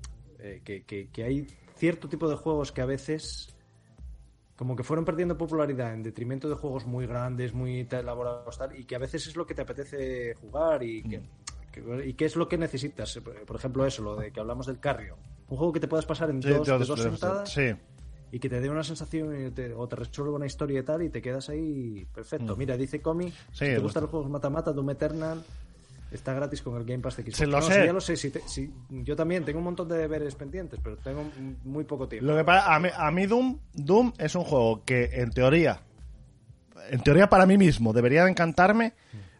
Speaker 2: eh, que, que- que hay cierto tipo de juegos que a veces como que fueron perdiendo popularidad en detrimento de juegos muy grandes, muy elaborados tal, y que a veces es lo que te apetece jugar y que, que- y qué es lo que necesitas. Por ejemplo, eso, lo de que hablamos del carrio. Un juego que te puedas pasar en
Speaker 1: Sí,
Speaker 2: dos,
Speaker 1: dos-
Speaker 2: sentadas
Speaker 1: sí.
Speaker 2: y que te dé una sensación te- o te resuelva una historia y tal y te quedas ahí perfecto. Mira, dice Comi,
Speaker 1: Mm. Sí,
Speaker 2: si te gustan los juegos mata-mata, Doom Eternal está gratis con el Game Pass de Xbox.
Speaker 1: Sí, lo
Speaker 2: No,
Speaker 1: sé.
Speaker 2: ya lo sé. si te- si- yo también tengo un montón de deberes pendientes, pero tengo muy poco tiempo.
Speaker 1: Lo que pasa, a mí, a mí Doom, Doom es un juego que en teoría, en teoría para mí mismo debería de encantarme,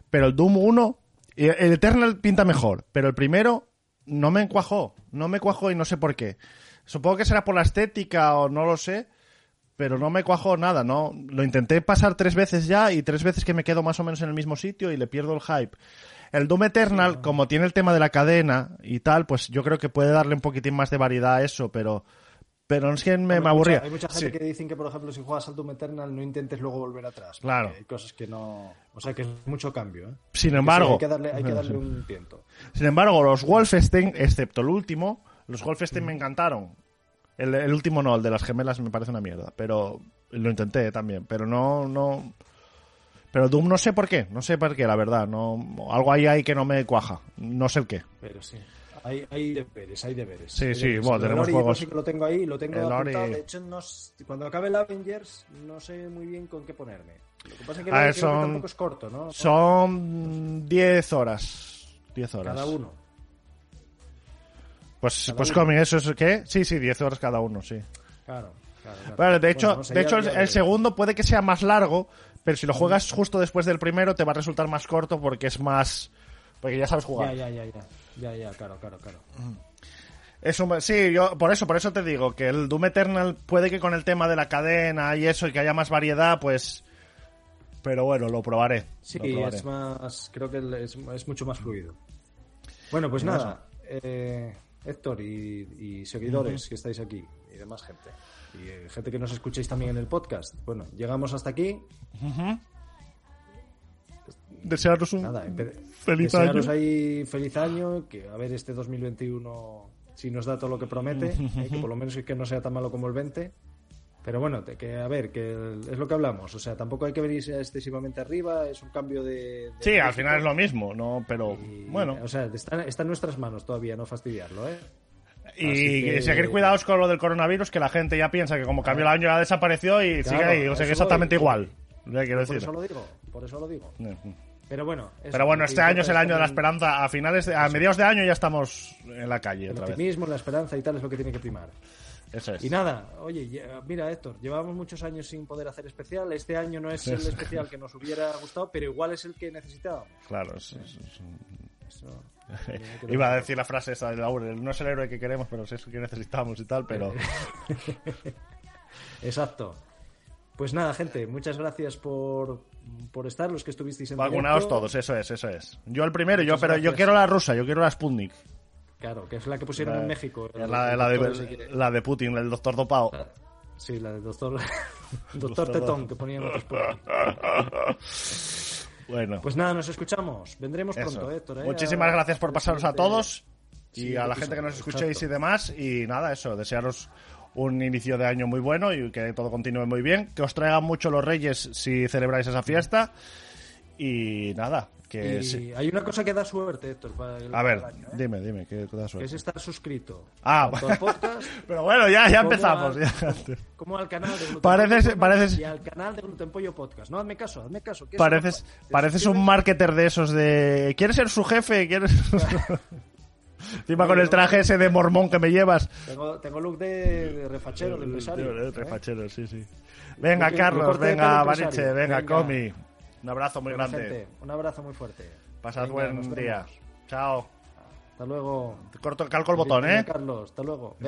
Speaker 1: pero el Doom 1, y el Eternal pinta mejor, pero el primero no me encuajó, no me cuajó y no sé por qué. Supongo que será por la estética o no lo sé, pero no me cuajó nada, no. Lo intenté pasar tres veces ya y tres veces que me quedo más o menos en el mismo sitio y le pierdo el hype. El Doom Eternal, como tiene el tema de la cadena y tal, pues yo creo que puede darle un poquitín más de variedad a eso, pero pero es que me,
Speaker 2: Hay
Speaker 1: me aburría.
Speaker 2: mucha- Hay mucha gente
Speaker 1: Sí.
Speaker 2: que dicen que, por ejemplo, si juegas al Doom Eternal no intentes luego volver atrás.
Speaker 1: Claro.
Speaker 2: Hay cosas que no... O sea, que es mucho cambio, ¿eh?
Speaker 1: Sin embargo,
Speaker 2: hay que darle, hay que darle un tiento.
Speaker 1: sin embargo, los Wolfenstein, excepto el último, los Wolfenstein me encantaron. El, el último no, el de las gemelas me parece una mierda, pero lo intenté también, pero no no pero Doom no sé por qué, no sé por qué, la verdad, no algo ahí hay que no me cuaja, no sé el qué.
Speaker 2: Pero sí. Hay, hay deberes, hay deberes.
Speaker 1: Sí,
Speaker 2: Hay
Speaker 1: sí,
Speaker 2: deberes.
Speaker 1: bueno, tenemos
Speaker 2: Ori,
Speaker 1: juegos-
Speaker 2: yo sí que lo tengo ahí, lo tengo
Speaker 1: El
Speaker 2: apuntado. De hecho, no cuando acabe el Avengers, no sé muy bien con qué ponerme. Lo que pasa es que, el
Speaker 1: ver,
Speaker 2: que
Speaker 1: son-
Speaker 2: tampoco es corto, ¿no?
Speaker 1: Son 10 horas. 10 horas.
Speaker 2: Cada uno.
Speaker 1: Pues,
Speaker 2: cada
Speaker 1: pues
Speaker 2: uno.
Speaker 1: ¿eso es qué? Sí, sí, 10 horas cada uno, sí.
Speaker 2: Claro, claro. claro.
Speaker 1: Vale, de hecho,
Speaker 2: Bueno,
Speaker 1: de hecho el
Speaker 2: veré.
Speaker 1: segundo puede que sea más largo, pero si lo juegas justo después del primero te va a resultar más corto porque es más... Porque ya sabes jugar.
Speaker 2: Ya, ya, ya, ya. Ya, ya, claro, claro, claro.
Speaker 1: Es un- sí, yo por eso, por eso te digo que el Doom Eternal puede que con el tema de la cadena y eso y que haya más variedad, pues... Pero bueno, lo probaré.
Speaker 2: Sí,
Speaker 1: lo probaré.
Speaker 2: es más. Creo que es, es mucho más fluido. Bueno, pues nada. eh, Héctor y, y seguidores que estáis aquí y demás gente. Y eh, gente que nos escucháis también en el podcast. Bueno, llegamos hasta aquí.
Speaker 1: Desearos un
Speaker 2: Nada,
Speaker 1: feliz
Speaker 2: desearos
Speaker 1: año.
Speaker 2: ahí feliz año. Que a ver este 2021 si nos da todo lo que promete. eh, que por lo menos que no sea tan malo como el 20. Pero bueno, que a ver, que es lo que hablamos. O sea, tampoco hay que venirse excesivamente arriba. Es un cambio de. de
Speaker 1: Sí, al final es lo mismo, ¿no? Pero
Speaker 2: Y,
Speaker 1: bueno.
Speaker 2: O sea, está, está en nuestras manos todavía no fastidiarlo, ¿eh?
Speaker 1: Y
Speaker 2: que-
Speaker 1: seguir cuidados con lo del coronavirus, que la gente ya piensa que como cambió el año ya desapareció y
Speaker 2: Claro,
Speaker 1: sigue ahí, o sea que
Speaker 2: eso
Speaker 1: exactamente
Speaker 2: voy.
Speaker 1: igual. Ya quiero
Speaker 2: Por
Speaker 1: decir.
Speaker 2: eso lo digo, por eso lo digo. Pero bueno. eso,
Speaker 1: Pero bueno,
Speaker 2: lo que
Speaker 1: este año es el año de la esperanza. A finales, de- a mediados de año ya estamos en la calle
Speaker 2: El
Speaker 1: otra vez.
Speaker 2: optimismo, la esperanza y tal es lo que tiene que primar.
Speaker 1: Eso es.
Speaker 2: Y nada, oye, mira Héctor, llevamos muchos años sin poder hacer especial. Este año no es el especial que nos hubiera gustado, pero igual es el que necesitábamos.
Speaker 1: Claro, es- es- es-
Speaker 2: Eso, tiene que
Speaker 1: Iba a decir la frase esa de Laurel, no es el héroe que queremos, pero es el que necesitamos y tal, pero...
Speaker 2: Exacto. Pues nada, gente, muchas gracias por, por estar, los que estuvisteis en
Speaker 1: Vacunados
Speaker 2: directo.
Speaker 1: todos, eso es, eso es. Yo el primero, yo pero yo quiero la rusa, yo quiero la Sputnik.
Speaker 2: Claro, que es la que pusieron
Speaker 1: La-
Speaker 2: en México.
Speaker 1: la, de, la de Putin, el doctor dopado.
Speaker 2: Sí, la del doctor, doctor
Speaker 1: Doctor
Speaker 2: Tetón que ponían otros.
Speaker 1: Bueno,
Speaker 2: Pues nada, nos escuchamos. Vendremos
Speaker 1: eso.
Speaker 2: pronto, Héctor. ¿eh?
Speaker 1: Muchísimas gracias por pasaros a todos y a la gente que nos escuchéis y demás. Y nada, eso, desearos un inicio de año muy bueno y que todo continúe muy bien. Que os traigan mucho los reyes si celebráis esa fiesta. Y nada, que
Speaker 2: Y
Speaker 1: sí.
Speaker 2: hay una cosa que da suerte, Héctor. Para el-
Speaker 1: A ver,
Speaker 2: año, ¿eh?
Speaker 1: dime, dime, ¿qué te da
Speaker 2: Que
Speaker 1: suerte?
Speaker 2: es estar suscrito
Speaker 1: Ah,
Speaker 2: podcast
Speaker 1: Pero bueno, ya, ya empezamos.
Speaker 2: al-
Speaker 1: ya.
Speaker 2: como al canal de Gluten
Speaker 1: Pareces- pareces-
Speaker 2: y al canal de Gluten Pollo Podcast. No, hazme caso, hazme caso. que
Speaker 1: Pareces, pareces un marketer de esos de... ¿Quieres ser su jefe? ¿Quieres...? Encima con el traje ese de mormón que me llevas.
Speaker 2: Tengo, tengo look de, de refachero, de empresario.
Speaker 1: De
Speaker 2: ¿eh?
Speaker 1: refachero, sí, sí. Venga,
Speaker 2: Lo que- lo
Speaker 1: Carlos, venga, Bariche, venga,
Speaker 2: Venga.
Speaker 1: Comi. Un abrazo muy
Speaker 2: Bueno,
Speaker 1: grande.
Speaker 2: gente, un abrazo muy fuerte.
Speaker 1: Pasad
Speaker 2: Venga,
Speaker 1: buen día. Chao.
Speaker 2: Hasta luego.
Speaker 1: Corto, calco el botón, ¿eh?
Speaker 2: Carlos, hasta luego.